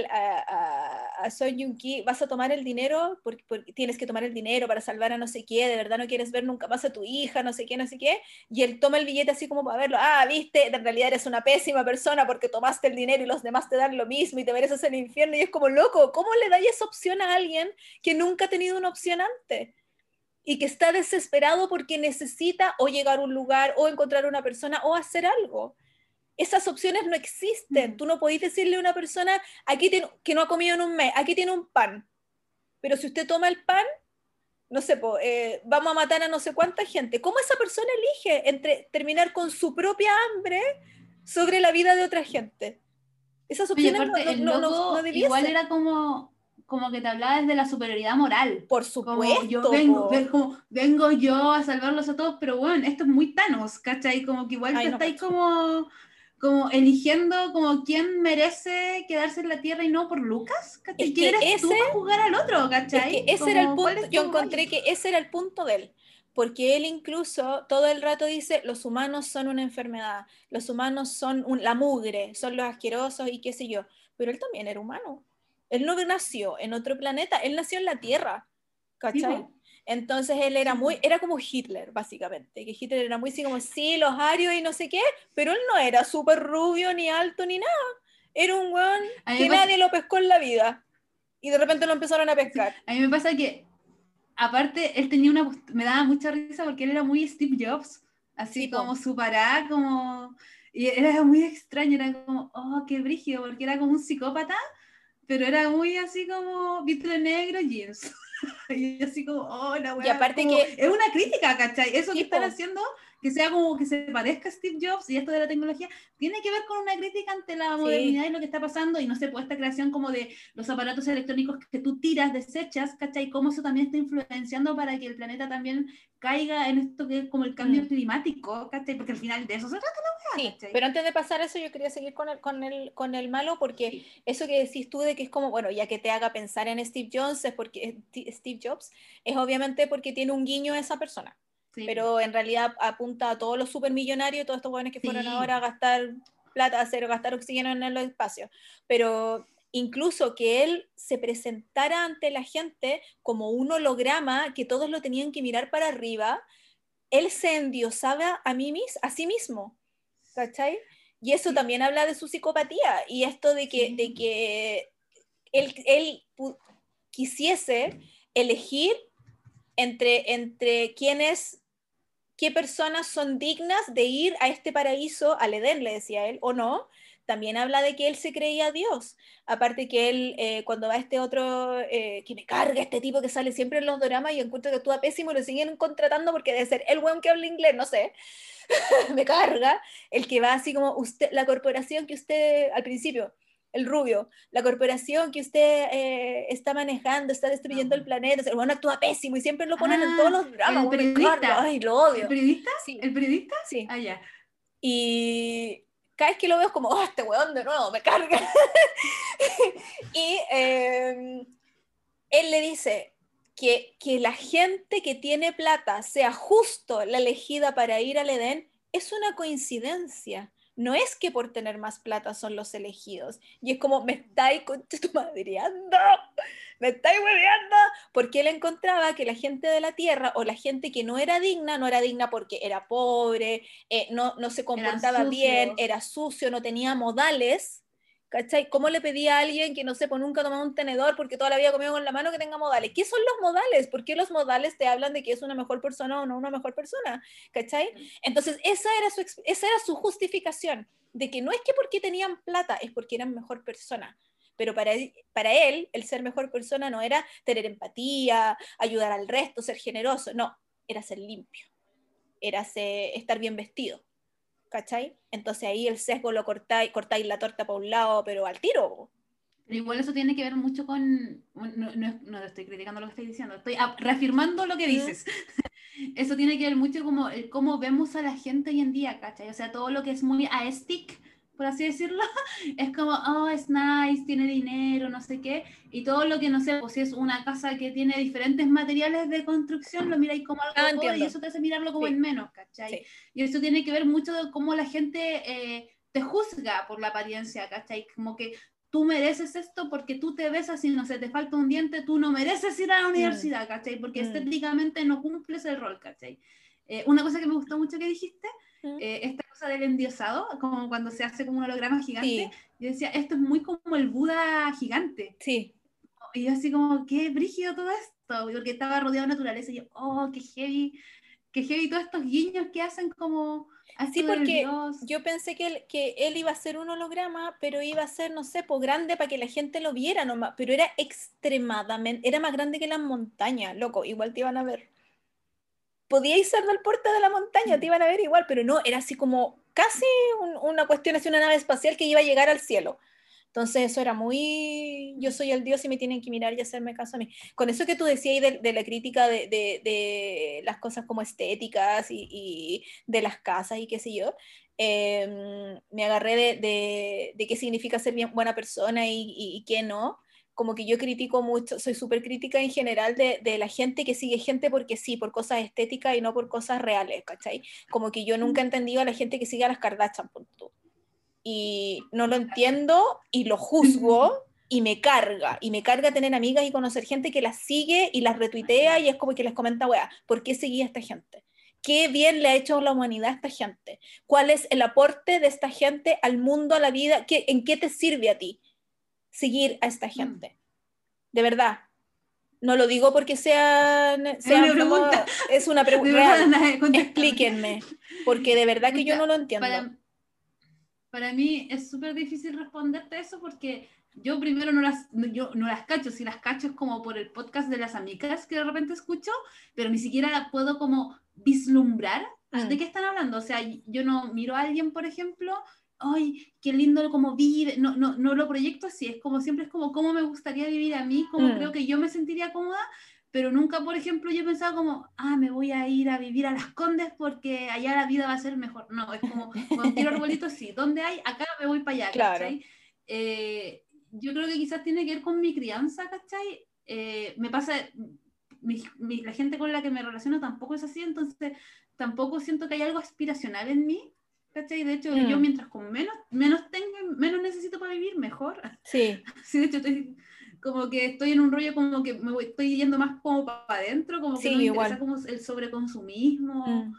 B: a, Son Yun Ki, vas a tomar el dinero, porque, tienes que tomar el dinero para salvar a no sé qué, de verdad no quieres ver nunca más a tu hija, no sé qué, no sé qué, y él toma el billete así como para verlo, ah, viste, en realidad eres una pésima persona porque tomaste el dinero y los demás te dan lo mismo y te mereces el infierno, y es como loco, ¿cómo le da esa opción a alguien que nunca ha tenido una opción antes? Y que está desesperado porque necesita o llegar a un lugar o encontrar una persona o hacer algo esas opciones no existen. Mm. Tú no podés decirle a una persona aquí que no ha comido en un mes, aquí tiene un pan. Pero si usted toma el pan, no sé, eh, vamos a matar a no sé cuánta gente. ¿Cómo esa persona elige entre terminar con su propia hambre sobre la vida de otra gente? Esas opciones no, no,
A: Igual era como, como que te hablaba desde la superioridad moral.
B: Por supuesto.
A: yo vengo, vengo, yo a salvarlos a todos, pero bueno, esto es muy Thanos, ¿cachai? Como que igual te estáis como como eligiendo como quién merece quedarse en la Tierra y no por Lucas, ¿cachai? ¿Quién eres tú para jugar al otro, ¿cachai?
B: Es que ese era el punto, yo encontré que ese era el punto de él, porque él incluso todo el rato dice, los humanos son una enfermedad, los humanos son la mugre, son los asquerosos y qué sé yo, pero él también era humano. Él no nació en otro planeta, él nació en la Tierra, ¿cachai? Entonces él era muy, era como Hitler, básicamente, que Hitler era muy así como, sí, los arios y no sé qué, pero él no era súper rubio, ni alto, ni nada. Era un weón que nadie lo pescó en la vida. Y de repente lo empezaron a pescar.
A: A mí me pasa que, aparte, él tenía una, me daba mucha risa porque él era muy Steve Jobs, así como su pará, como... Y era muy extraño, era como, oh, qué brígido, porque era como un psicópata, pero era muy así como vitre negro, jeans. y así como, oh, la
B: Y aparte que...
A: Es una crítica, ¿cachai? Eso que están haciendo, que sea como que se parezca a Steve Jobs y esto de la tecnología, tiene que ver con una crítica ante la modernidad y lo que está pasando, y no sé, pues esta creación como de los aparatos electrónicos que tú tiras, desechas, ¿cachai? Cómo eso también está influenciando para que el planeta también caiga en esto que es como el cambio mm. climático, ¿cachai? Porque al final de eso se trata la
B: Sí, pero antes de pasar eso, yo quería seguir con el, con el, con el malo, porque eso que decís tú de que es como, bueno, ya que te haga pensar en Steve Jobs, es porque Steve Jobs, es obviamente porque tiene un guiño a esa persona. Pero en realidad apunta a todos los supermillonarios, todos estos jóvenes que fueron ahora a gastar plata, a hacer, gastar oxígeno en el espacio. Pero incluso que él se presentara ante la gente como un holograma que todos lo tenían que mirar para arriba, él se endiosaba a, mí a sí mismo, ¿cachai? Y eso también habla de su psicopatía y esto de que, de que él, él quisiese elegir entre, entre quienes qué personas son dignas de ir a este paraíso, al Edén, le decía él, o no. También habla de que él se creía Dios. Aparte que él, eh, cuando va este otro, eh, que me carga este tipo que sale siempre en los dramas y encuentro que actúa pésimo, lo siguen contratando porque debe ser el buen que habla inglés, no sé. me carga. El que va así como usted, la corporación que usted al principio, el rubio, la corporación que usted eh, está manejando, está destruyendo el planeta, el bueno actúa pésimo y siempre lo ponen en todos los dramas.
A: El periodista.
B: Ay, lo odio.
A: ¿El periodista?
B: Sí.
A: ¿El periodista?
B: Sí.
A: Ah, ya.
B: Y cada vez que lo veo es como, oh, este weón de nuevo me carga. y em, él le dice que, que la gente que tiene plata sea justo la elegida para ir al Edén es una coincidencia no es que por tener más plata son los elegidos. Y es como, me estáis con tu madreando, me estáis hueveando. Porque él encontraba que la gente de la tierra o la gente que no era digna, no era digna porque era pobre, eh, no, no se comportaba bien, era sucio, no tenía modales ¿Cachai? ¿Cómo le pedía a alguien que no sepa, nunca tomado un tenedor porque toda la vida comido con la mano que tenga modales? ¿Qué son los modales? ¿Por qué los modales te hablan de que es una mejor persona o no una mejor persona? ¿Cachai? Entonces, esa era su, esa era su justificación, de que no es que porque tenían plata, es porque eran mejor persona. Pero para, para él, el ser mejor persona no era tener empatía, ayudar al resto, ser generoso, no, era ser limpio, era ser, estar bien vestido. ¿Cachai? Entonces ahí el sesgo lo cortáis, cortáis la torta para un lado, pero al tiro.
A: Pero igual eso tiene que ver mucho con, no, no, no estoy criticando lo que estoy diciendo, estoy reafirmando lo que dices. eso tiene que ver mucho como cómo vemos a la gente hoy en día, ¿cachai? O sea, todo lo que es muy aesthetic, por así decirlo, es como, oh, es nice, tiene dinero, no sé qué, y todo lo que no sé, pues si es una casa que tiene diferentes materiales de construcción, lo miráis como algo ah, y eso te hace mirarlo como en menos, ¿cachai? Y eso tiene que ver mucho de cómo la gente eh, te juzga por la apariencia, ¿cachai? Como que tú mereces esto porque tú te ves así, no sé, te falta un diente, tú no mereces ir a la mm. universidad, ¿cachai? Porque mm. estéticamente no cumples el rol, ¿cachai? Eh, una cosa que me gustó mucho que dijiste, eh, esta cosa del endiosado, como cuando se hace como un holograma gigante, yo decía, esto es muy como el Buda gigante.
B: Sí.
A: Y yo así como, qué brígido todo esto, porque estaba rodeado de naturaleza, y yo, oh, qué heavy, qué heavy todos estos guiños que hacen como...
B: Así porque yo pensé que él, que él iba a ser un holograma, pero iba a ser, no sé, pues grande para que la gente lo viera nomás, pero era extremadamente, era más grande que las montañas, loco, igual te iban a ver podíais ser del puerto de la montaña, te iban a ver igual, pero no, era así como casi una cuestión, así una nave espacial que iba a llegar al cielo. Entonces eso era muy, yo soy el Dios y me tienen que mirar y hacerme caso a mí. Con eso que tú decías de, de la crítica de, de, las cosas como estéticas y, y, de las casas y qué sé yo, em, me agarré de, qué significa ser bien buena persona y, y, qué no. Como que yo critico mucho, soy súper crítica en general de, de, la gente que sigue gente porque sí, por cosas estéticas y no por cosas reales, ¿cachai? Como que yo nunca he entendido a la gente que sigue a las Kardashian, por tú. Y no lo entiendo y lo juzgo y me carga, y me carga tener amigas y conocer gente que las sigue y las retuitea y es como que les comenta, wea, ¿por qué seguía esta gente? ¿Qué bien le ha hecho a la humanidad a esta gente? ¿Cuál es el aporte de esta gente al mundo, a la vida? ¿Qué, ¿En qué te sirve a ti seguir a esta gente? De verdad. No lo digo porque sean, es una pregunta. Es una pregunta. Explíquenme, porque de verdad que yo no lo entiendo.
A: Para, para mí es súper difícil responderte eso porque yo primero no las, yo no las cacho, si las cacho es como por el podcast de las amigas que de repente escucho, pero ni siquiera puedo como vislumbrar de mm. qué están hablando. O sea, yo no miro a alguien, por ejemplo, ay, qué lindo como vive, no, no, no lo proyecto así, es como siempre es como cómo me gustaría vivir a mí, cómo mm. creo que yo me sentiría cómoda, pero nunca, por ejemplo, yo pensaba como, ah, me voy a ir a vivir a Las Condes porque allá la vida va a ser mejor. No, es como, cualquier arbolito, sí, ¿dónde hay? Acá me voy para allá, claro. Eh, yo creo que quizás tiene que ver con mi crianza, ¿cachai? Eh, me pasa, la gente con la que me relaciono tampoco es así, entonces tampoco siento que hay algo aspiracional en mí, ¿cachai? De hecho, yo mm. mientras con menos, menos tengo, menos necesito para vivir, mejor.
B: Sí.
A: sí, de hecho, estoy, como que estoy en un rollo como que me voy, estoy yendo más como para adentro, como que me interesa como el sobreconsumismo. Mm.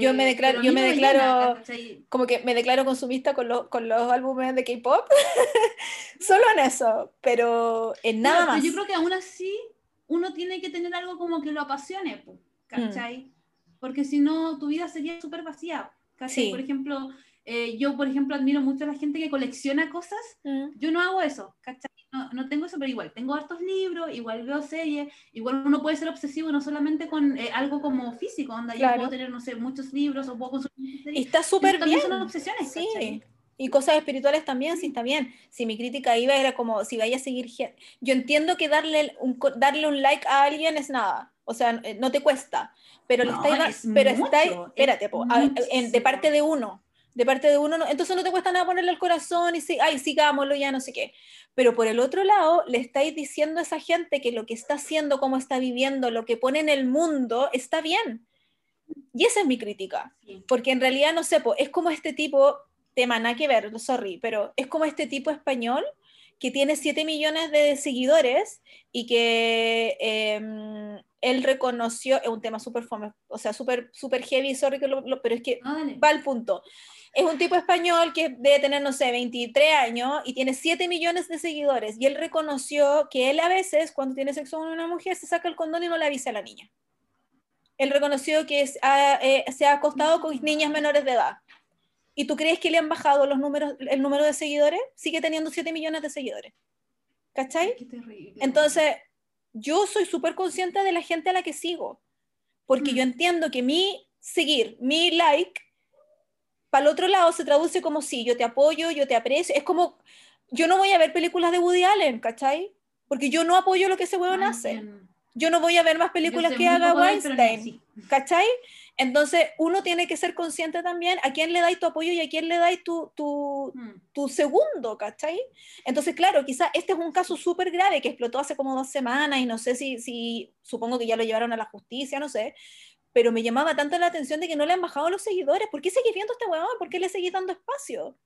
B: Yo me eh, declaro, yo me declaro como que me declaro consumista con, con los álbumes de K-pop, solo en eso, pero en nada más.
A: yo creo que aún así uno tiene que tener algo como que lo apasione, mm. ¿cachai? Porque si no, tu vida sería súper vacía, ¿cachai? Por ejemplo, eh, yo, por ejemplo, admiro mucho a la gente que colecciona cosas. Mm. Yo no hago eso, ¿cachai? No, no, tengo eso, pero igual, tengo hartos libros, igual veo series, igual uno puede ser obsesivo no solamente con eh, algo como físico, donde yo puedo tener, no sé, muchos libros o puedo consumir
B: series. Está súper bien. son obsesiones, sí. Y cosas espirituales también, sí está bien. Si mi crítica iba era como, si vaya a seguir... Yo entiendo que darle un, darle un like a alguien es nada. O sea, no te cuesta. Pero, no, estáis, pero estáis, espérate, de parte de uno de parte de uno, entonces no te cuesta nada ponerle al corazón y si, ay, sigámoslo, ya no sé qué. Pero por el otro lado, le estáis diciendo a esa gente que lo que está haciendo, cómo está viviendo, lo que pone en el mundo, está bien. Y esa es mi crítica. Porque en realidad, no sé, es como este tipo, tema nada que ver, sorry, pero es como este tipo español que tiene 7 millones de seguidores y que em, él reconoció, es un tema súper o sea, súper super heavy, sorry, que lo, pero es que va al punto. Es un tipo español que debe tener, no sé, 23 años y tiene 7 millones de seguidores. Y él reconoció que él a veces, cuando tiene sexo con una mujer, se saca el condón y no le avisa a la niña. Él reconoció que eh, se ha acostado con niñas menores de edad. ¿Y tú crees que le han bajado los números, el número de seguidores? Sigue teniendo 7 millones de seguidores. ¿Cachai? Qué terrible. Entonces, yo soy súper consciente de la gente a la que sigo, porque yo mm. entiendo que mi seguir, mi like, para el otro lado se traduce como si yo te apoyo, yo te aprecio, es como, yo no voy a ver películas de Woody Allen, ¿cachai? Porque yo no apoyo lo que ese weón hace. Yo no voy a ver más películas que haga Weinstein, ¿cachai? Entonces, uno tiene que ser consciente también a quién le dais tu apoyo y a quién le dais tu, tu, hmm. tu segundo, ¿cachai? Entonces, claro, quizás este es un caso súper grave que explotó hace como dos semanas y no sé si, si, supongo que ya lo llevaron a la justicia, no sé, pero me llamaba tanto la atención de que no le han bajado los seguidores. ¿Por qué seguís viendo a este weón? ¿Por qué le seguís dando espacio?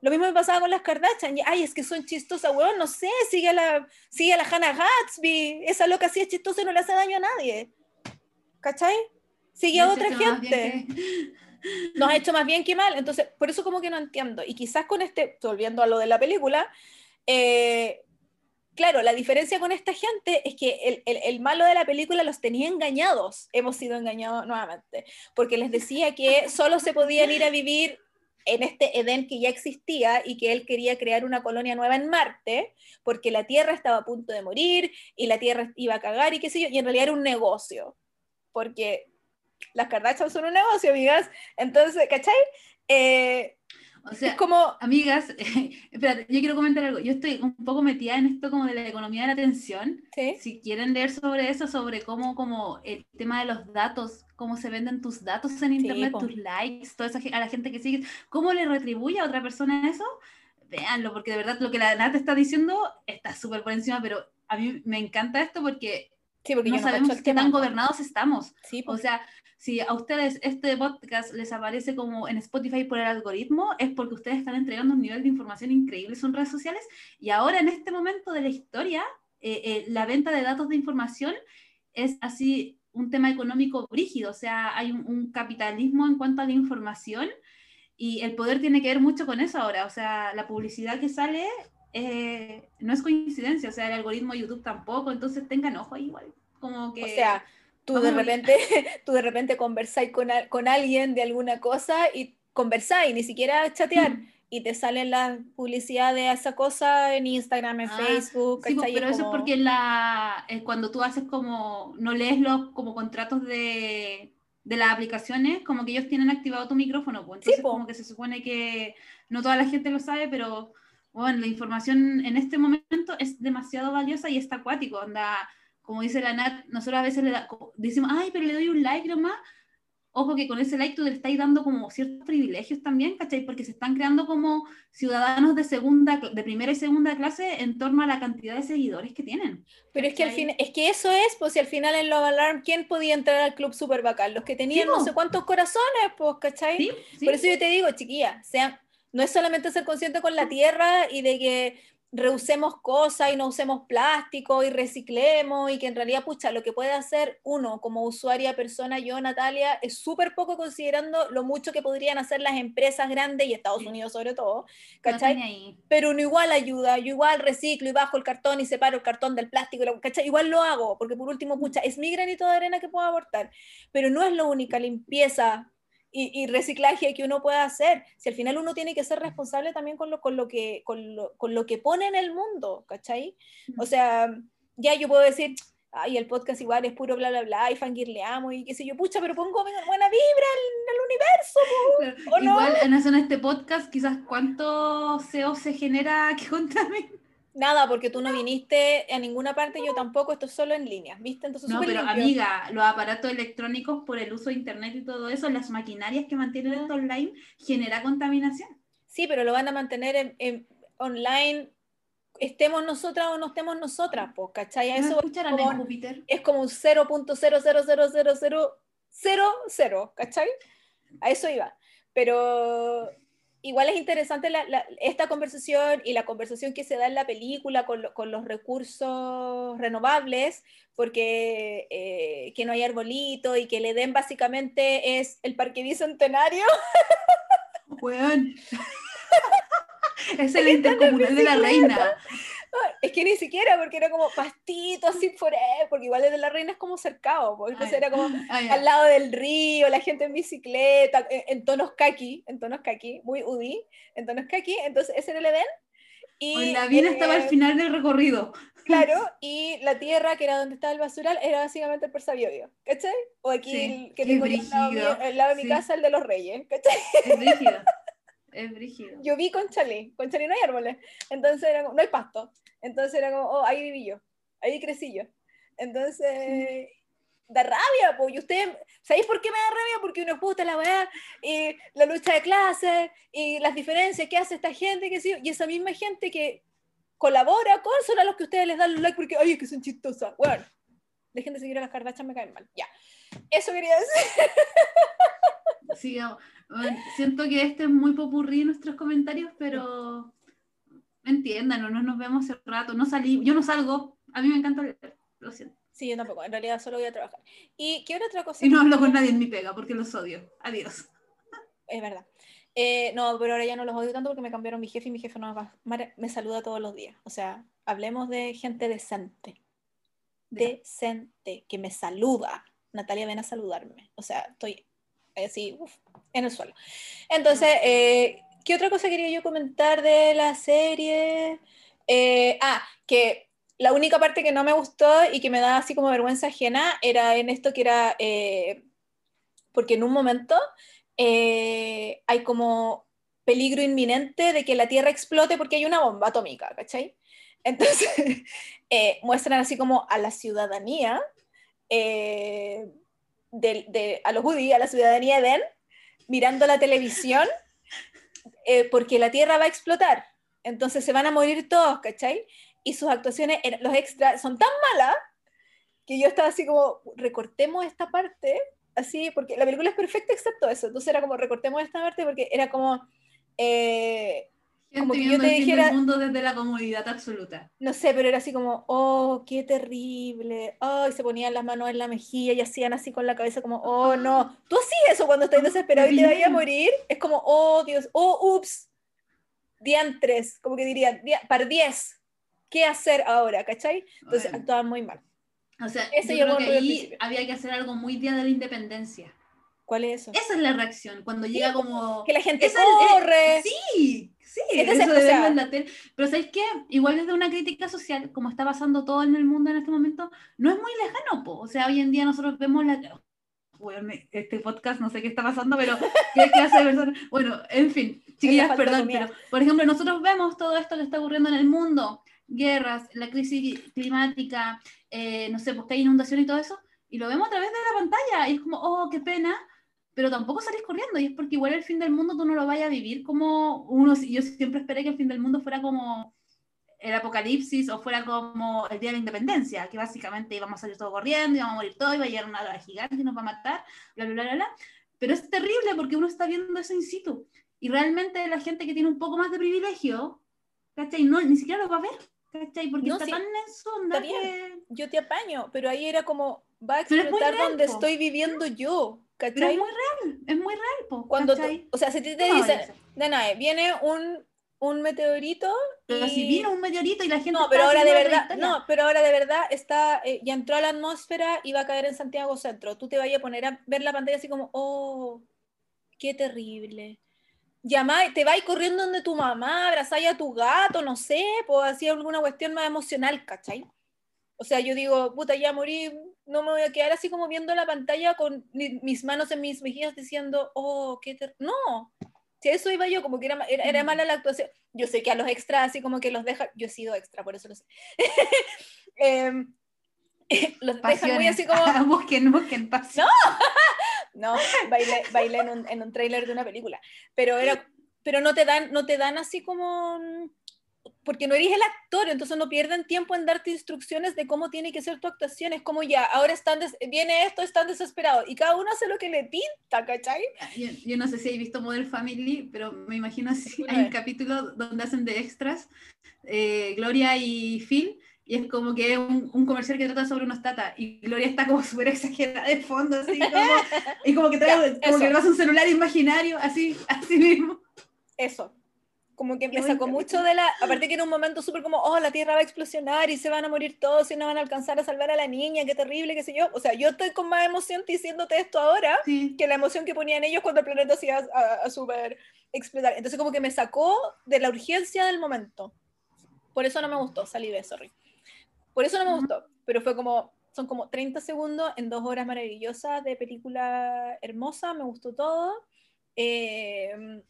B: Lo mismo me pasaba con las Kardashian. Ay, es que son chistosas, weón, no sé, sigue a la, sigue a la Hannah Gatsby. Esa loca sí es chistosa y no le hace daño a nadie. ¿Cachai? Sigue a otra gente. Nos ha hecho más bien que mal. Entonces, por eso como que no entiendo. Y quizás con este, volviendo a lo de la película, eh, claro, la diferencia con esta gente es que el, el, malo de la película los tenía engañados. Hemos sido engañados nuevamente. Porque les decía que solo se podían ir a vivir en este Edén que ya existía y que él quería crear una colonia nueva en Marte, porque la Tierra estaba a punto de morir y la Tierra iba a cagar y qué sé yo, y en realidad era un negocio, porque las Kardashian son un negocio, amigas. Entonces, ¿cachai? Eh,
A: O sea, como... amigas, espérate, yo quiero comentar algo. Yo estoy un poco metida en esto como de la economía de la atención. Si quieren leer sobre eso, sobre cómo como el tema de los datos, cómo se venden tus datos en internet, tus likes, todo eso a la gente que sigues, cómo le retribuye a otra persona eso, véanlo, porque de verdad lo que la Nat está diciendo está súper por encima, pero a mí me encanta esto porque,
B: sí, porque
A: no, sabemos qué tan gobernados estamos.
B: Sí,
A: O sea, si a ustedes este podcast les aparece como en Spotify por el algoritmo, es porque ustedes están entregando un nivel de información increíble en redes sociales y ahora en este momento de la historia, eh, eh, la venta de datos de información es así un tema económico rígido, o sea, hay un, capitalismo en cuanto a la información y el poder tiene que ver mucho con eso ahora, o sea, la publicidad que sale eh, no es coincidencia, o sea, el algoritmo de YouTube tampoco, entonces tengan ojo ahí igual, como que...
B: O sea, tú de repente, tú de repente conversáis con, con alguien de alguna cosa y conversáis, ni siquiera chatear. Y te salen las publicidades de esa cosa en Instagram, en ah, Facebook.
A: Sí, pues, pero eso es porque la, eh, cuando tú haces como, no lees los como contratos de, de las aplicaciones, como que ellos tienen activado tu micrófono. Pues, entonces, como que se supone que no toda la gente lo sabe, pero bueno, la información en este momento es demasiado valiosa y está acuático. Onda, como dice la Nat, nosotros a veces le decimos, ay, pero le doy un like nomás. Ojo que con ese like tú le estás dando como ciertos privilegios también, ¿cachai? Porque se están creando como ciudadanos de segunda, de primera y segunda clase en torno a la cantidad de seguidores que tienen.
B: Pero es que al fin, es que eso es, pues si al final en Love Alarm, ¿quién podía entrar al club super bacán? Los que tenían no sé cuántos corazones, pues, ¿cachai? Por eso yo te digo, chiquilla, sea, no es solamente ser consciente con la tierra y de que reusemos cosas y no usemos plástico y reciclemos y que en realidad, pucha, lo que puede hacer uno como usuaria, persona, yo, Natalia, es súper poco considerando lo mucho que podrían hacer las empresas grandes y Estados Unidos sobre todo, ¿cachai? Pero uno igual ayuda, yo igual reciclo y bajo el cartón y separo el cartón del plástico, ¿cachai? Igual lo hago, porque por último, pucha, es mi granito de arena que puedo aportar, pero no es la única limpieza y, reciclaje que uno pueda hacer. Si al final uno tiene que ser responsable también con lo, con lo, que, con lo, con lo que pone en el mundo, ¿cachai? O sea, ya yo puedo decir, ay, el podcast igual es puro bla, bla, bla, y fangirleamos y qué sé yo, pucha, pero pongo buena vibra el universo, ¿o
A: Igual en este podcast quizás cuánto CO se genera que contamina.
B: Nada, porque tú no viniste a ninguna parte, yo tampoco, esto es solo en línea, ¿viste?
A: Entonces, no, pero amiga, los aparatos electrónicos por el uso de internet y todo eso, las maquinarias que mantienen esto online, genera contaminación.
B: Sí, pero lo van a mantener en, online, estemos nosotras o no estemos nosotras, pues, ¿cachai?
A: eso es como, Júpiter?
B: Es como un 0.0000000, ¿cachai? A eso iba. Pero igual es interesante esta conversación y la conversación que se da en la película con, los recursos renovables, porque eh, que no hay arbolito y que le den básicamente es el parque bicentenario.
A: Weón. es el intercomunal de la reina.
B: Es que ni siquiera, porque era como pastito así forever, porque igual desde la reina es como cercado, porque entonces era como al lado del río, la gente en bicicleta, en, tonos kaki, en tonos kaki, muy UDI, en tonos kaki, entonces ese era el Edén.
A: Y la vida estaba al eh, final del recorrido.
B: Claro, y la tierra, que era donde estaba el basural, era básicamente el Persabiobio, ¿cachai? O aquí el que tengo al lado, de mi casa, el de los reyes, ¿cachai?
A: Es rígido. Es brígido.
B: Yo vi con Chalí, con Chalí no hay árboles, entonces era como, no hay pasto, entonces era como, oh, ahí viví yo, ahí crecí yo. Entonces, da rabia, pues, y ustedes, ¿sabéis por qué me da rabia? Porque uno puta la weá, y la lucha de clases, y las diferencias que hace esta gente, que sí, y esa misma gente que colabora con son a los que ustedes les dan los likes porque, ay, es que son chistosas. Bueno, dejen de seguir a las cardachas, me caen mal. Ya. Eso quería decir.
A: Siento que este es muy popurrí nuestros comentarios, pero entiendan, no nos vemos hace rato, no salí, yo no salgo, a mí me encanta leer, lo siento.
B: Sí, yo tampoco, en realidad solo voy a trabajar. ¿Y qué otra cosa?
A: Y no hablo con nadie en mi pega porque los odio. Adiós.
B: Es verdad. Eh, no, pero ahora ya no los odio tanto porque me cambiaron mi jefe y mi jefe no me, me saluda todos los días. O sea, hablemos de gente decente. Decente, que me saluda. Natalia, ven a saludarme. O sea, estoy así, en el suelo. Entonces, eh, ¿qué otra cosa quería yo comentar de la serie? Eh, ah, que la única parte que no me gustó y que me da así como vergüenza ajena era en esto que era, eh, porque en un momento hay como peligro inminente de que la Tierra explote porque hay una bomba atómica, ¿cachai? Entonces, eh, muestran así como a la ciudadanía, de, a los judíos, a la ciudadanía de Edén, mirando la televisión eh, porque la Tierra va a explotar. Entonces se van a morir todos, ¿cachai? Y sus actuaciones, los extras, son tan malas que yo estaba así como, recortemos esta parte, así, porque la película es perfecta excepto eso. Entonces era como, recortemos esta parte porque era como... Eh,
A: como que yo te dijera el mundo desde la comodidad absoluta.
B: No sé, pero era así como, oh, qué terrible. Oh, y se ponían las manos en la mejilla y hacían así con la cabeza como, oh, no. Tú hacías eso cuando estás desesperado y te vayas a morir. Es como, oh, Dios, oh, ups. Diantres, como que dirían, par 10. ¿Qué hacer ahora? ¿Cachai? Entonces actuaban muy mal.
A: O sea, Ese yo creo que ahí había que hacer algo muy día de la independencia.
B: ¿Cuál es eso?
A: Esa es la reacción, cuando llega como...
B: Que la gente corre.
A: sí, sí, Entonces, eso o en la tele. Pero ¿sabes qué? Igual desde una crítica social, como está pasando todo en el mundo en este momento, no es muy lejano, po. O sea, hoy en día nosotros vemos la... Bueno, este podcast no sé qué está pasando, pero qué clase de personas... Bueno, en fin, chiquillas, perdón, pero por ejemplo, nosotros vemos todo esto que está ocurriendo en el mundo, guerras, la crisis climática, eh, no sé, pues que hay inundación y todo eso, y lo vemos a través de la pantalla, y es como, oh, qué pena, pero tampoco salís corriendo, y es porque igual el fin del mundo tú no lo vayas a vivir como uno, yo siempre esperé que el fin del mundo fuera como el apocalipsis o fuera como el día de la independencia, que básicamente íbamos a salir todos corriendo, íbamos a morir todos, iba a llegar una ola gigante y nos va a matar, bla, bla, bla, bla, pero es terrible porque uno está viendo eso in situ, y realmente la gente que tiene un poco más de privilegio, ¿cachai? No, ni siquiera lo va a ver, ¿cachai? Porque está tan en su onda que...
B: Yo te apaño, pero ahí era como, va a explotar donde estoy viviendo yo,
A: pero es muy real, es muy real, po,
B: Cuando o sea, si te, te dicen, de viene un, un meteorito.
A: Pero si vino un meteorito y la gente.
B: No, pero ahora de verdad, no, pero ahora de verdad está, eh, ya entró a la atmósfera y va a caer en Santiago Centro. Tú te vayas a poner a ver la pantalla así como, oh, qué terrible. Llama, te vas corriendo donde tu mamá, abrazáis a tu gato, no sé, pues así alguna cuestión más emocional, ¿cachai? O sea, yo digo, puta, ya morí, no me voy a quedar así como viendo la pantalla con mis manos en mis mejillas diciendo, oh, qué ter no. Si eso iba yo, como que era, era, mm. mala la actuación. Yo sé que a los extras, así como que los deja, yo he sido extra, por eso lo sé. eh, los dejan muy así como.
A: busquen, busquen pasión.
B: No, no bailé, bailé en, un, en un trailer de una película. Pero, era, pero no, te dan, no te dan así como porque no eres el actor, entonces no pierden tiempo en darte instrucciones de cómo tiene que ser tu actuación. Es como ya, ahora están viene esto, están desesperados. Y cada uno hace lo que le pinta, ¿cachai?
A: Yo, no sé si he visto Model Family, pero me imagino así. Hay un capítulo donde hacen de extras eh, Gloria y Phil. Y es como que es un, comercial que trata sobre unos tata y Gloria está como súper exagerada de fondo, así como, y como que trae, como que le un celular imaginario, así, así mismo.
B: Eso, como que me sacó mucho de la, aparte que era un momento súper como, oh, la Tierra va a explosionar y se van a morir todos y no van a alcanzar a salvar a la niña, qué terrible, qué sé yo. O sea, yo estoy con más emoción diciéndote esto ahora que la emoción que ponían ellos cuando el planeta se iba a, a, super explotar. Entonces como que me sacó de la urgencia del momento. Por eso no me gustó, salí de, sorry. Por eso no me gustó, pero fue como, son como 30 segundos en dos horas maravillosas de película hermosa, me gustó todo. Eh,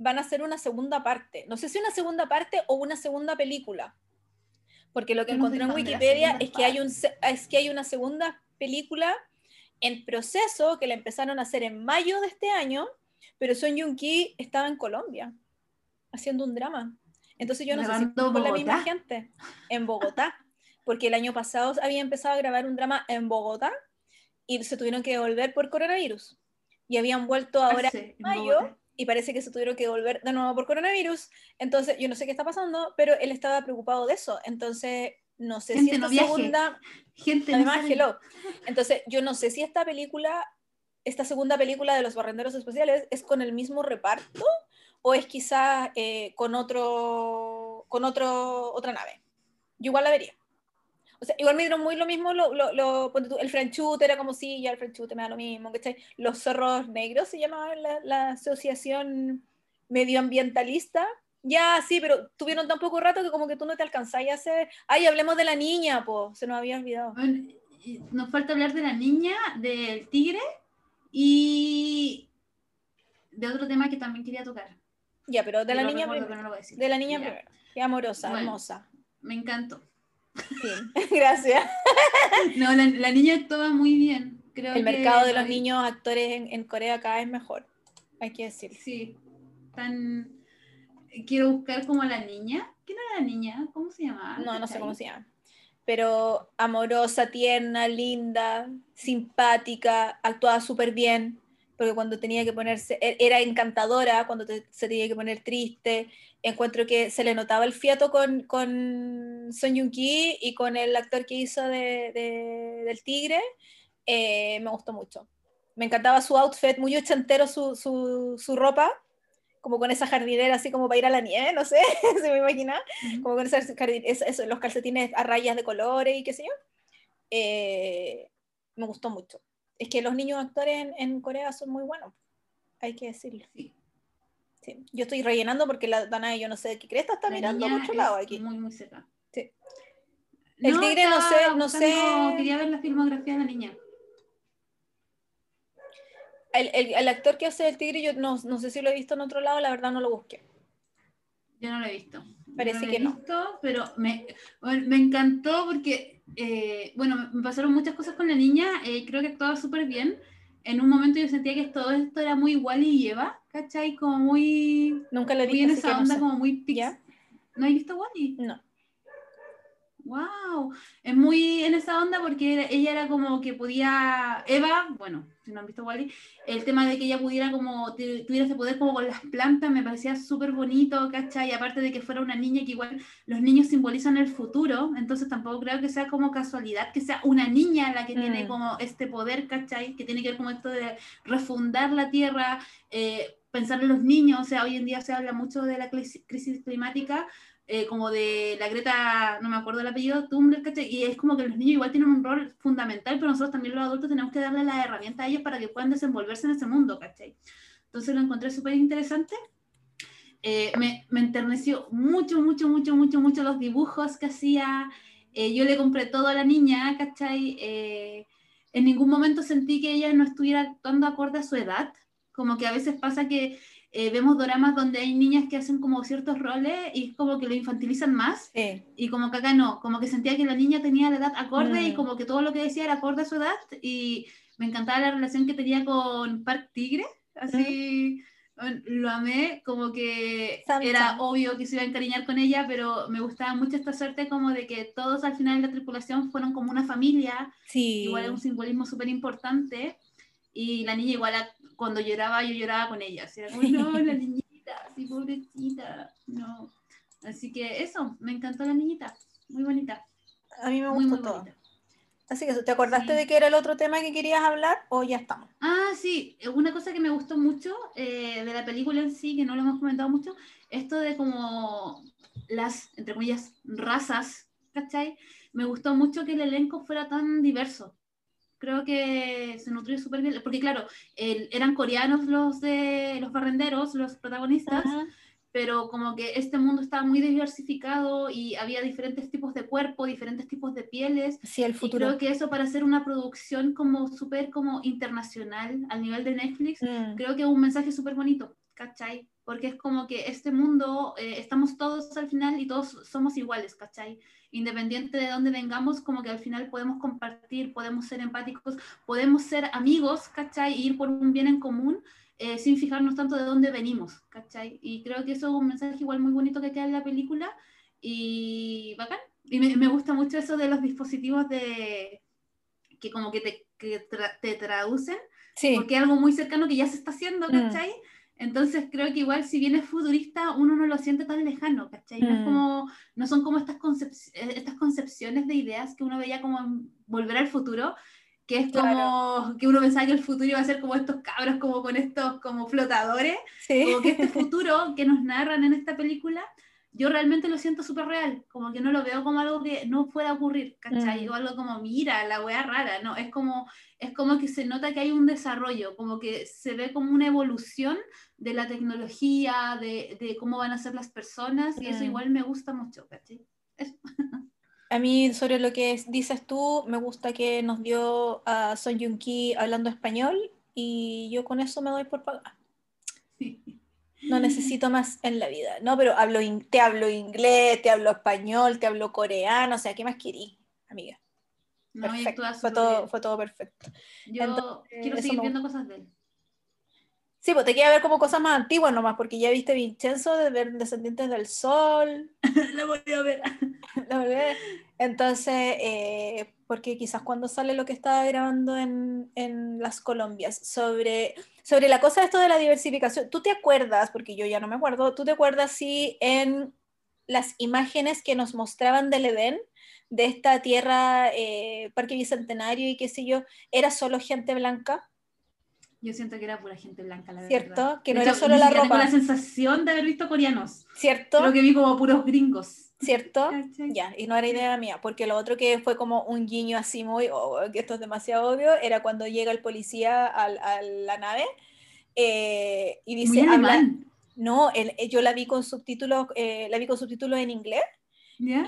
B: van a hacer una segunda parte. No sé si una segunda parte o una segunda película. Porque lo que encontré en Wikipedia es que, hay un, es que hay una segunda película en proceso que la empezaron a hacer en mayo de este año, pero Son Yun Ki estaba en Colombia haciendo un drama. Entonces yo no sé si con la misma gente en Bogotá, porque el año pasado había empezado a grabar un drama en Bogotá y se tuvieron que devolver por coronavirus. Y habían vuelto ahora en mayo y parece que se tuvieron que volver de nuevo por coronavirus. Entonces, yo no sé qué está pasando, pero él estaba preocupado de eso. Entonces, no sé si esta segunda...
A: Gente Además,
B: hello. Entonces, yo no sé si esta película, esta segunda película de los barrenderos especiales es con el mismo reparto o es quizás eh, con otro con otro otra nave. Yo igual la vería. O sea, igual me dieron muy lo mismo, lo, lo, el franchute era como si ya el franchute me da lo mismo, ¿cachai? Los zorros negros se llamaba la, la asociación medioambientalista. Ya, sí, pero tuvieron tan poco rato que como que tú no te alcanzás a hacer... Ay, hablemos de la niña, pues, se nos había olvidado.
A: nos falta hablar de la niña, del tigre y de otro tema que también quería tocar.
B: Ya, pero de la
A: lo
B: niña primero.
A: no.
B: De la niña
A: Ya.
B: primero. Qué amorosa,
A: Bueno.
B: hermosa.
A: Me encantó.
B: Gracias.
A: No, la, la niña actuaba muy bien. Creo
B: El
A: que
B: mercado de
A: lo
B: los
A: vi-
B: niños actores en, en Corea cada vez mejor. Hay que decirlo.
A: Sí. Tan... Quiero buscar como a la niña. ¿Quién era la niña? ¿Cómo se llamaba?
B: No, no sé cómo se llama. Pero amorosa, tierna, linda, simpática, actuaba súper bien, porque cuando tenía que ponerse, e- era encantadora, cuando te- se tenía que poner triste. Encuentro que se le notaba el fiato con, con Son Yun Ki y con el actor que hizo de, de- del Tigre. Eh, me gustó mucho. Me encantaba su outfit, muy ochentero su, su, su ropa, como con esa jardinera así como para ir a la nieve, no sé, se me imagina como con esas es- los calcetines a rayas de colores y qué sé yo. Eh, me gustó mucho. Es que los niños actores en, en Corea son muy buenos, hay que decirlo.
A: Sí.
B: Sí. Yo estoy rellenando porque la Dana, yo no sé qué cresta está
A: La
B: mirando por otro lado aquí.
A: Muy, muy.
B: Sí. El tigre no sé- no sé-
A: Quería ver la filmografía de la niña.
B: El, el- el actor que hace el tigre, yo no, no sé si lo he visto en otro lado, la verdad no lo busqué.
A: Yo no lo he visto.
B: Parece
A: no
B: que no.
A: visto, pero me, me encantó porque, eh, bueno, me- pasaron muchas cosas con la niña. eh, creo que actuaba súper bien. En un momento yo sentía que todo esto era muy igual y Eva, ¿cachai? Como muy,
B: Nunca lo he visto, así
A: esa
B: no
A: onda,
B: sé.
A: como muy.
B: ¿Ya?
A: ¿No has visto Wally?
B: No.
A: Wow, es muy en esa onda porque era- ella era como que podía, Eva, bueno, si no han visto Wally, el tema de que ella pudiera como, tu- tuviera ese poder como con las plantas me parecía súper bonito, ¿cachai? Y aparte de que fuera una niña que igual los niños simbolizan el futuro, entonces tampoco creo que sea como casualidad que sea una niña la que tiene
B: Mm.
A: como este poder, ¿cachai? Que tiene que ver como esto de refundar la tierra, eh, pensar en los niños, o sea, hoy en día se habla mucho de la crisis climática, eh, como de la Greta, no me acuerdo el apellido, Thunberg, ¿cachai? Y es como que los niños igual tienen un rol fundamental, pero nosotros también los adultos tenemos que darle las herramientas a ellos para que puedan desenvolverse en ese mundo, ¿cachai? Entonces lo encontré súper interesante. Eh, me, me enterneció mucho, mucho, mucho, mucho, mucho los dibujos que hacía. Eh, yo le compré todo a la niña, ¿cachai? Eh, en ningún momento sentí que ella no estuviera actuando acorde a su edad. Como que a veces pasa que eh, vemos dramas donde hay niñas que hacen como ciertos roles y es como que lo infantilizan más
B: Sí.
A: y como que acá no, como que sentía que la niña tenía la edad acorde y
B: Mm.
A: como que todo lo que decía era acorde a su edad y me encantaba la relación que tenía con Park Tigre, así bueno, lo amé, como que
B: Sam
A: era
B: Sam.
A: obvio que se iba a encariñar con ella, pero me gustaba mucho esta suerte como de que todos al final de la tripulación fueron como una familia,
B: Sí.
A: igual es un simbolismo súper importante y la niña igual cuando lloraba yo lloraba con ella, así era como, no, la niñita, así pobrecita, no. Así que eso, me encantó la niñita, muy bonita,
B: A mí me
A: muy,
B: gustó
A: muy
B: todo.
A: bonita.
B: Así que, ¿te acordaste
A: Sí.
B: de que era el otro tema que querías hablar o ya estamos?
A: Ah, sí, una cosa que me gustó mucho eh, de la película en sí, que no lo hemos comentado mucho, esto de como las, entre comillas, razas, ¿cachai? Me gustó mucho que el elenco fuera tan diverso. Creo que se nutrió súper bien, porque claro, el- eran coreanos los de los barrenderos, los protagonistas, pero como que este mundo estaba muy diversificado y había diferentes tipos de cuerpo, diferentes tipos de pieles,
B: Sí, el
A: y
B: futuro.
A: creo que eso para hacer una producción como súper como internacional al nivel de Netflix,
B: Mm.
A: creo que es un mensaje súper bonito, ¿cachai? Porque es como que este mundo, eh, estamos todos al final y todos somos iguales, ¿cachai? Independiente de dónde vengamos, como que al final podemos compartir, podemos ser empáticos, podemos ser amigos, ¿cachai? Y ir por un bien en común eh, sin fijarnos tanto de dónde venimos, ¿cachai? Y creo que eso es un mensaje igual muy bonito que queda en la película y bacán. Y me, me gusta mucho eso de los dispositivos de que como que te, que tra- te traducen
B: Sí.
A: porque es algo muy cercano que ya se está haciendo,
B: Mm.
A: Entonces creo que igual si bien es futurista, uno no lo siente tan lejano, ¿cachai? No, es
B: Mm.
A: como, no son como estas, concep- eh, estas concepciones de ideas que uno veía como en volver al futuro, que es como
B: Claro.
A: que uno pensaba que el futuro iba a ser como estos cabros, como con estos como flotadores,
B: Sí.
A: como que este futuro que nos narran en esta película, yo realmente lo siento súper real, como que no lo veo como algo que no pueda ocurrir, ¿cachai?
B: Mm.
A: O algo como, mira, la wea rara, no, es como, es como que se nota que hay un desarrollo, como que se ve como una evolución de la tecnología, de, de cómo van a ser las personas, y eso
B: Mm.
A: igual me gusta mucho, ¿cachai?
B: A mí, sobre lo que es- dices tú, me gusta que nos dio a Son Yun Ki hablando español y yo con eso me doy por pagar. No necesito más en la vida. No, pero hablo te hablo inglés, te hablo español, te hablo coreano, o sea, ¿qué más querí, amiga?
A: No,
B: perfecto. Fue todo, fue todo perfecto.
A: Yo
B: Entonces,
A: quiero seguir
B: me
A: viendo cosas de él.
B: Sí, pues te queda ver como cosas más antiguas nomás, porque ya viste Vincenzo de ver Descendientes del Sol.
A: La voy a ver.
B: la verdad. Entonces, eh, porque quizás cuando sale lo que estaba grabando en, en las Colombias, sobre, sobre la cosa de esto de la diversificación, ¿tú te acuerdas, porque yo ya no me acuerdo, ¿tú te acuerdas si en las imágenes que nos mostraban del Edén, de esta tierra, eh, Parque Bicentenario y qué sé yo, era solo gente blanca?
A: Yo siento que era pura gente blanca, la
B: ¿Cierto?
A: verdad.
B: Que no era solo la ropa.
A: Tengo la sensación de haber visto coreanos.
B: ¿Cierto?
A: Creo que vi como puros gringos.
B: ¿Cierto? Ya, y no era idea mía, porque lo otro que fue como un guiño así muy, oh, que esto es demasiado obvio, era cuando llega el policía al- a la nave eh, y dice, habla- no, el- eh, yo la vi con subtítulos, eh, la vi con subtítulos en inglés,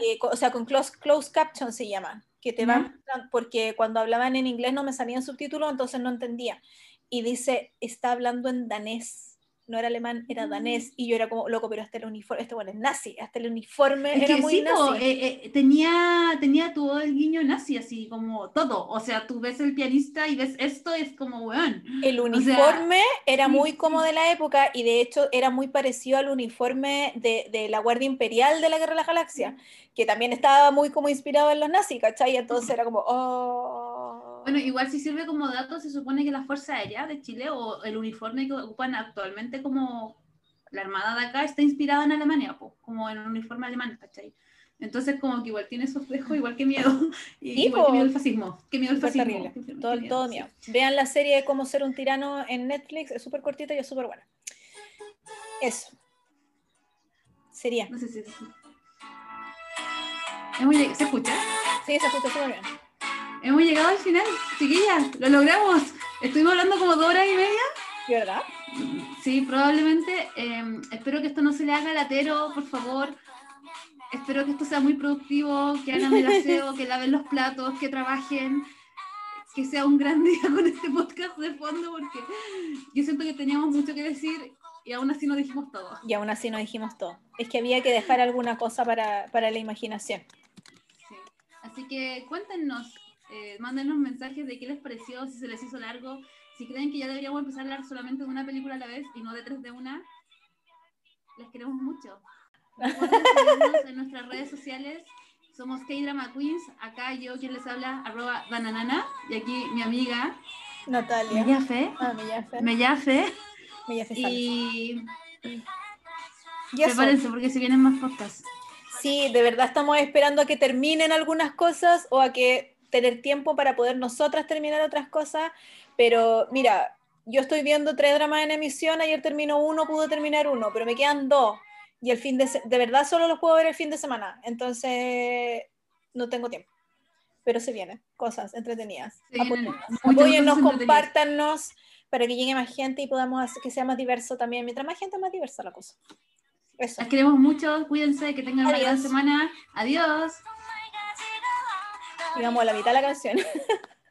B: eh, o sea, con close, close caption se llama, que te
A: Ya.
B: van, porque cuando hablaban en inglés no me salían subtítulos, entonces no entendía. Y dice, está hablando en danés, no era alemán, era danés, y yo era como, loco, pero hasta el uniforme, este bueno es nazi, hasta el uniforme
A: Es
B: era
A: que
B: muy
A: sí,
B: nazi.
A: eh, eh, tenía, tenía todo el guiño nazi, así como todo. O sea, tú ves el pianista y ves esto, es como, weón.
B: El
A: O sea,
B: uniforme era muy como de la época y de hecho era muy parecido al uniforme de, de la Guardia Imperial de la Guerra de la Galaxia, que también estaba muy como inspirado en los nazis, ¿cachai? Entonces era como, oh.
A: Bueno, igual si sirve como dato, se supone que la Fuerza Aérea de Chile o el uniforme que ocupan actualmente como la Armada de acá está inspirada en Alemania, po, como en el uniforme alemán, ¿cachai? Entonces como que igual tiene esos dejos, igual que miedo. Y igual que miedo el fascismo. Que miedo
B: Súper
A: fascismo.
B: terrible. Todo,
A: miedo,
B: todo
A: sí.
B: mío. Vean la serie de Cómo ser un tirano en Netflix, es súper cortita y es súper buena. Eso. Sería.
A: No sé si... Hemos lleg- ¿Se escucha?
B: Sí, se escucha súper bien.
A: Hemos llegado al final, chiquillas, lo logramos. Estuvimos hablando como dos horas y media.
B: ¿Verdad?
A: Sí, probablemente. eh, espero que esto no se le haga latero, por favor. Espero que esto sea muy productivo, que hagan el aseo, que laven los platos, que trabajen, que sea un gran día con este podcast de fondo, porque yo siento que teníamos mucho que decir y aún así no dijimos todo.
B: Y aún así no dijimos todo. Es que había que dejar alguna cosa para, para la imaginación.
A: Sí. Así que cuéntenos, eh, mándenos mensajes de qué les pareció, si se les hizo largo, si creen que ya deberíamos empezar a hablar solamente de una película a la vez y no de tres de una. Les queremos mucho. Recuerden en nuestras redes sociales. Somos K-Drama Queens. Acá yo quien les habla, arroba dananana. Y aquí mi amiga,
B: Natalia.
A: Mellafe.
B: Ah, Mellafe.
A: Mellafe.
B: Mellafe.
A: Y
B: Y
A: prepárense porque se vienen más podcasts.
B: Sí, de verdad estamos esperando a que terminen algunas cosas o a que tener tiempo para poder nosotras terminar otras cosas. Pero mira, yo estoy viendo tres dramas en emisión, ayer terminó uno, pude terminar uno, pero me quedan dos. Y el fin de, de verdad solo los puedo ver el fin de semana. Entonces, no tengo tiempo. Pero se vienen cosas entretenidas. Apóyennos, compártanos para que llegue más gente y podamos hacer que sea más diverso también. Mientras más gente, más diversa la cosa. Eso.
A: Las queremos mucho. Cuídense, que tengan una gran
B: Adiós.
A: semana. Adiós.
B: Digamos a la mitad de la canción.